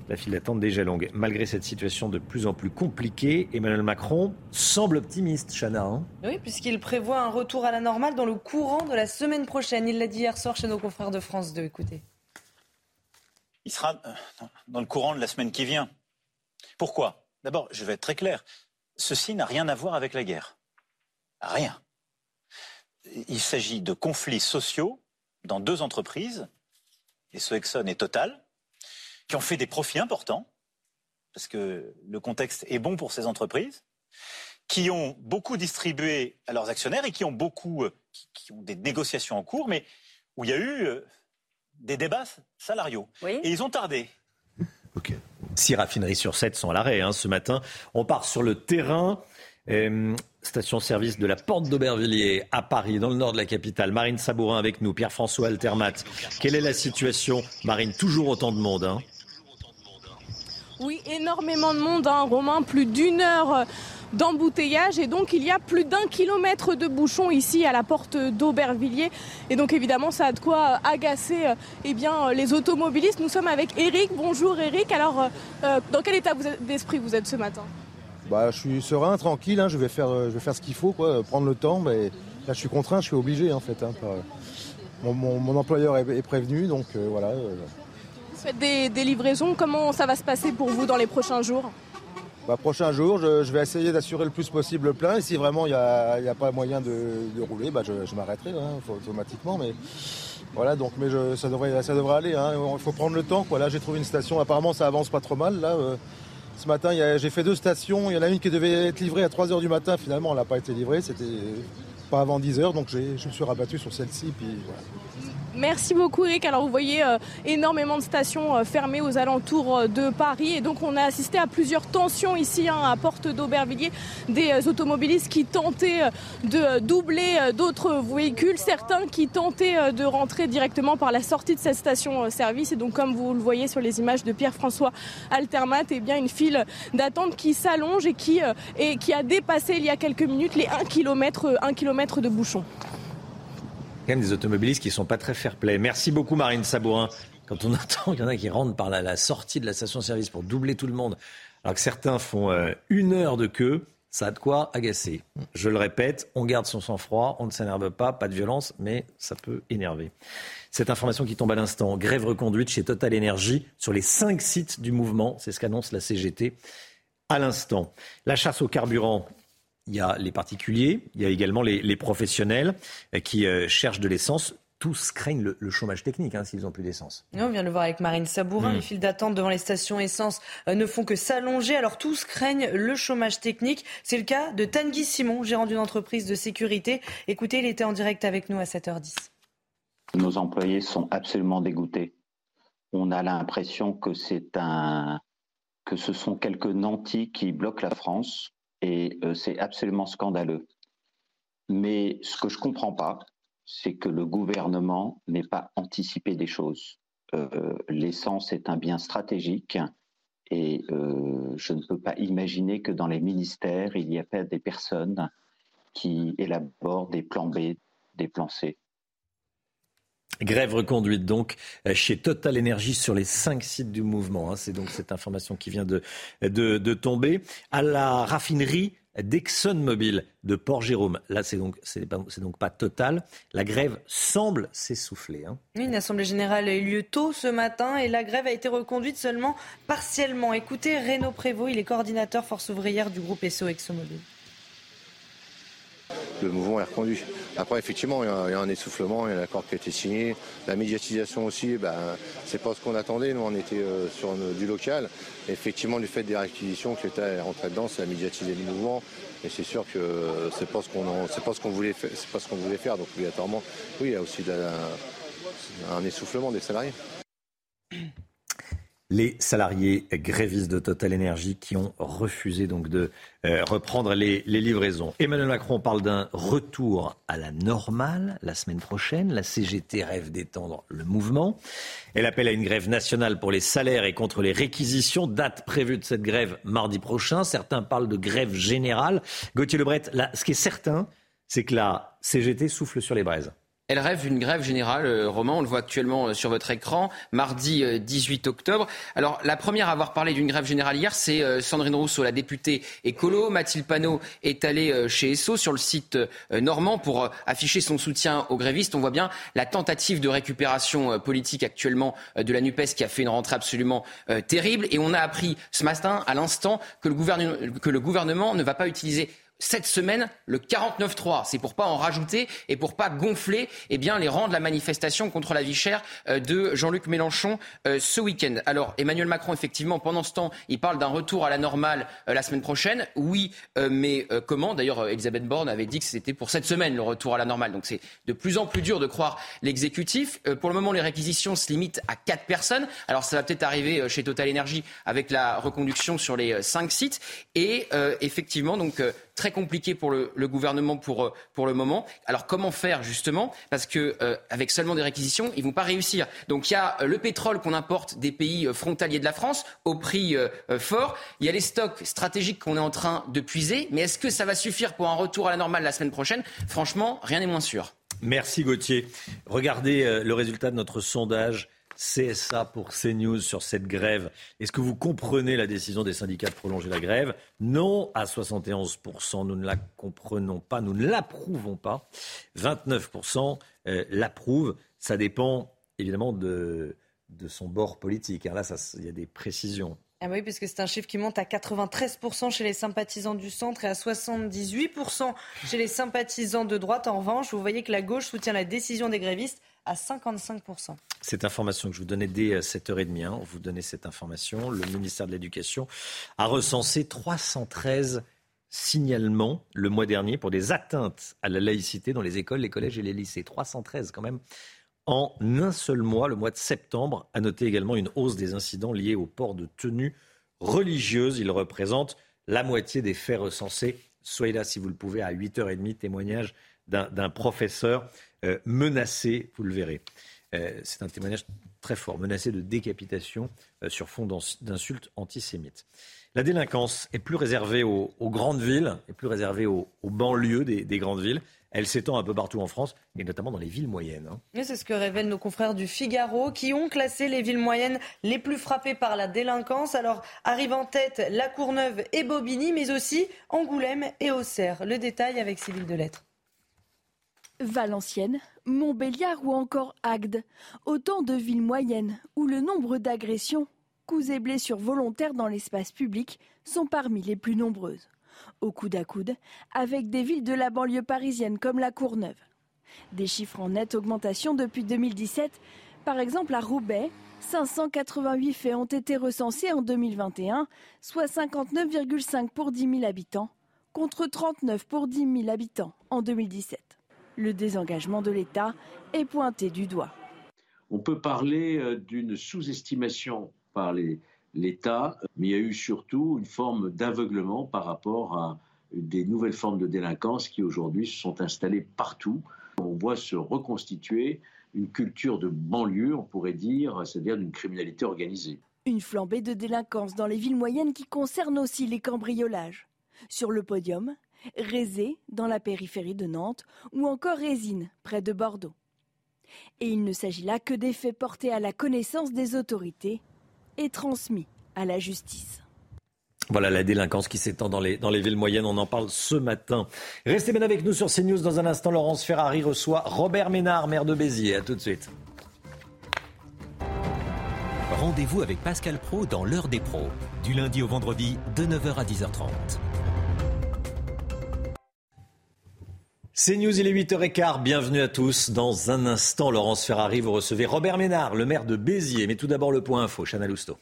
La file d'attente déjà longue. Malgré cette situation de plus en plus compliquée, Emmanuel Macron semble optimiste, Chana. hein. Oui, puisqu'il prévoit un retour à la normale dans le courant de la semaine prochaine. Il l'a dit hier soir chez nos confrères de France 2. Écoutez. Il sera euh, dans le courant de la semaine qui vient. Pourquoi? D'abord, je vais être très clair. Ceci n'a rien à voir avec la guerre. Rien. Il s'agit de conflits sociaux dans deux entreprises, et Exxon et Total, qui ont fait des profits importants, parce que le contexte est bon pour ces entreprises, qui ont beaucoup distribué à leurs actionnaires et qui ont beaucoup, euh, qui, qui ont des négociations en cours, mais où il y a eu euh, des débats salariaux. Et ils ont tardé. Six raffineries sur sept sont à l'arrêt hein, ce matin. On part sur le terrain. Euh, Station-service de la Porte d'Aubervilliers à Paris, dans le nord de la capitale. Marine Sabourin avec nous, Pierre-François Altermat. Quelle est la situation? Marine, toujours autant de monde. hein Oui, énormément de monde, hein, Romain, plus d'une heure d'embouteillage et donc il y a plus d'un kilomètre de bouchons ici à la porte d'Aubervilliers et donc évidemment ça a de quoi agacer euh, eh bien, les automobilistes. Nous sommes avec Eric. Bonjour Eric. Alors euh, dans quel état d'esprit vous êtes ce matin? Bah, je suis serein, tranquille, hein, je, vais faire, euh, je vais faire ce qu'il faut, quoi, prendre le temps, mais là je suis contraint, je suis obligé en fait. hein, par- mon, mon- mon employeur est, est prévenu, donc euh, voilà. euh, Vous faites des, des livraisons. Comment ça va se passer pour vous dans les prochains jours? Bah, prochain jour, je, vais essayer d'assurer le plus possible le plein, et si vraiment il n'y a, pas moyen de, rouler, bah, je, m'arrêterai hein, automatiquement, mais voilà, donc ça, devrait, aller, hein, il faut prendre le temps. Là j'ai trouvé une station, apparemment ça avance pas trop mal. Là, euh, ce matin j'ai fait deux stations, il y en a une qui devait être livrée à 3h du matin, finalement elle n'a pas été livrée, c'était pas avant 10h, donc je me suis rabattu sur celle-ci, puis voilà. Merci beaucoup Eric. Alors vous voyez euh, énormément de stations euh, fermées aux alentours euh, de Paris et donc on a assisté à plusieurs tensions ici hein, à Porte d'Aubervilliers, des automobilistes qui tentaient de doubler d'autres véhicules, certains qui tentaient de rentrer directement par la sortie de cette station-service et donc comme vous le voyez sur les images de Pierre-François Altermat, et bien une file d'attente qui s'allonge et qui, qui a dépassé il y a quelques minutes les 1 km, 1 km de bouchons. Des automobilistes qui ne sont pas très fair-play. Merci beaucoup Marine Sabourin. Quand on entend qu'il y en a qui rentrent par la, sortie de la station-service pour doubler tout le monde, alors que certains font euh, une heure de queue, ça a de quoi agacer. Je le répète, on garde son sang-froid, on ne s'énerve pas, pas de violence, mais ça peut énerver. Cette information qui tombe à l'instant, grève reconduite chez Total Energy sur les cinq sites du mouvement, c'est ce qu'annonce la CGT à l'instant. La chasse au carburant, il y a les particuliers, il y a également les, professionnels euh, qui euh, cherchent de l'essence tous craignent le, chômage technique hein, s'ils n'ont plus d'essence. On vient de le voir avec Marine Sabourin. Hmm. Les files d'attente devant les stations essence euh, ne font que s'allonger. Alors tous craignent le chômage technique. C'est le cas de Tanguy Simon, gérant d'une entreprise de sécurité. Écoutez, il était en direct avec nous à 7h10. Nos employés sont absolument dégoûtés. On a l'impression que c'est un que ce sont quelques nantis qui bloquent la France et euh, c'est absolument scandaleux. Mais ce que je comprends pas, c'est que le gouvernement n'ait pas anticipé des choses. Euh, l'essence est un bien stratégique et euh, je ne peux pas imaginer que dans les ministères, il n'y ait pas des personnes qui élaborent des plans B, des plans C. Grève reconduite donc chez Total Energy sur les cinq sites du mouvement. Hein. C'est donc cette information qui vient de, de tomber. À la raffinerie d'ExxonMobil de Port-Jérôme. Là, c'est donc, c'est, donc pas total. La grève semble s'essouffler. Hein. Une assemblée générale a eu lieu tôt ce matin et la grève a été reconduite seulement partiellement. Écoutez Renaud Prévost, il est coordinateur force ouvrière du groupe SO ExxonMobil le mouvement est reconduit. Après, effectivement, il y, a, un essoufflement, il y a un accord qui a été signé. La médiatisation aussi, ben, c'est pas ce qu'on attendait. Nous, on était euh, sur du local. effectivement, du fait des réquisitions que l'État est rentré dedans, ça a médiatisé le mouvement. Et c'est sûr que c'est pas ce qu'on pas ce qu'on voulait faire. Donc obligatoirement, oui, il y a aussi un essoufflement des salariés les salariés grévistes de Total Energy qui ont refusé donc de euh, reprendre les, livraisons. Emmanuel Macron parle d'un retour à la normale la semaine prochaine. La CGT rêve d'étendre le mouvement. Elle appelle à une grève nationale pour les salaires et contre les réquisitions. Date prévue de cette grève mardi prochain. Certains parlent de grève générale. Gauthier Lebret, là, ce qui est certain, c'est que la CGT souffle sur les braises. Elle rêve une grève générale, euh, Romain, on le voit actuellement euh, sur votre écran, mardi 18 euh, octobre. Alors la première à avoir parlé d'une grève générale hier, c'est Sandrine Rousseau, la députée écolo. Mathilde Panot est allée chez ESSO sur le site normand pour afficher son soutien aux grévistes. On voit bien la tentative de récupération politique actuellement de la NUPES qui a fait une rentrée absolument terrible. Et on a appris ce matin, à l'instant, que que le gouvernement ne va pas utiliser cette semaine le 49-3. C'est pour pas en rajouter et pour pas gonfler eh bien, les rangs de la manifestation contre la vie chère euh, de Jean-Luc Mélenchon euh, ce week-end. Alors Emmanuel Macron, effectivement, pendant ce temps, il parle d'un retour à la normale euh, la semaine prochaine. Oui, mais comment? D'ailleurs, Elisabeth Borne avait dit que c'était pour cette semaine le retour à la normale. Donc c'est de plus en plus dur de croire l'exécutif. pour le moment, les réquisitions se limitent à quatre personnes. Alors ça va peut-être arriver chez Total Energy avec la reconduction sur les cinq sites. Et effectivement, donc très compliqué pour le, gouvernement pour, euh, pour le moment. Alors comment faire justement? Parce que euh, avec seulement des réquisitions, ils vont pas réussir. Donc il y a euh, le pétrole qu'on importe des pays frontaliers de la France au prix fort. Il y a les stocks stratégiques qu'on est en train de puiser. Mais est-ce que ça va suffire pour un retour à la normale la semaine prochaine? Franchement, rien n'est moins sûr. Merci Gauthier. Regardez le résultat de notre sondage CSA pour CNews sur cette grève. Est-ce que vous comprenez la décision des syndicats de prolonger la grève? Non à 71%, nous ne la comprenons pas, nous ne l'approuvons pas. 29% euh, l'approuvent. Ça dépend évidemment de, son bord politique. Hein. Là, il y a des précisions. Ah oui, puisque c'est un chiffre qui monte à 93% chez les sympathisants du centre et à 78% chez les sympathisants de droite. En revanche, vous voyez que la gauche soutient la décision des grévistes à 55%. Cette information que je vous donnais dès 7h30, hein, vous donnez cette information. Le ministère de l'Éducation a recensé 313 signalements le mois dernier pour des atteintes à la laïcité dans les écoles, les collèges et les lycées. 313 quand même en un seul mois, le mois de septembre. A noté également une hausse des incidents liés au port de tenues religieuses. Il représente la moitié des faits recensés. Soyez là si vous le pouvez à 8h30, témoignage d'un professeur euh, menacé, vous le verrez. Euh, c'est un témoignage très fort, menacé de décapitation euh, sur fond d'insultes antisémites. La délinquance est plus réservée aux, grandes villes, est plus réservée aux, banlieues des, grandes villes. elle s'étend un peu partout en France, et notamment dans les villes moyennes. Hein. C'est ce que révèlent nos confrères du Figaro, qui ont classé les villes moyennes les plus frappées par la délinquance. Alors arrivent en tête La Courneuve et Bobigny, mais aussi Angoulême et Auxerre. Le détail avec Cyril Delettre. Valenciennes, Montbéliard ou encore Agde, autant de villes moyennes où le nombre d'agressions, coups et blessures volontaires dans l'espace public sont parmi les plus nombreuses. Au coude à coude, avec des villes de la banlieue parisienne comme la Courneuve. Des chiffres en nette augmentation depuis 2017. Par exemple, à Roubaix, 588 faits ont été recensés en 2021, soit 59,5 pour 10 000 habitants, contre 39 pour 10 000 habitants en 2017 le désengagement de l'État est pointé du doigt. On peut parler euh, d'une sous-estimation par l'État, mais il y a eu surtout une forme d'aveuglement par rapport à des nouvelles formes de délinquance qui aujourd'hui se sont installées partout. On voit se reconstituer une culture de banlieue, on pourrait dire, c'est-à-dire d'une criminalité organisée. Une flambée de délinquance dans les villes moyennes qui concerne aussi les cambriolages. Sur le podium, Rézé, dans la périphérie de Nantes, ou encore Résine, près de Bordeaux. Et il ne s'agit là que des faits portés à la connaissance des autorités et transmis à la justice. Voilà la délinquance qui s'étend dans les, dans les villes moyennes. On en parle ce matin. Restez bien avec nous sur CNews. Dans un instant, Laurence Ferrari reçoit Robert Ménard, maire de Béziers. A tout de suite. Rendez-vous avec Pascal Pro dans l'heure des pros, du lundi au vendredi de 9h à 10h30. C'est News, il est 8h15. Bienvenue à tous. Dans un instant, Laurence Ferrari, vous recevez Robert Ménard, le maire de Béziers. Mais tout d'abord, le point info. Chana Lousteau.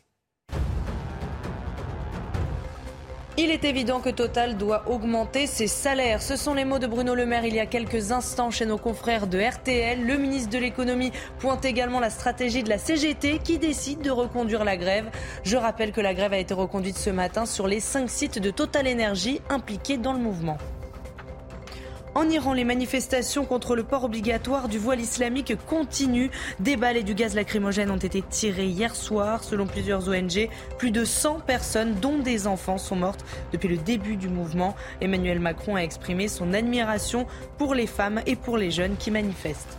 Il est évident que Total doit augmenter ses salaires. Ce sont les mots de Bruno Le Maire il y a quelques instants chez nos confrères de RTL. Le ministre de l'économie pointe également la stratégie de la CGT qui décide de reconduire la grève. Je rappelle que la grève a été reconduite ce matin sur les cinq sites de Total Énergie impliqués dans le mouvement. En Iran, les manifestations contre le port obligatoire du voile islamique continuent. Des balles et du gaz lacrymogène ont été tirés hier soir. Selon plusieurs ONG, plus de 100 personnes, dont des enfants, sont mortes depuis le début du mouvement. Emmanuel Macron a exprimé son admiration pour les femmes et pour les jeunes qui manifestent.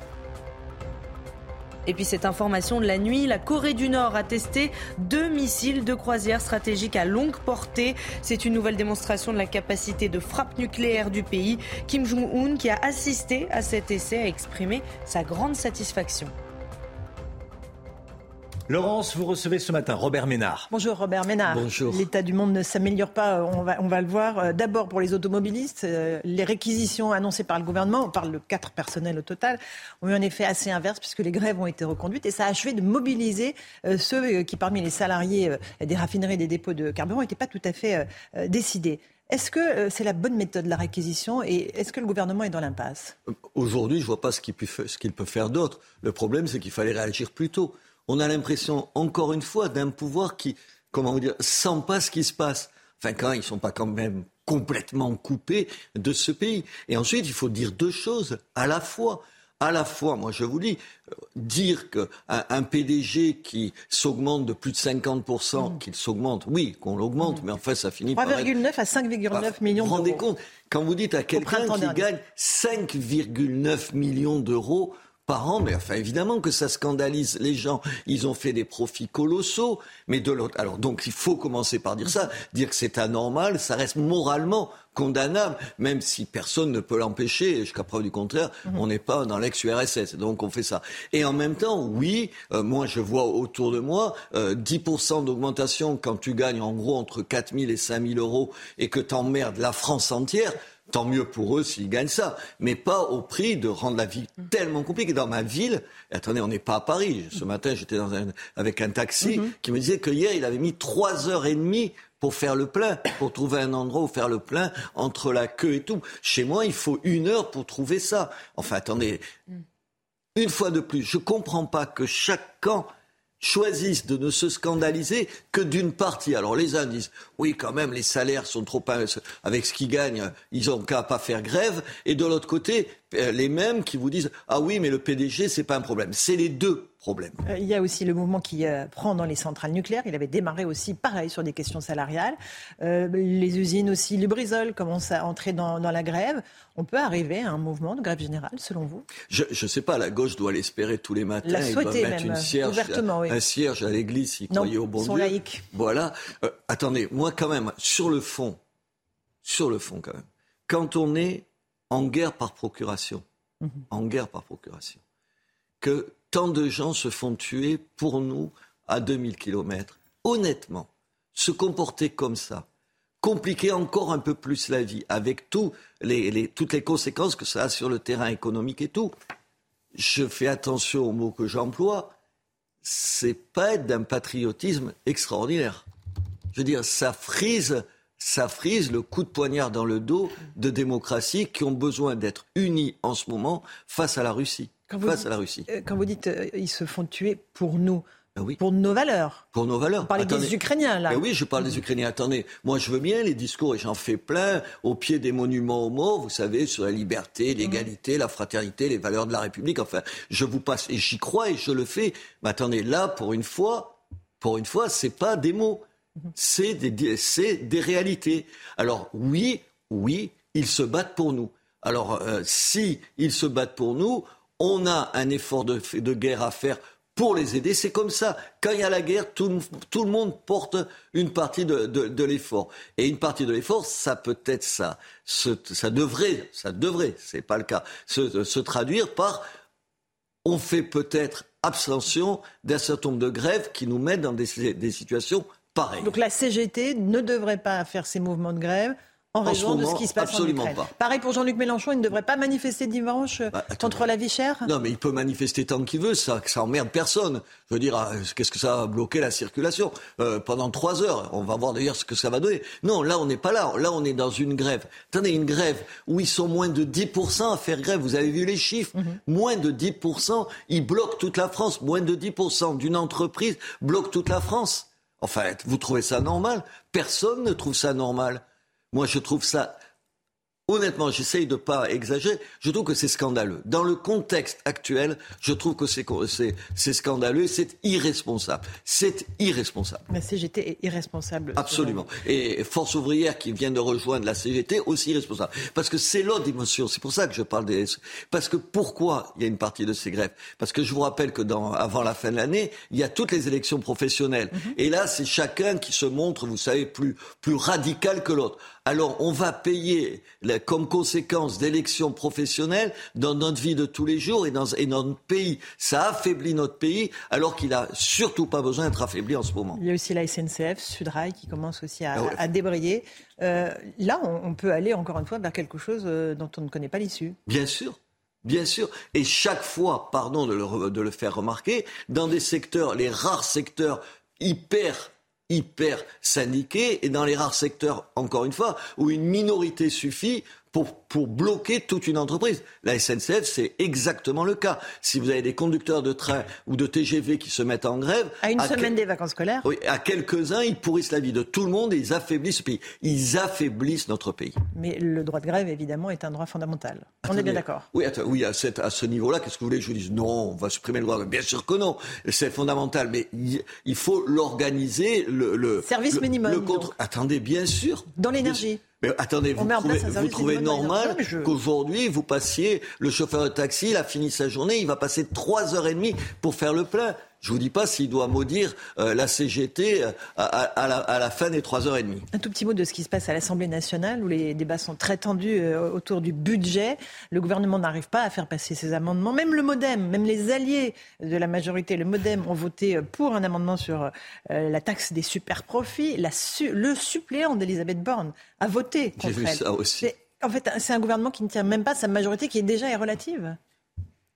Et puis cette information de la nuit, la Corée du Nord a testé deux missiles de croisière stratégiques à longue portée. C'est une nouvelle démonstration de la capacité de frappe nucléaire du pays. Kim Jong-un, qui a assisté à cet essai, a exprimé sa grande satisfaction. Laurence, vous recevez ce matin Robert Ménard. Bonjour Robert Ménard. Bonjour. L'état du monde ne s'améliore pas, on va, on va le voir. Euh, d'abord pour les automobilistes, euh, les réquisitions annoncées par le gouvernement, on parle de quatre personnels au total, ont eu un effet assez inverse puisque les grèves ont été reconduites et ça a achevé de mobiliser euh, ceux qui parmi les salariés des raffineries et des dépôts de carburant n'étaient pas tout à fait décidés. Est-ce que c'est la bonne méthode, la réquisition, et est-ce que le gouvernement est dans l'impasse? Aujourd'hui, je ne vois pas ce qu'il peut faire d'autre. Le problème, c'est qu'il fallait réagir plus tôt on a l'impression, encore une fois, d'un pouvoir qui, comment vous dire, sent pas ce qui se passe. Enfin, quand ils sont pas quand même complètement coupés de ce pays. Et ensuite, il faut dire deux choses à la fois. À la fois, moi je vous dis, euh, dire qu'un un PDG qui s'augmente de plus de 50%, mm. qu'il s'augmente, oui, qu'on l'augmente, mm. mais en fait ça finit par... 3,9 à 5,9 millions d'euros. Vous vous rendez compte Quand vous dites à quelqu'un qui gagne 5,9 millions d'euros par an, mais enfin évidemment que ça scandalise les gens. Ils ont fait des profits colossaux, mais de l'autre. Alors donc il faut commencer par dire ça, dire que c'est anormal, ça reste moralement condamnable, même si personne ne peut l'empêcher. Jusqu'à preuve du contraire, mhm. on n'est pas dans l'ex-URSS, donc on fait ça. Et en même temps, oui, euh, moi je vois autour de moi euh, 10% d'augmentation quand tu gagnes en gros entre 4 000 et 5 000 euros et que t'emmerdes la France entière. Tant mieux pour eux s'ils gagnent ça, mais pas au prix de rendre la vie tellement compliquée. Dans ma ville, attendez, on n'est pas à Paris. Ce matin, j'étais avec un taxi mhm. qui me disait que hier, il avait mis trois heures et demie pour faire le plein, pour trouver un endroit où faire le plein entre la queue et tout. Chez moi, il faut une heure pour trouver ça. Enfin, attendez, mm. une fois de plus, je comprends pas que chaque camp choisissent de ne se scandaliser que d'une partie. Alors les uns disent oui quand même les salaires sont trop avec ce qu'ils gagnent, ils ont qu'à pas faire grève et de l'autre côté euh, les mêmes qui vous disent ah oui mais le PDG c'est pas un problème. C'est les deux problème. Euh, il y a aussi le mouvement qui euh, prend dans les centrales nucléaires. Il avait démarré aussi pareil sur des questions salariales. Euh, les usines aussi, Lubrizol commence à entrer dans, la grève. On peut arriver à un mouvement de grève générale, selon vous? Je ne sais pas, la gauche doit l'espérer tous les matins. La souhaiter mettre même, une cierge, ouvertement, oui. un cierge à l'église s'ils croyaient au bon sont Dieu. laïcs. Voilà. attendez, moi quand même, sur le fond, sur le fond quand même, quand on est en guerre par procuration, mhm. en guerre par procuration, que tant de gens se font tuer pour nous à 2000 kilomètres. Honnêtement, se comporter comme ça, compliquer encore un peu plus la vie avec toutes les conséquences que ça a sur le terrain économique et tout. Je fais attention aux mots que j'emploie. C'est pas d'un patriotisme extraordinaire. Je veux dire, ça frise, ça frise le coup de poignard dans le dos de démocraties qui ont besoin d'être unies en ce moment face à la Russie face à la Russie. Euh, quand vous dites euh, ils se font tuer pour nous, ben oui. Pour nos valeurs. Pour nos valeurs. Vous parlez des Ukrainiens, là. Ben oui, je parle des Ukrainiens. Attendez, moi, je veux bien les discours, et j'en fais plein, au pied des monuments aux morts, vous savez, sur la liberté, l'égalité, la fraternité, les valeurs de la République. Enfin, je vous passe, et j'y crois, et je le fais. Mais attendez, là, pour une fois, pour une fois, c'est pas des mots. C'est des, c'est des réalités. Alors, oui, oui, ils se battent pour nous. Alors, euh, si ils se battent pour nous, on a un effort de, guerre à faire pour les aider. C'est comme ça. Quand il y a la guerre, tout, le monde porte une partie de, l'effort. Et une partie de l'effort, ça peut être ça. ça devrait, ça devrait, c'est pas le cas, se, traduire par on fait peut-être abstention d'un certain nombre de grèves qui nous mettent dans des, des situations pareilles. Donc la CGT ne devrait pas faire ces mouvements de grève en raison de ce qui se passe absolument en Ukraine. Pareil pour Jean-Luc Mélenchon, il ne devrait pas manifester dimanche bah, contre la vie chère? Non, mais il peut manifester tant qu'il veut, ça, ça emmerde personne. Je veux dire, ah, qu'est-ce que ça va bloquer la circulation? Euh, pendant trois heures On va voir d'ailleurs ce que ça va donner. Non, là, on n'est pas là. Là, on est dans une grève. Attendez, une grève où ils sont moins de 10% à faire grève. Vous avez vu les chiffres? Mhm. Moins de 10%, ils bloquent toute la France. Moins de 10% d'une entreprise bloque toute la France. Enfin, vous trouvez ça normal? Personne ne trouve ça normal. Moi, je trouve ça honnêtement, j'essaye de ne pas exagérer, je trouve que c'est scandaleux. Dans le contexte actuel, je trouve que c'est scandaleux c'est irresponsable. C'est irresponsable. La CGT est irresponsable. Absolument. Et Force ouvrière qui vient de rejoindre la CGT, aussi irresponsable. Parce que c'est l'autre dimension. C'est pour ça que je parle des... Parce que pourquoi il y a une partie de ces grèves? Parce que je vous rappelle que dans, avant la fin de l'année, il y a toutes les élections professionnelles. Mhm. Et là, c'est chacun qui se montre, vous savez, plus, plus radical que l'autre alors on va payer comme conséquence d'élections professionnelles dans notre vie de tous les jours et dans, notre pays. Ça affaiblit notre pays alors qu'il n'a surtout pas besoin d'être affaibli en ce moment. Il y a aussi la SNCF, Sudrail qui commence aussi à, ah débrayer. Euh, là, on, peut aller encore une fois vers quelque chose euh, dont on ne connaît pas l'issue. Bien sûr. Bien sûr. Et chaque fois, pardon de le, de le faire remarquer, dans des secteurs, les rares secteurs hyper hyper syndiqués et dans les rares secteurs, encore une fois, où une minorité suffit pour, pour bloquer toute une entreprise. La SNCF, c'est exactement le cas. Si vous avez des conducteurs de train ou de TGV qui se mettent en grève... À une semaine des vacances scolaires Oui, à quelques-uns, ils pourrissent la vie de tout le monde et ils affaiblissent ce pays. Ils affaiblissent notre pays. Mais le droit de grève, évidemment, est un droit fondamental. on est bien d'accord Oui, oui à, cette, à ce niveau-là, qu'est-ce que vous voulez que je vous dise? Non, on va supprimer le droit de grève. Bien sûr que non. C'est fondamental. Mais il, faut l'organiser. Le, le, Service minimum. Le contre... Attendez, bien sûr. Dans l'énergie. Mais attendez, vous trouvez, normal qu'aujourd'hui, vous passiez, le chauffeur de taxi, il a fini sa journée, il va passer trois heures et demie pour faire le plein. Je vous dis pas s'il doit maudire euh, la CGT euh, à, la, fin des trois heures et demie. Un tout petit mot de ce qui se passe à l'Assemblée nationale, où les débats sont très tendus euh, autour du budget. Le gouvernement n'arrive pas à faire passer ses amendements. Même le MoDem, même les alliés de la majorité, le MoDem, ont voté pour un amendement sur la taxe des super profits. le suppléant d'Elisabeth Borne a voté contre J'ai vu ça aussi. En fait, c'est un gouvernement qui ne tient même pas sa majorité, qui est déjà relative.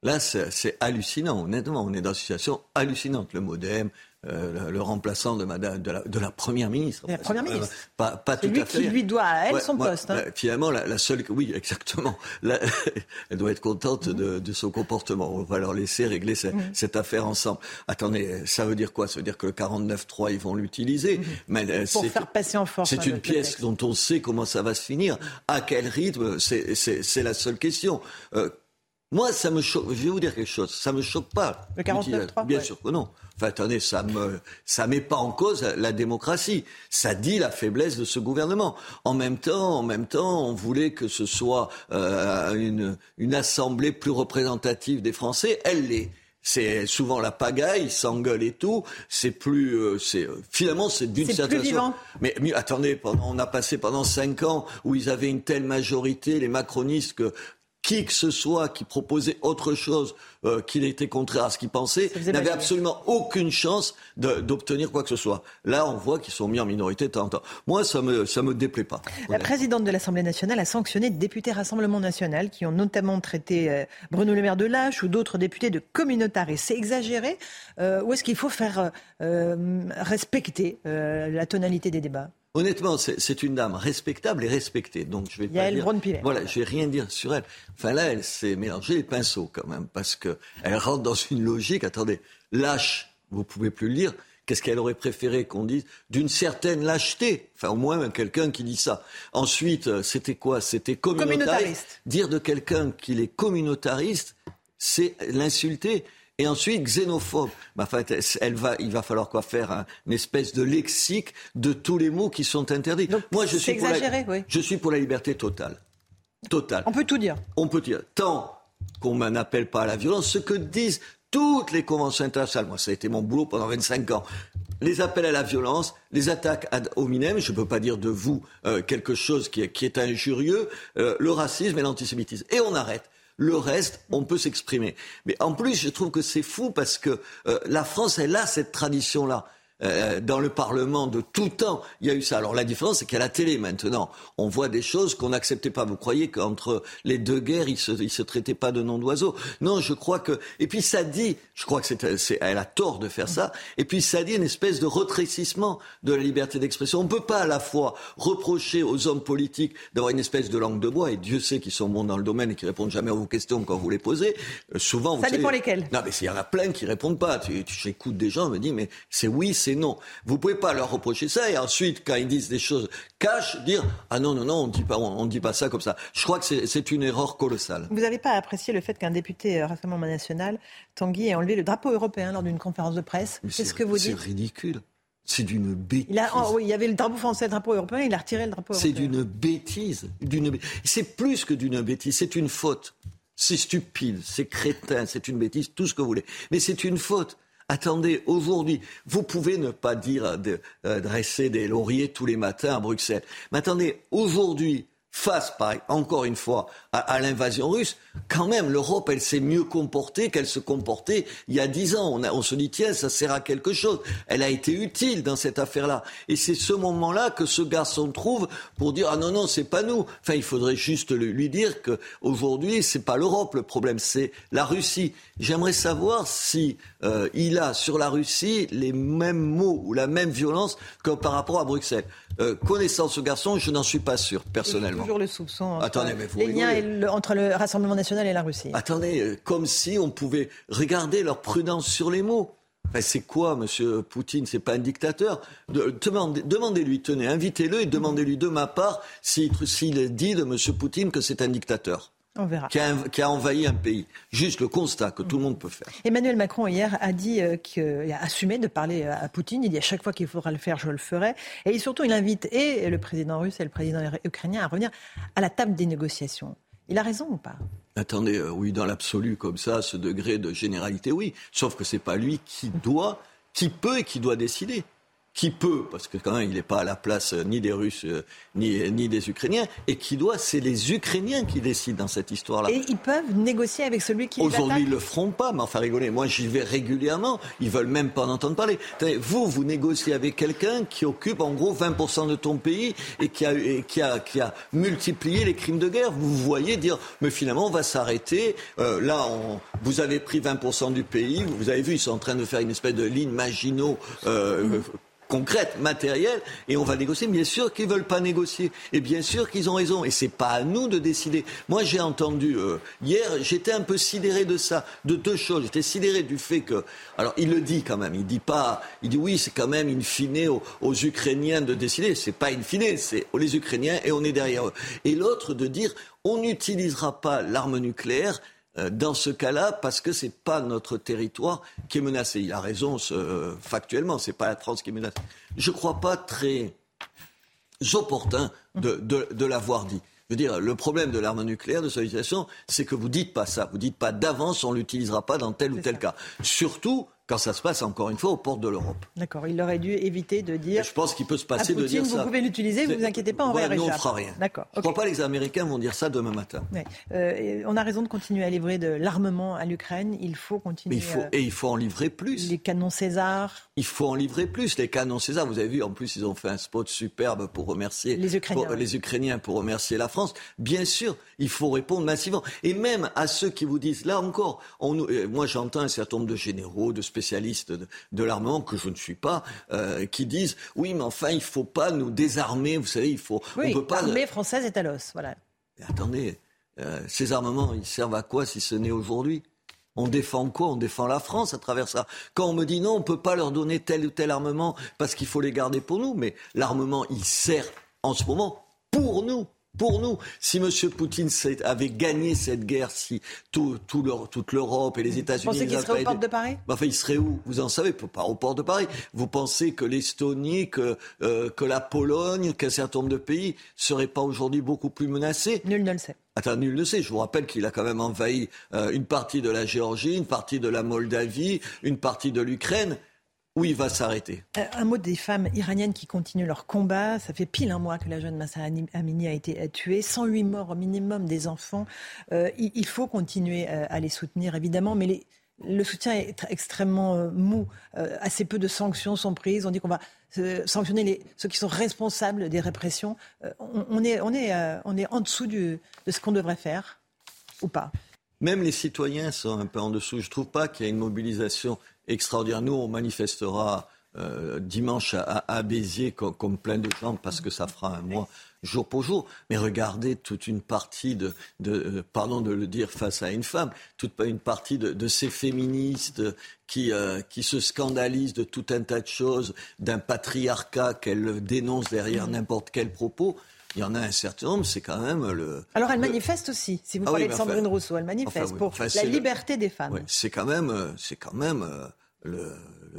Là, c'est hallucinant, honnêtement. On est dans une situation hallucinante. Le modem, euh, le, remplaçant de, madame, de, la, première ministre. La première ministre. Pas, pas tout lui à fait. qui lui doit à elle son poste. Hein. finalement, la, seule. Oui, exactement. elle doit être contente de, de, son comportement. On va leur laisser régler mm. cette affaire ensemble. Attendez, ça veut dire quoi? Ça veut dire que le 49.3, ils vont l'utiliser. Mm. Mais euh, Pour faire passer en force. C'est hein, une pièce dont on sait comment ça va se finir. À quel rythme? C'est la seule question. Euh, Moi, ça me choque. Je vais vous dire quelque chose. Ça me choque pas. Le 49-3 Bien sûr que non. Enfin, attendez, ça me, ça met pas en cause la démocratie. Ça dit la faiblesse de ce gouvernement. En même temps, en même temps, on voulait que ce soit euh, une, une assemblée plus représentative des Français. Elle l'est. C'est souvent la pagaille, ils s'engueulent et tout. C'est plus, euh, c'est euh, finalement c'est d'une certaine plus façon. vivant. Mais, mais attendez, pendant, on a passé pendant cinq ans où ils avaient une telle majorité, les macronistes, que qui que ce soit qui proposait autre chose euh, qui n'était contraire à ce qu'ils pensaient faisait n'avait absolument aucune chance d'obtenir quoi que ce soit. Là, on voit qu'ils sont mis en minorité de temps en temps. Moi, ça me ça me déplaît pas. La présidente de l'Assemblée nationale a sanctionné des députés Rassemblement national qui ont notamment traité euh, Bruno Le Maire de lâche ou d'autres députés de communautaristes. C'est exagéré euh, ou est-ce qu'il faut faire euh, euh, respecter euh, la tonalité des débats? Honnêtement, c'est une dame respectable et respectée. Donc je vais pas dire. Voilà, je vais rien dire sur elle. Enfin là, elle s'est mélangée les pinceaux quand même parce que elle rentre dans une logique. Attendez, lâche, vous pouvez plus le lire. Qu'est-ce qu'elle aurait préféré qu'on dise d'une certaine lâcheté? Enfin, au moins quelqu'un qui dit ça. Ensuite, euh, c'était quoi? C'était communautariste. Communautariste. Dire de quelqu'un qu'il est communautariste, c'est l'insulter. Et ensuite, xénophobe. Elle va, il va falloir quoi faire un- une espèce de lexique de tous les mots qui sont interdits. Moi, je suis, pour la, exagéré, oui. je suis pour la liberté totale. Totale. On peut tout dire. On peut dire, tant qu'on n'appelle pas à la violence, ce que disent toutes les conventions internationales, moi ça a été mon boulot pendant 25 ans, les appels à la violence, les attaques ad hominem, je ne peux pas dire de vous euh, quelque chose qui est, qui est injurieux, euh, le racisme et l'antisémitisme. Et on arrête. Le reste, on peut s'exprimer. Mais en plus, je trouve que c'est fou parce que euh, la France, elle a cette tradition-là. Euh, dans le Parlement de tout temps, il y a eu ça. Alors la différence, c'est qu'à la télé maintenant, on voit des choses qu'on n'acceptait pas. Vous croyez qu'entre les deux guerres, ils se, ils se traitaient pas de nom d'oiseau? Non, je crois que. Et puis ça dit, je crois que c'est, c'est- elle a tort de faire ça. Et puis ça dit une espèce de retrécissement de la liberté d'expression. On peut pas à la fois reprocher aux hommes politiques d'avoir une espèce de langue de bois, et Dieu sait qu'ils sont bons dans le domaine et qui répondent jamais à vos questions quand vous les posez. Euh, souvent, vous Ça dépend lesquels. non, mais il y en a plein qui répondent pas. Tu, tu- J'écoute des gens, je me dis, mais c'est oui, c'est non. Vous pouvez pas leur reprocher ça et ensuite, quand ils disent des choses cash, dire ah non non non, on dit pas, on, dit pas ça comme ça. Je crois que c'est- c'est une erreur colossale. Vous n'avez pas apprécié le fait qu'un député euh, Rassemblement national, Tanguy, ait enlevé le drapeau européen lors d'une conférence de presse c'est- que vous C'est dites ridicule. C'est d'une bêtise. il a, oh, oui, il y avait le drapeau français, le drapeau européen, il a retiré le drapeau C'est européen. d'une bêtise. D'une C'est plus que d'une bêtise, c'est une faute. C'est stupide, c'est crétin, c'est une bêtise, tout ce que vous voulez. Mais c'est une faute. Attendez, aujourd'hui, vous pouvez ne pas dire de euh, dresser des lauriers tous les matins à Bruxelles. Mais attendez, aujourd'hui, face, par, encore une fois, à, à l'invasion russe, quand même, l'Europe, elle s'est mieux comportée qu'elle se comportait il y a dix ans. On, a- on se dit, tiens, ça sert à quelque chose. Elle a été utile dans cette affaire-là. Et c'est ce moment-là que ce garçon trouve pour dire, ah non, non, c'est pas nous. Enfin, il faudrait juste lui dire que aujourd'hui, c'est pas l'Europe le problème, c'est la Russie. J'aimerais savoir si euh, il a sur la Russie les mêmes mots ou la même violence que par rapport à Bruxelles. Euh, connaissant ce garçon, je n'en suis pas sûr, personnellement. Toujours le soupçon Attendez, mais vous les liens le- entre le Rassemblement national et la Russie. Attendez, euh, comme si on pouvait regarder leur prudence sur les mots. Enfin, c'est quoi, Monsieur Poutine? C'est pas un dictateur? De- demandez- Demandez-lui, tenez, invitez-le et demandez-lui de ma part s'il s'il dit de Monsieur Poutine que c'est un dictateur On verra. qui a, qui a envahi un pays. Juste le constat que tout le monde peut faire. Emmanuel Macron hier a dit euh, qu'il a assumé de parler à Poutine. Il dit à chaque fois qu'il faudra le faire, je le ferai. Et surtout, il invite et le président russe et le président ukrainien à revenir à la table des négociations. Il a raison ou pas? Attendez, euh, oui, dans l'absolu, comme ça, ce degré de généralité, oui. Sauf que c'est pas lui qui doit, qui peut et qui doit décider. Qui peut, parce que quand même, il n'est pas à la place euh, ni des Russes euh, ni, ni des Ukrainiens, et qui doit, c'est les Ukrainiens qui décident dans cette histoire-là. Et ils peuvent négocier avec celui qui Aujourd'hui, ils le feront pas, mais enfin rigoler. Moi, j'y vais régulièrement. Ils veulent même pas en entendre parler. Vous, vous négociez avec quelqu'un qui occupe en gros 20% de ton pays et qui a, et qui a, qui a multiplié les crimes de guerre. Vous voyez dire, mais finalement, on va s'arrêter. Euh, là, on, vous avez pris 20% du pays. Vous avez vu, ils sont en train de faire une espèce de ligne Maginot. Euh, concrète, matérielle, et on va négocier. Bien sûr qu'ils veulent pas négocier, et bien sûr qu'ils ont raison, et c'est pas à nous de décider. Moi, j'ai entendu euh, hier, j'étais un peu sidéré de ça, de deux choses. J'étais sidéré du fait que, alors il le dit quand même, il dit pas, il dit oui, c'est quand même in fine aux, Ukrainiens de décider. C'est pas in fine, c'est les Ukrainiens et on est derrière eux. Et l'autre de dire, on n'utilisera pas l'arme nucléaire dans ce cas-là parce que c'est pas notre territoire qui est menacé. Il a raison euh, factuellement, c'est pas la France qui est menacée. Je crois pas très opportun de, de, de l'avoir dit. Je veux dire, le problème de l'arme nucléaire, de sa utilisation, c'est que vous dites pas ça. Vous dites pas d'avance, on l'utilisera pas dans tel ou tel cas. Surtout quand ça se passe encore une fois aux portes de l'Europe. D'accord, il aurait dû éviter de dire. je pense qu'il peut se passer de dire ça. Vous pouvez l'utiliser, vous vous inquiétez pas, on ouais, va Nous, on fera rien. D'accord. Je ne crois pas que les Américains vont dire ça demain matin. Euh, on a raison de continuer à livrer de l'armement à l'Ukraine. Il faut continuer. Mais il faut, euh, et il faut en livrer plus. Les canons César. Il faut en livrer plus. Les canons César, vous avez vu, en plus, ils ont fait un spot superbe pour remercier les Ukrainiens, pour, les Ukrainiens pour remercier la France. Bien sûr, il faut répondre massivement. Et même à ceux qui vous disent, là encore, on, euh, moi j'entends un certain nombre de généraux, de spécialistes de, de l'armement, que je ne suis pas, euh, qui disent oui, mais enfin, il ne faut pas nous désarmer. Vous savez, il faut. Oui, on peut pas. L'armée française est à l'os. Voilà. Mais attendez, euh, ces armements, ils servent à quoi si ce n'est aujourd'hui? On défend quoi? On défend la France à travers ça. Quand on me dit non, on ne peut pas leur donner tel ou tel armement parce qu'il faut les garder pour nous, mais l'armement, il sert en ce moment pour nous pour nous. Si M. Poutine avait gagné cette guerre, si tout, tout toute l'Europe et les États-Unis... Vous pensez qu'il serait aux portes de Paris? Enfin, il serait où? Vous en savez, pas au port de Paris. Vous pensez que l'Estonie, que, euh, que la Pologne, qu'un certain nombre de pays ne seraient pas aujourd'hui beaucoup plus menacés? Nul ne le sait. Attends, nul ne sait. Je vous rappelle qu'il a quand même envahi euh, une partie de la Géorgie, une partie de la Moldavie, une partie de l'Ukraine où il va s'arrêter. Euh, un mot des femmes iraniennes qui continuent leur combat. Ça fait pile un mois que la jeune Massa Amini a été tuée. 108 morts au minimum des enfants. Euh, il, faut continuer euh, à les soutenir, évidemment, mais les, le soutien est extrêmement mou. assez peu de sanctions sont prises. On dit qu'on va sanctionner les, ceux qui sont responsables des répressions. On, est, on, est, on est en dessous du, de ce qu'on devrait faire, ou pas? Même les citoyens sont un peu en dessous. Je ne trouve pas qu'il y ait une mobilisation extraordinaire. Nous, on manifestera euh, dimanche à, Béziers comme, plein de gens parce que ça fera un mois jour pour jour. Mais regardez toute une partie de, euh, pardon de le dire face à une femme, toute une partie de, ces féministes qui, euh, qui se scandalisent de tout un tas de choses, d'un patriarcat qu'elles dénoncent derrière mmh. n'importe quel propos. Il y en a un certain nombre, c'est quand même le. Alors elle manifeste aussi. Si vous ah parlez de Sandrine Rousseau, elle manifeste pour la liberté des femmes. c'est quand même, euh, c'est quand même euh, le,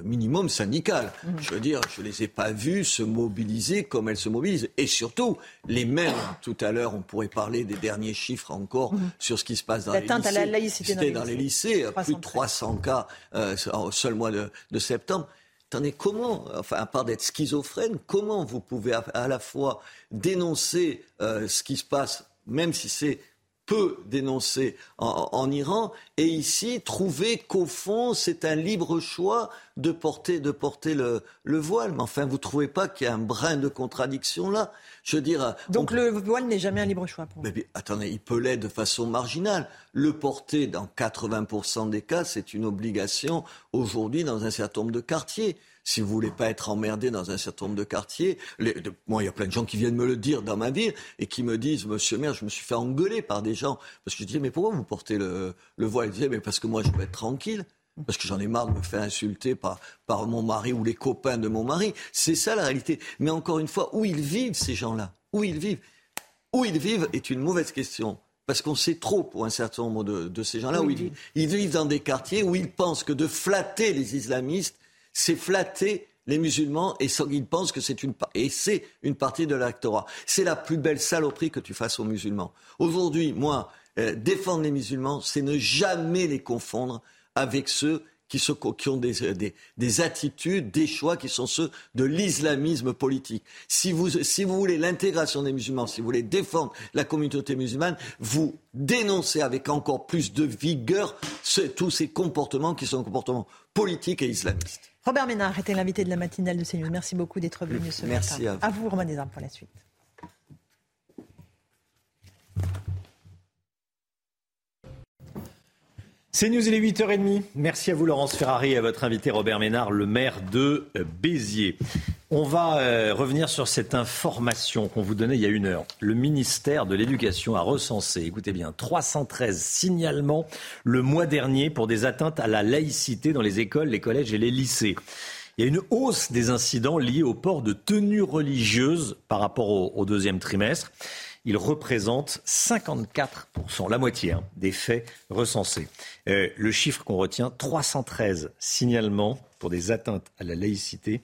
minimum syndical. Mhm. Je veux dire, je les ai pas vus se mobiliser comme elles se mobilisent. Et surtout, les mêmes. Tout à l'heure, on pourrait parler des derniers chiffres encore mhm. sur ce qui se passe dans les lycées. à la laïcité dans les, lycées. Plus de 300 cas euh, au seul mois de, de septembre. Comment, enfin, à part d'être schizophrène, comment vous pouvez à, la fois dénoncer euh, ce qui se passe, même si c'est peu dénoncé en, Iran, et ici trouver qu'au fond c'est un libre choix de porter, de porter le, voile. Mais enfin, vous ne trouvez pas qu'il y a un brin de contradiction là? Je veux dire. Donc le voile n'est jamais un libre choix pour vous? Mais, attendez, il peut l'être de façon marginale. Le porter dans 80% des cas, c'est une obligation aujourd'hui dans un certain nombre de quartiers si vous voulez pas être emmerdé dans un certain nombre de quartiers, moi, il y a plein de gens qui viennent me le dire dans ma ville et qui me disent, Monsieur maire, je me suis fait engueuler par des gens parce que je disais, mais pourquoi vous portez le, le voile? Ils disaient, mais parce que moi, je veux être tranquille. Parce que j'en ai marre de me faire insulter par, par mon mari ou les copains de mon mari. C'est ça la réalité. Mais encore une fois, où ils vivent, ces gens-là? Où ils vivent? Où ils vivent est une mauvaise question parce qu'on sait trop pour un certain nombre de, de ces gens-là, où ils vivent. Ils vivent dans des quartiers où ils pensent que de flatter les islamistes, c'est flatter les musulmans et ils pensent que c'est une et c'est une partie de l'actorat. C'est la plus belle saloperie que tu fasses aux musulmans. Aujourd'hui, moi, euh, défendre les musulmans, c'est ne jamais les confondre avec ceux qui, qui ont des, des, des, attitudes, des choix qui sont ceux de l'islamisme politique. Si vous, si vous voulez l'intégration des musulmans, si vous voulez défendre la communauté musulmane, vous dénoncez avec encore plus de vigueur tous ces comportements qui sont des comportements politiques et islamistes. Robert Ménard était l'invité de la matinale de CNews. Merci beaucoup d'être venu ce Merci matin. À vous, Romain Desarmes, pour la suite. C'est News, il est 8h30. Merci à vous Laurence Ferrari et à votre invité Robert Ménard, le maire de Béziers. On va euh, revenir sur cette information qu'on vous donnait il y a une heure. Le ministère de l'Éducation a recensé, écoutez bien, 313 signalements le mois dernier pour des atteintes à la laïcité dans les écoles, les collèges et les lycées. Il y a une hausse des incidents liés au port de tenues religieuses par rapport au deuxième trimestre. Il représente 54%, la moitié hein, des faits recensés. Euh, le chiffre qu'on retient, 313 signalements pour des atteintes à la laïcité,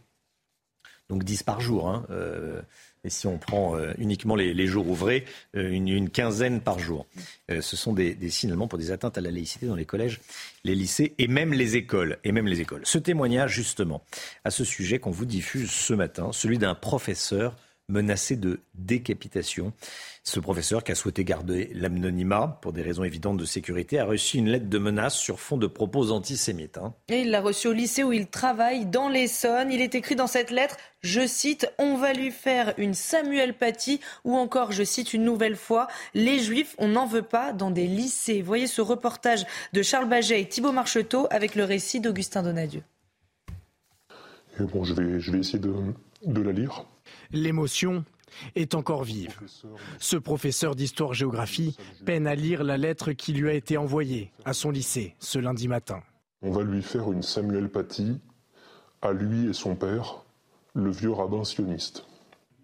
donc 10 par jour. Hein, euh, et si on prend euh, uniquement les, jours ouvrés, une, quinzaine par jour. Ce sont des, des, signalements pour des atteintes à la laïcité dans les collèges, les lycées et même les écoles. Et même les écoles. Ce témoignage, justement, à ce sujet qu'on vous diffuse ce matin, celui d'un professeur menacé de décapitation. Ce professeur, qui a souhaité garder l'anonymat pour des raisons évidentes de sécurité, a reçu une lettre de menace sur fond de propos antisémites. Hein. Et il l'a reçu au lycée où il travaille, dans l'Essonne. Il est écrit dans cette lettre, je cite, On va lui faire une Samuel Paty, ou encore, je cite une nouvelle fois, Les Juifs, on n'en veut pas dans des lycées. Voyez ce reportage de Charles Baget et Thibault Marcheteau avec le récit d'Augustin Donadieu. bon, je vais, je vais essayer de, de la lire. L'émotion est encore vive. Ce professeur d'histoire-géographie peine à lire la lettre qui lui a été envoyée à son lycée ce lundi matin. On va lui faire une Samuel Paty, à lui et son père, le vieux rabbin sioniste.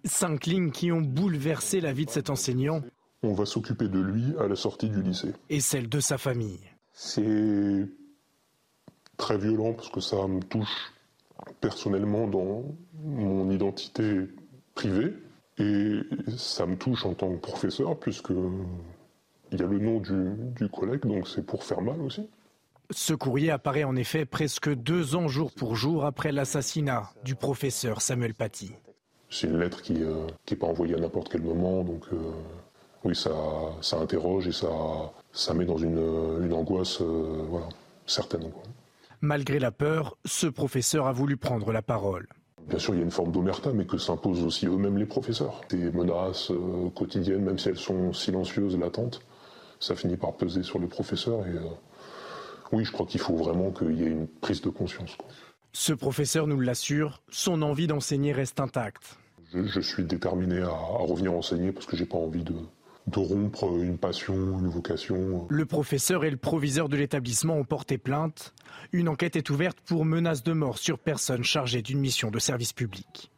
Cinq lignes qui ont bouleversé la vie de cet enseignant. On va s'occuper de lui à la sortie du lycée. Et celle de sa famille. C'est très violent parce que ça me touche personnellement dans mon identité privée. Et ça me touche en tant que professeur, puisque il y a le nom du, collègue, donc c'est pour faire mal aussi. Ce courrier apparaît en effet presque deux ans jour pour jour après l'assassinat du professeur Samuel Paty. C'est une lettre qui n'est euh, pas envoyée à n'importe quel moment, donc euh, oui, ça, ça interroge et ça, ça met dans une, angoisse euh, voilà, certaine. Malgré la peur, ce professeur a voulu prendre la parole. Bien sûr, il y a une forme d'omerta, mais que s'imposent aussi eux-mêmes les professeurs. Des menaces euh, quotidiennes, même si elles sont silencieuses, latentes, ça finit par peser sur les professeurs. Et euh, oui, je crois qu'il faut vraiment qu'il y ait une prise de conscience. Ce professeur nous l'assure, son envie d'enseigner reste intacte. Je, suis déterminé à, à, revenir enseigner parce que j'ai pas envie de, de rompre une passion, une vocation. Le professeur et le proviseur de l'établissement ont porté plainte. Une enquête est ouverte pour menace de mort sur personne chargée d'une mission de service public.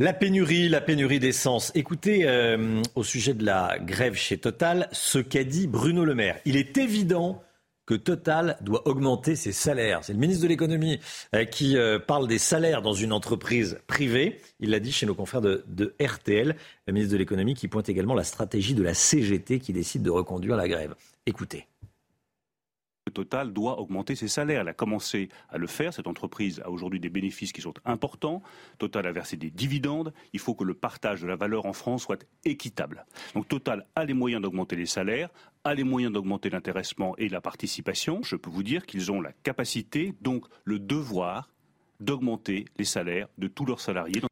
La pénurie, la pénurie d'essence. Écoutez, euh, au sujet de la grève chez Total, ce qu'a dit Bruno Le Maire. Il est évident que Total doit augmenter ses salaires. C'est le ministre de l'économie euh, qui euh, parle des salaires dans une entreprise privée. Il l'a dit chez nos confrères de, de RTL, le ministre de l'économie qui pointe également la stratégie de la CGT qui décide de reconduire la grève. Écoutez. Total doit augmenter ses salaires. Elle a commencé à le faire. Cette entreprise a aujourd'hui des bénéfices qui sont importants. Total a versé des dividendes. Il faut que le partage de la valeur en France soit équitable. Donc Total a les moyens d'augmenter les salaires, a les moyens d'augmenter l'intéressement et la participation. Je peux vous dire qu'ils ont la capacité, donc le devoir, d'augmenter les salaires de tous leurs salariés.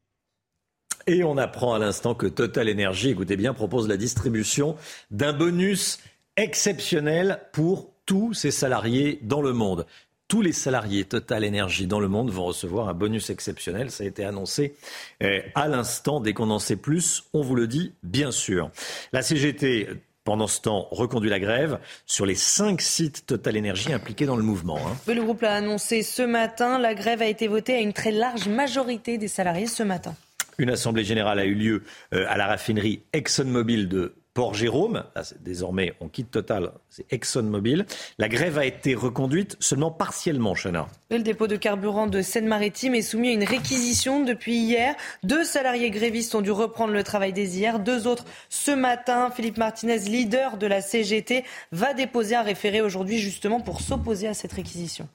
Et on apprend à l'instant que Total Energy, écoutez bien, propose la distribution d'un bonus exceptionnel pour tous ces salariés dans le monde. Tous les salariés Total Energy dans le monde vont recevoir un bonus exceptionnel. Ça a été annoncé euh, à l'instant. Dès qu'on en sait plus, on vous le dit, bien sûr. La CGT pendant ce temps, reconduit la grève sur les cinq sites Total Energy impliqués dans le mouvement. Hein. Le groupe l'a annoncé ce matin. La grève a été votée à une très large majorité des salariés ce matin. Une assemblée générale a eu lieu euh, à la raffinerie ExxonMobil de Port-Jérôme. Désormais, on quitte Total, c'est ExxonMobil. La grève a été reconduite seulement partiellement, Chana. Le dépôt de carburant de Seine-Maritime est soumis à une réquisition depuis hier. Deux salariés grévistes ont dû reprendre le travail des hier. Deux autres ce matin. Philippe Martinez, leader de la CGT, va déposer un référé aujourd'hui justement pour s'opposer à cette réquisition.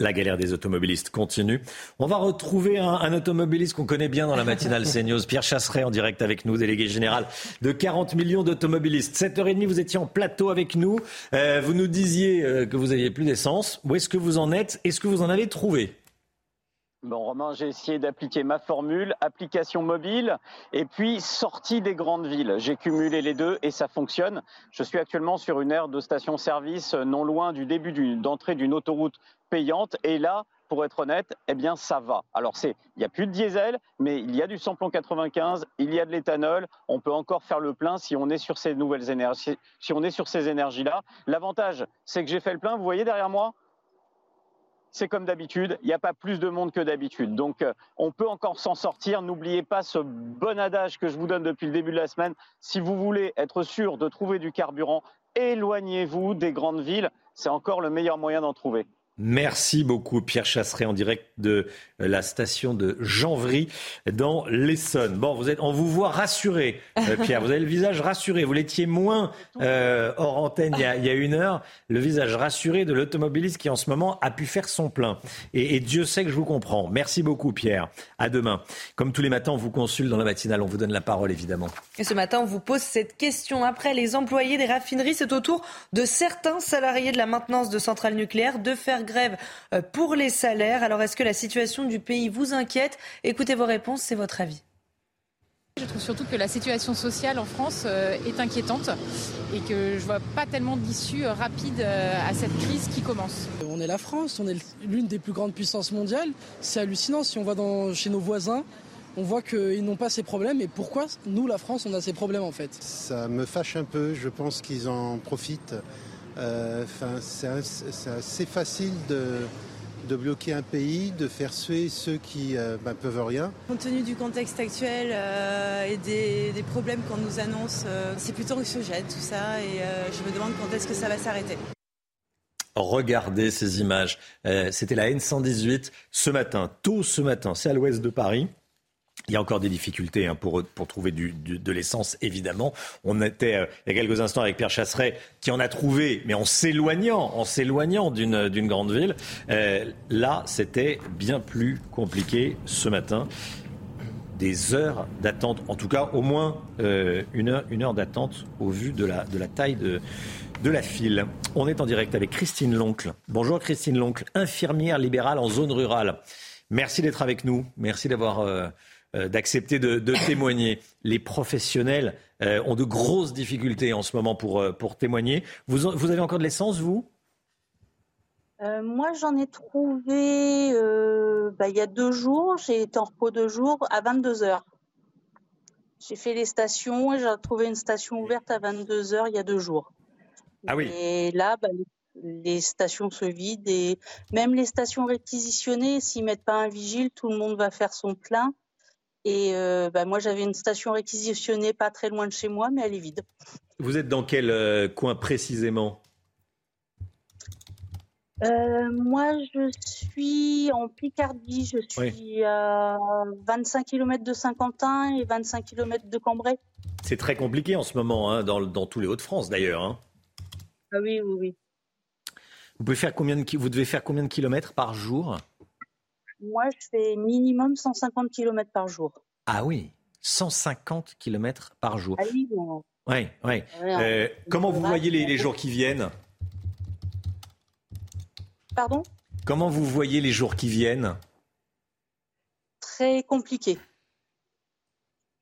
La galère des automobilistes continue. On va retrouver un, automobiliste qu'on connaît bien dans la matinale CNews, Pierre Chasseret en direct avec nous, délégué général de 40 millions d'automobilistes. 7h30, vous étiez en plateau avec nous. Euh, vous nous disiez euh, que vous n'aviez plus d'essence. Où est-ce que vous en êtes? Est-ce que vous en avez trouvé? Bon, Romain, j'ai essayé d'appliquer ma formule, application mobile et puis sortie des grandes villes. J'ai cumulé les deux et ça fonctionne. Je suis actuellement sur une aire de station-service non loin du début d'entrée d'une autoroute payante et là, pour être honnête, eh bien, ça va. Alors, c'est, il n'y a plus de diesel, mais il y a du samplon 95, il y a de l'éthanol. On peut encore faire le plein si on est sur ces nouvelles énergies, si on est sur ces énergies-là. L'avantage, c'est que j'ai fait le plein. Vous voyez derrière moi, c'est comme d'habitude, il n'y a pas plus de monde que d'habitude. Donc euh, on peut encore s'en sortir. N'oubliez pas ce bon adage que je vous donne depuis le début de la semaine. Si vous voulez être sûr de trouver du carburant, éloignez-vous des grandes villes. C'est encore le meilleur moyen d'en trouver. Merci beaucoup Pierre Chasseret en direct de la station de Janvry dans l'Essonne. Bon, vous êtes, on vous voit rassuré, euh, Pierre. Vous avez le visage rassuré. Vous l'étiez moins euh, hors antenne il y, a, une heure. Le visage rassuré de l'automobiliste qui en ce moment a pu faire son plein. Et, Dieu sait que je vous comprends. Merci beaucoup Pierre. À demain. Comme tous les matins, on vous consulte dans la matinale. On vous donne la parole évidemment. Et ce matin, on vous pose cette question. Après les employés des raffineries, c'est au tour de certains salariés de la maintenance de centrales nucléaires de faire grève euh, pour les salaires. Alors est-ce que la situation du pays vous inquiète? Écoutez vos réponses, c'est votre avis. Je trouve surtout que la situation sociale en France euh, est inquiétante et que je ne vois pas tellement d'issue euh, rapide à cette crise qui commence. On est la France, on est l'une des plus grandes puissances mondiales. C'est hallucinant si on va dans, chez nos voisins. On voit qu'ils n'ont pas ces problèmes et pourquoi nous, la France, on a ces problèmes en fait? Ça me fâche un peu, je pense qu'ils en profitent c'est assez facile de, bloquer un pays, de faire suer ceux qui ne euh, ben, peuvent rien. Compte tenu du contexte actuel euh, et des, problèmes qu'on nous annonce, c'est plutôt anxiogène tout ça et je me demande quand est-ce que ça va s'arrêter. Regardez ces images. C'était la N118 ce matin, tôt ce matin, c'est à l'ouest de Paris. Il y a encore des difficultés hein, pour, pour trouver de l'essence, évidemment. On était euh, il y a quelques instants avec Pierre Chasseret, qui en a trouvé, mais en s'éloignant, en s'éloignant d'une, d'une grande ville. Euh, là, c'était bien plus compliqué ce matin. Des heures d'attente, en tout cas au moins euh, une, heure, une heure d'attente au vu de la, de la taille de, de la file. On est en direct avec Christine Loncle. Bonjour Christine Loncle, infirmière libérale en zone rurale. Merci d'être avec nous. Merci d'avoir euh, d'accepter de, témoigner. Les professionnels euh, ont de grosses difficultés en ce moment pour, euh, pour témoigner. Vous, vous avez encore de l'essence, vous? Moi, j'en ai trouvé bah, il y a deux jours. J'ai été en repos deux jours à 22 heures. J'ai fait les stations et j'ai trouvé une station ouverte à 22 heures il y a deux jours. Ah oui. Et là, bah, les stations se vident et même les stations réquisitionnées, s'ils mettent pas un vigile, tout le monde va faire son plein. Et euh, bah, moi, j'avais une station réquisitionnée pas très loin de chez moi, mais elle est vide. Vous êtes dans quel euh, coin précisément? Euh, Moi, je suis en Picardie. Je suis à 25 km de Saint-Quentin et 25 km de Cambrai. C'est très compliqué en ce moment, hein, dans, dans, tous les Hauts-de-France d'ailleurs. Hein. Ah oui, oui, oui. Vous, pouvez faire combien de, vous devez faire combien de kilomètres par jour? Moi, je fais minimum 150 km par jour. Ah oui, 150 km par jour. Ah oui. Euh, comment vous voyez les, jours qui viennent? Pardon? Comment vous voyez les jours qui viennent? Très compliqué.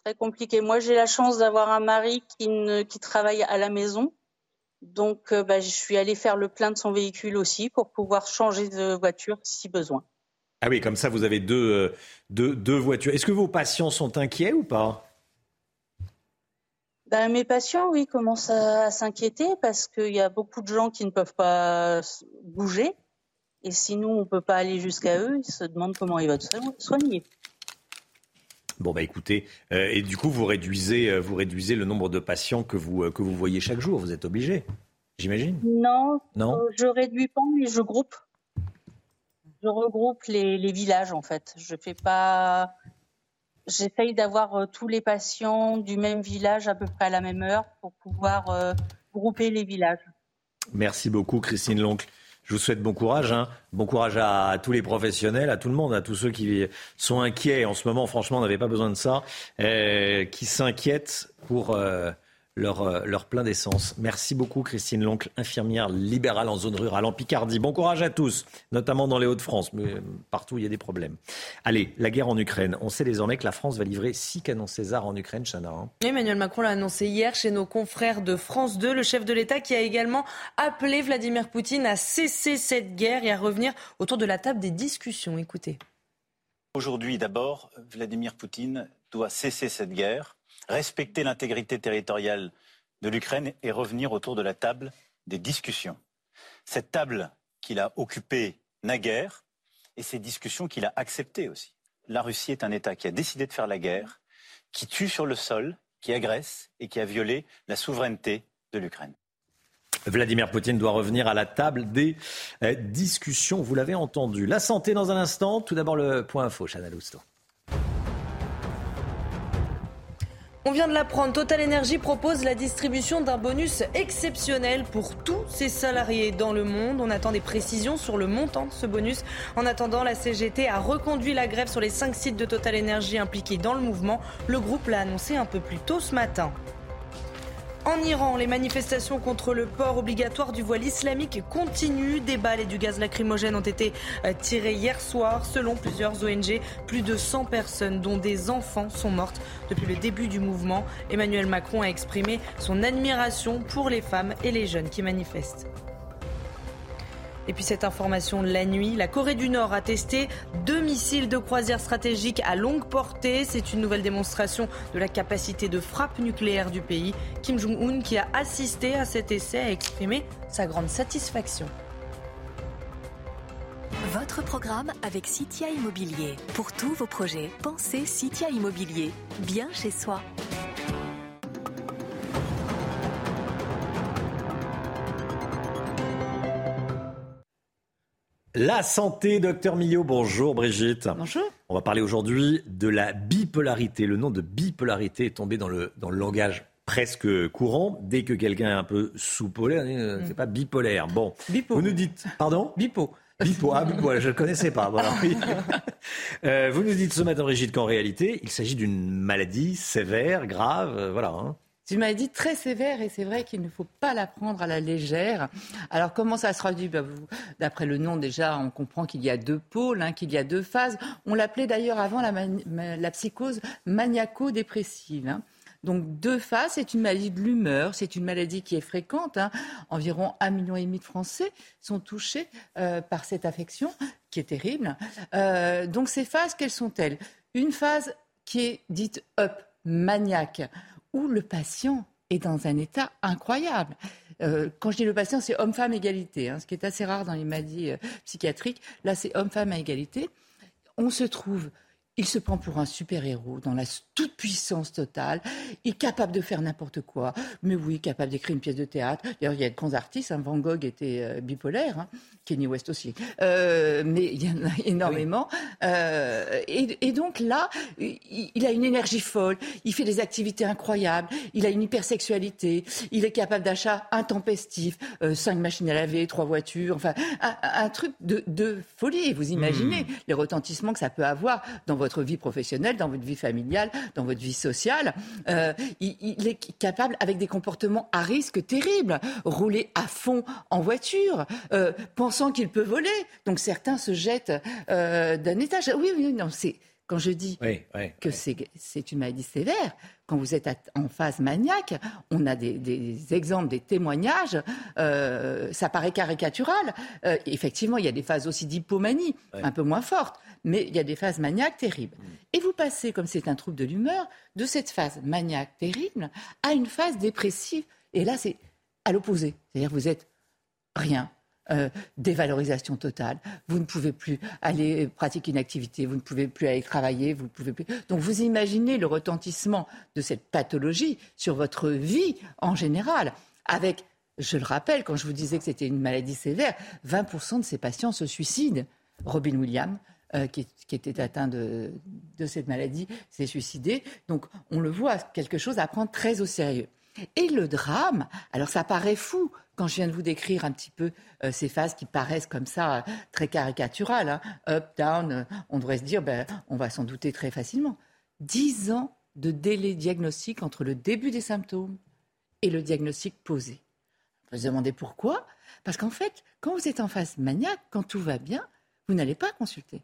Très compliqué. Moi, j'ai la chance d'avoir un mari qui, qui travaille à la maison. Donc, euh, bah, je suis allée faire le plein de son véhicule aussi pour pouvoir changer de voiture si besoin. Ah oui, comme ça, vous avez deux, euh, deux, voitures. Est-ce que vos patients sont inquiets ou pas? Ben, Mes patients, oui, commencent à, s'inquiéter parce qu'il y a beaucoup de gens qui ne peuvent pas bouger. Et si nous, on ne peut pas aller jusqu'à eux, ils se demandent comment ils vont se soigner. Bon bah écoutez, euh, et du coup vous réduisez, euh, vous réduisez le nombre de patients que vous que vous voyez chaque jour. Vous êtes obligé, j'imagine? Non, non? je réduis pas, mais je groupe je regroupe les, villages en fait. Je fais pas. J'essaye d'avoir euh, tous les patients du même village à peu près à la même heure pour pouvoir euh, grouper les villages. Merci beaucoup, Christine Loncle. Je vous souhaite bon courage. Hein. Bon courage à, tous les professionnels, à tout le monde, à tous ceux qui sont inquiets en ce moment. Franchement, on n'avait pas besoin de ça. Euh, qui s'inquiètent pour leur plein d'essence. Merci beaucoup Christine Loncle, infirmière libérale en zone rurale en Picardie. Bon courage à tous, notamment dans les Hauts-de-France, mais euh, partout il y a des problèmes. Allez, la guerre en Ukraine. On sait désormais que la France va livrer six canons César en Ukraine, Chana. Hein. Emmanuel Macron l'a annoncé hier chez nos confrères de France 2, le chef de l'État qui a également appelé Vladimir Poutine à cesser cette guerre et à revenir autour de la table des discussions. Écoutez. Aujourd'hui d'abord, Vladimir Poutine doit cesser cette guerre respecter l'intégrité territoriale de l'Ukraine et revenir autour de la table des discussions. Cette table qu'il a occupée naguère, et ces discussions qu'il a acceptées aussi. La Russie est un État qui a décidé de faire la guerre, qui tue sur le sol, qui agresse et qui a violé la souveraineté de l'Ukraine. Vladimir Poutine doit revenir à la table des euh, discussions. Vous l'avez entendu. La santé dans un instant. Tout d'abord le point info, Chana Lousteau. On vient de l'apprendre, Total Energy propose la distribution d'un bonus exceptionnel pour tous ses salariés dans le monde. On attend des précisions sur le montant de ce bonus. En attendant, la CGT a reconduit la grève sur les cinq sites de Total Energy impliqués dans le mouvement. Le groupe l'a annoncé un peu plus tôt ce matin. En Iran, les manifestations contre le port obligatoire du voile islamique continuent. Des balles et du gaz lacrymogène ont été euh, tirés hier soir. Selon plusieurs ONG, plus de 100 personnes, dont des enfants, sont mortes depuis le début du mouvement. Emmanuel Macron a exprimé son admiration pour les femmes et les jeunes qui manifestent. Et puis cette information de la nuit, la Corée du Nord a testé deux missiles de croisière stratégique à longue portée. C'est une nouvelle démonstration de la capacité de frappe nucléaire du pays. Kim Jong-un, qui a assisté à cet essai, a exprimé sa grande satisfaction. Votre programme avec Citia Immobilier. Pour tous vos projets, pensez Citia Immobilier. Bien chez soi. La santé, docteur Millot. Bonjour Brigitte. Bonjour. On va parler aujourd'hui de la bipolarité. Le nom de bipolarité est tombé dans le, dans le langage presque courant. Dès que quelqu'un est un peu sous-polaire, euh, c'est pas bipolaire. Bon. Bipo. Vous nous dites. Pardon? Bipo. Bipo, ah, bipo, je ne connaissais pas. Voilà, oui. euh, vous nous dites ce matin, Brigitte, qu'en réalité, il s'agit d'une maladie sévère, grave, euh, voilà. Hein. Une maladie très sévère et c'est vrai qu'il ne faut pas la prendre à la légère. Alors comment ça se traduit bah, D'après le nom déjà, on comprend qu'il y a deux pôles, hein, qu'il y a deux phases. On l'appelait d'ailleurs avant la, la psychose maniaco-dépressive. Hein. Donc deux phases, c'est une maladie de l'humeur, c'est une maladie qui est fréquente. Hein. Environ un million et demi de Français sont touchés euh, par cette affection qui est terrible. Euh, donc ces phases, quelles sont-elles? Une phase qui est dite up, maniaque où le patient est dans un état incroyable. Euh, quand je dis le patient, c'est homme-femme égalité, hein, ce qui est assez rare dans les maladies euh, psychiatriques. Là, c'est homme-femme à égalité. On se trouve il se prend pour un super-héros dans la toute puissance totale. Il est capable de faire n'importe quoi. Mais oui, capable d'écrire une pièce de théâtre. D'ailleurs, il y a de grands artistes. Hein. Van Gogh était euh, bipolaire. Hein. Kenny West aussi. Euh, mais il y en a énormément. Euh, et, donc là, il, a une énergie folle. Il fait des activités incroyables. Il a une hypersexualité. Il est capable d'achat intempestif. cinq machines à laver, trois voitures. Enfin, un, truc de, folie. Vous imaginez hmm. les retentissements que ça peut avoir dans votre votre vie professionnelle, dans votre vie familiale, dans votre vie sociale. Euh, il, est capable, avec des comportements à risque terribles, rouler à fond en voiture, euh, pensant qu'il peut voler. Donc certains se jettent euh, d'un étage. Oui, oui, non, c'est quand je dis que c'est une maladie sévère, quand vous êtes en phase maniaque, on a des, exemples, des témoignages, euh, ça paraît caricatural. Euh, effectivement, il y a des phases aussi d'hypomanie, un peu moins fortes, mais il y a des phases maniaques terribles. Mm. Et vous passez, comme c'est un trouble de l'humeur, de cette phase maniaque terrible à une phase dépressive. Et là, c'est à l'opposé. C'est-à-dire vous êtes rien, euh, dévalorisation totale. Vous ne pouvez plus aller pratiquer une activité, vous ne pouvez plus aller travailler, vous ne pouvez plus. Donc vous imaginez le retentissement de cette pathologie sur votre vie en général, avec, je le rappelle, quand je vous disais que c'était une maladie sévère, 20% de ces patients se suicident. Robin Williams, euh, qui, était atteint de, de cette maladie, s'est suicidé. Donc on le voit, quelque chose à prendre très au sérieux. Et le drame, alors ça paraît fou quand je viens de vous décrire un petit peu euh, ces phases qui paraissent comme ça euh, très caricaturales, hein, up, down, euh, on devrait se dire, ben, on va s'en douter très facilement. Dix ans de délai diagnostique entre le début des symptômes et le diagnostic posé. Vous se demandez pourquoi Parce qu'en fait, quand vous êtes en phase maniaque, quand tout va bien, vous n'allez pas consulter.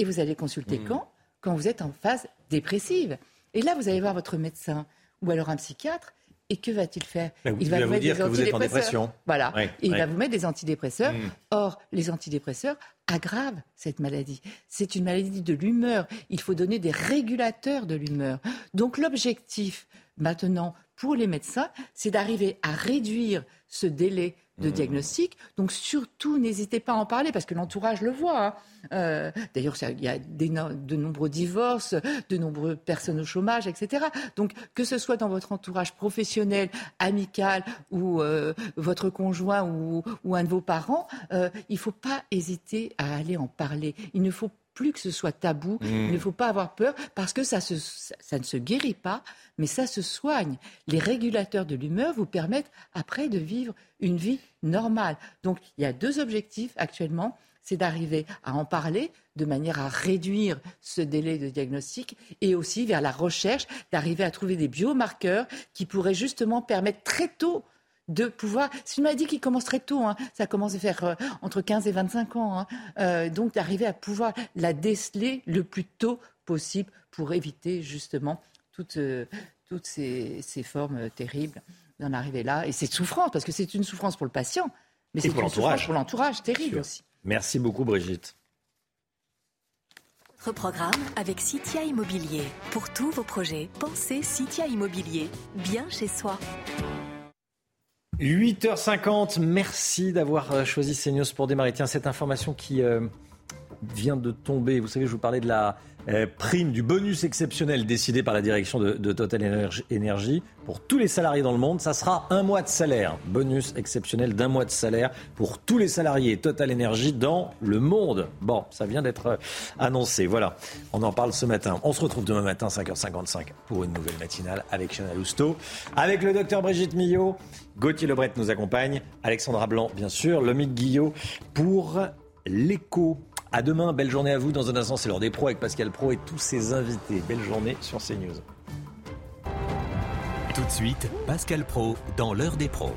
Et vous allez consulter mmh. quand? Quand vous êtes en phase dépressive. Et là, vous allez voir votre médecin ou alors un psychiatre. Et que va-t-il faire? Il va, vous, mettre des antidépresseurs. Voilà. il va vous mettre des antidépresseurs. Hmm. Or, les antidépresseurs aggravent cette maladie. C'est une maladie de l'humeur. Il faut donner des régulateurs de l'humeur. Donc, l'objectif maintenant pour les médecins, c'est d'arriver à réduire ce délai de mmh. diagnostic. Donc surtout, n'hésitez pas à en parler parce que l'entourage le voit. Hein. Euh, d'ailleurs, il y a de nombreux divorces, de nombreuses personnes au chômage, etc. Donc que ce soit dans votre entourage professionnel, amical ou euh, votre conjoint ou, un de vos parents, euh, il ne faut pas hésiter à aller en parler. Il ne faut plus que ce soit tabou. Il ne mmh. faut pas avoir peur parce que ça, ça ne se guérit pas, mais ça se soigne. Les régulateurs de l'humeur vous permettent après de vivre une vie normale. Donc il y a deux objectifs actuellement c'est d'arriver à en parler de manière à réduire ce délai de diagnostic et aussi vers la recherche, d'arriver à trouver des biomarqueurs qui pourraient justement permettre très tôt de pouvoir. C'est une maladie qui commence très tôt, hein. ça commence à faire euh, entre 15 et 25 ans. Hein. Euh, donc d'arriver à pouvoir la déceler le plus tôt possible pour éviter justement toutes, euh, toutes ces, formes terribles d'en arriver là. Et c'est souffrance, parce que c'est une souffrance pour le patient, mais c'est une souffrance pour l'entourage terrible aussi. Merci beaucoup Brigitte. Reprogramme avec Citia Immobilier. Pour tous vos projets, pensez Citia Immobilier, bien chez soi. 8h50, merci d'avoir euh, choisi CNews pour démarrer. Tiens, cette information qui euh, vient de tomber, vous savez, je vous parlais de la euh, prime du bonus exceptionnel décidé par la direction de, Total Energy pour tous les salariés dans le monde. Ça sera un mois de salaire. Bonus exceptionnel d'un mois de salaire pour tous les salariés Total Energy dans le monde. Bon, ça vient d'être euh, annoncé. Voilà, on en parle ce matin. On se retrouve demain matin, 5h55, pour une nouvelle matinale avec Chanel Lousteau, avec le docteur Brigitte Millot. Gauthier Lebret nous accompagne, Alexandra Blanc, bien sûr, Lomique Guillot pour l'écho à demain, belle journée à vous. Dans un instant, c'est l'heure des pros avec Pascal Pro et tous ses invités. Belle journée sur CNews. Tout de suite, Pascal Pro dans l'heure des pros.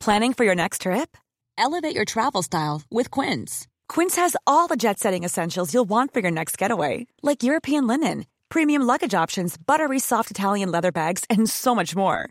Planning for your next trip? Elevate your travel style with Quince. Quince has all the jet setting essentials you'll want for your next getaway, like European linen, premium luggage options, buttery soft Italian leather bags, and so much more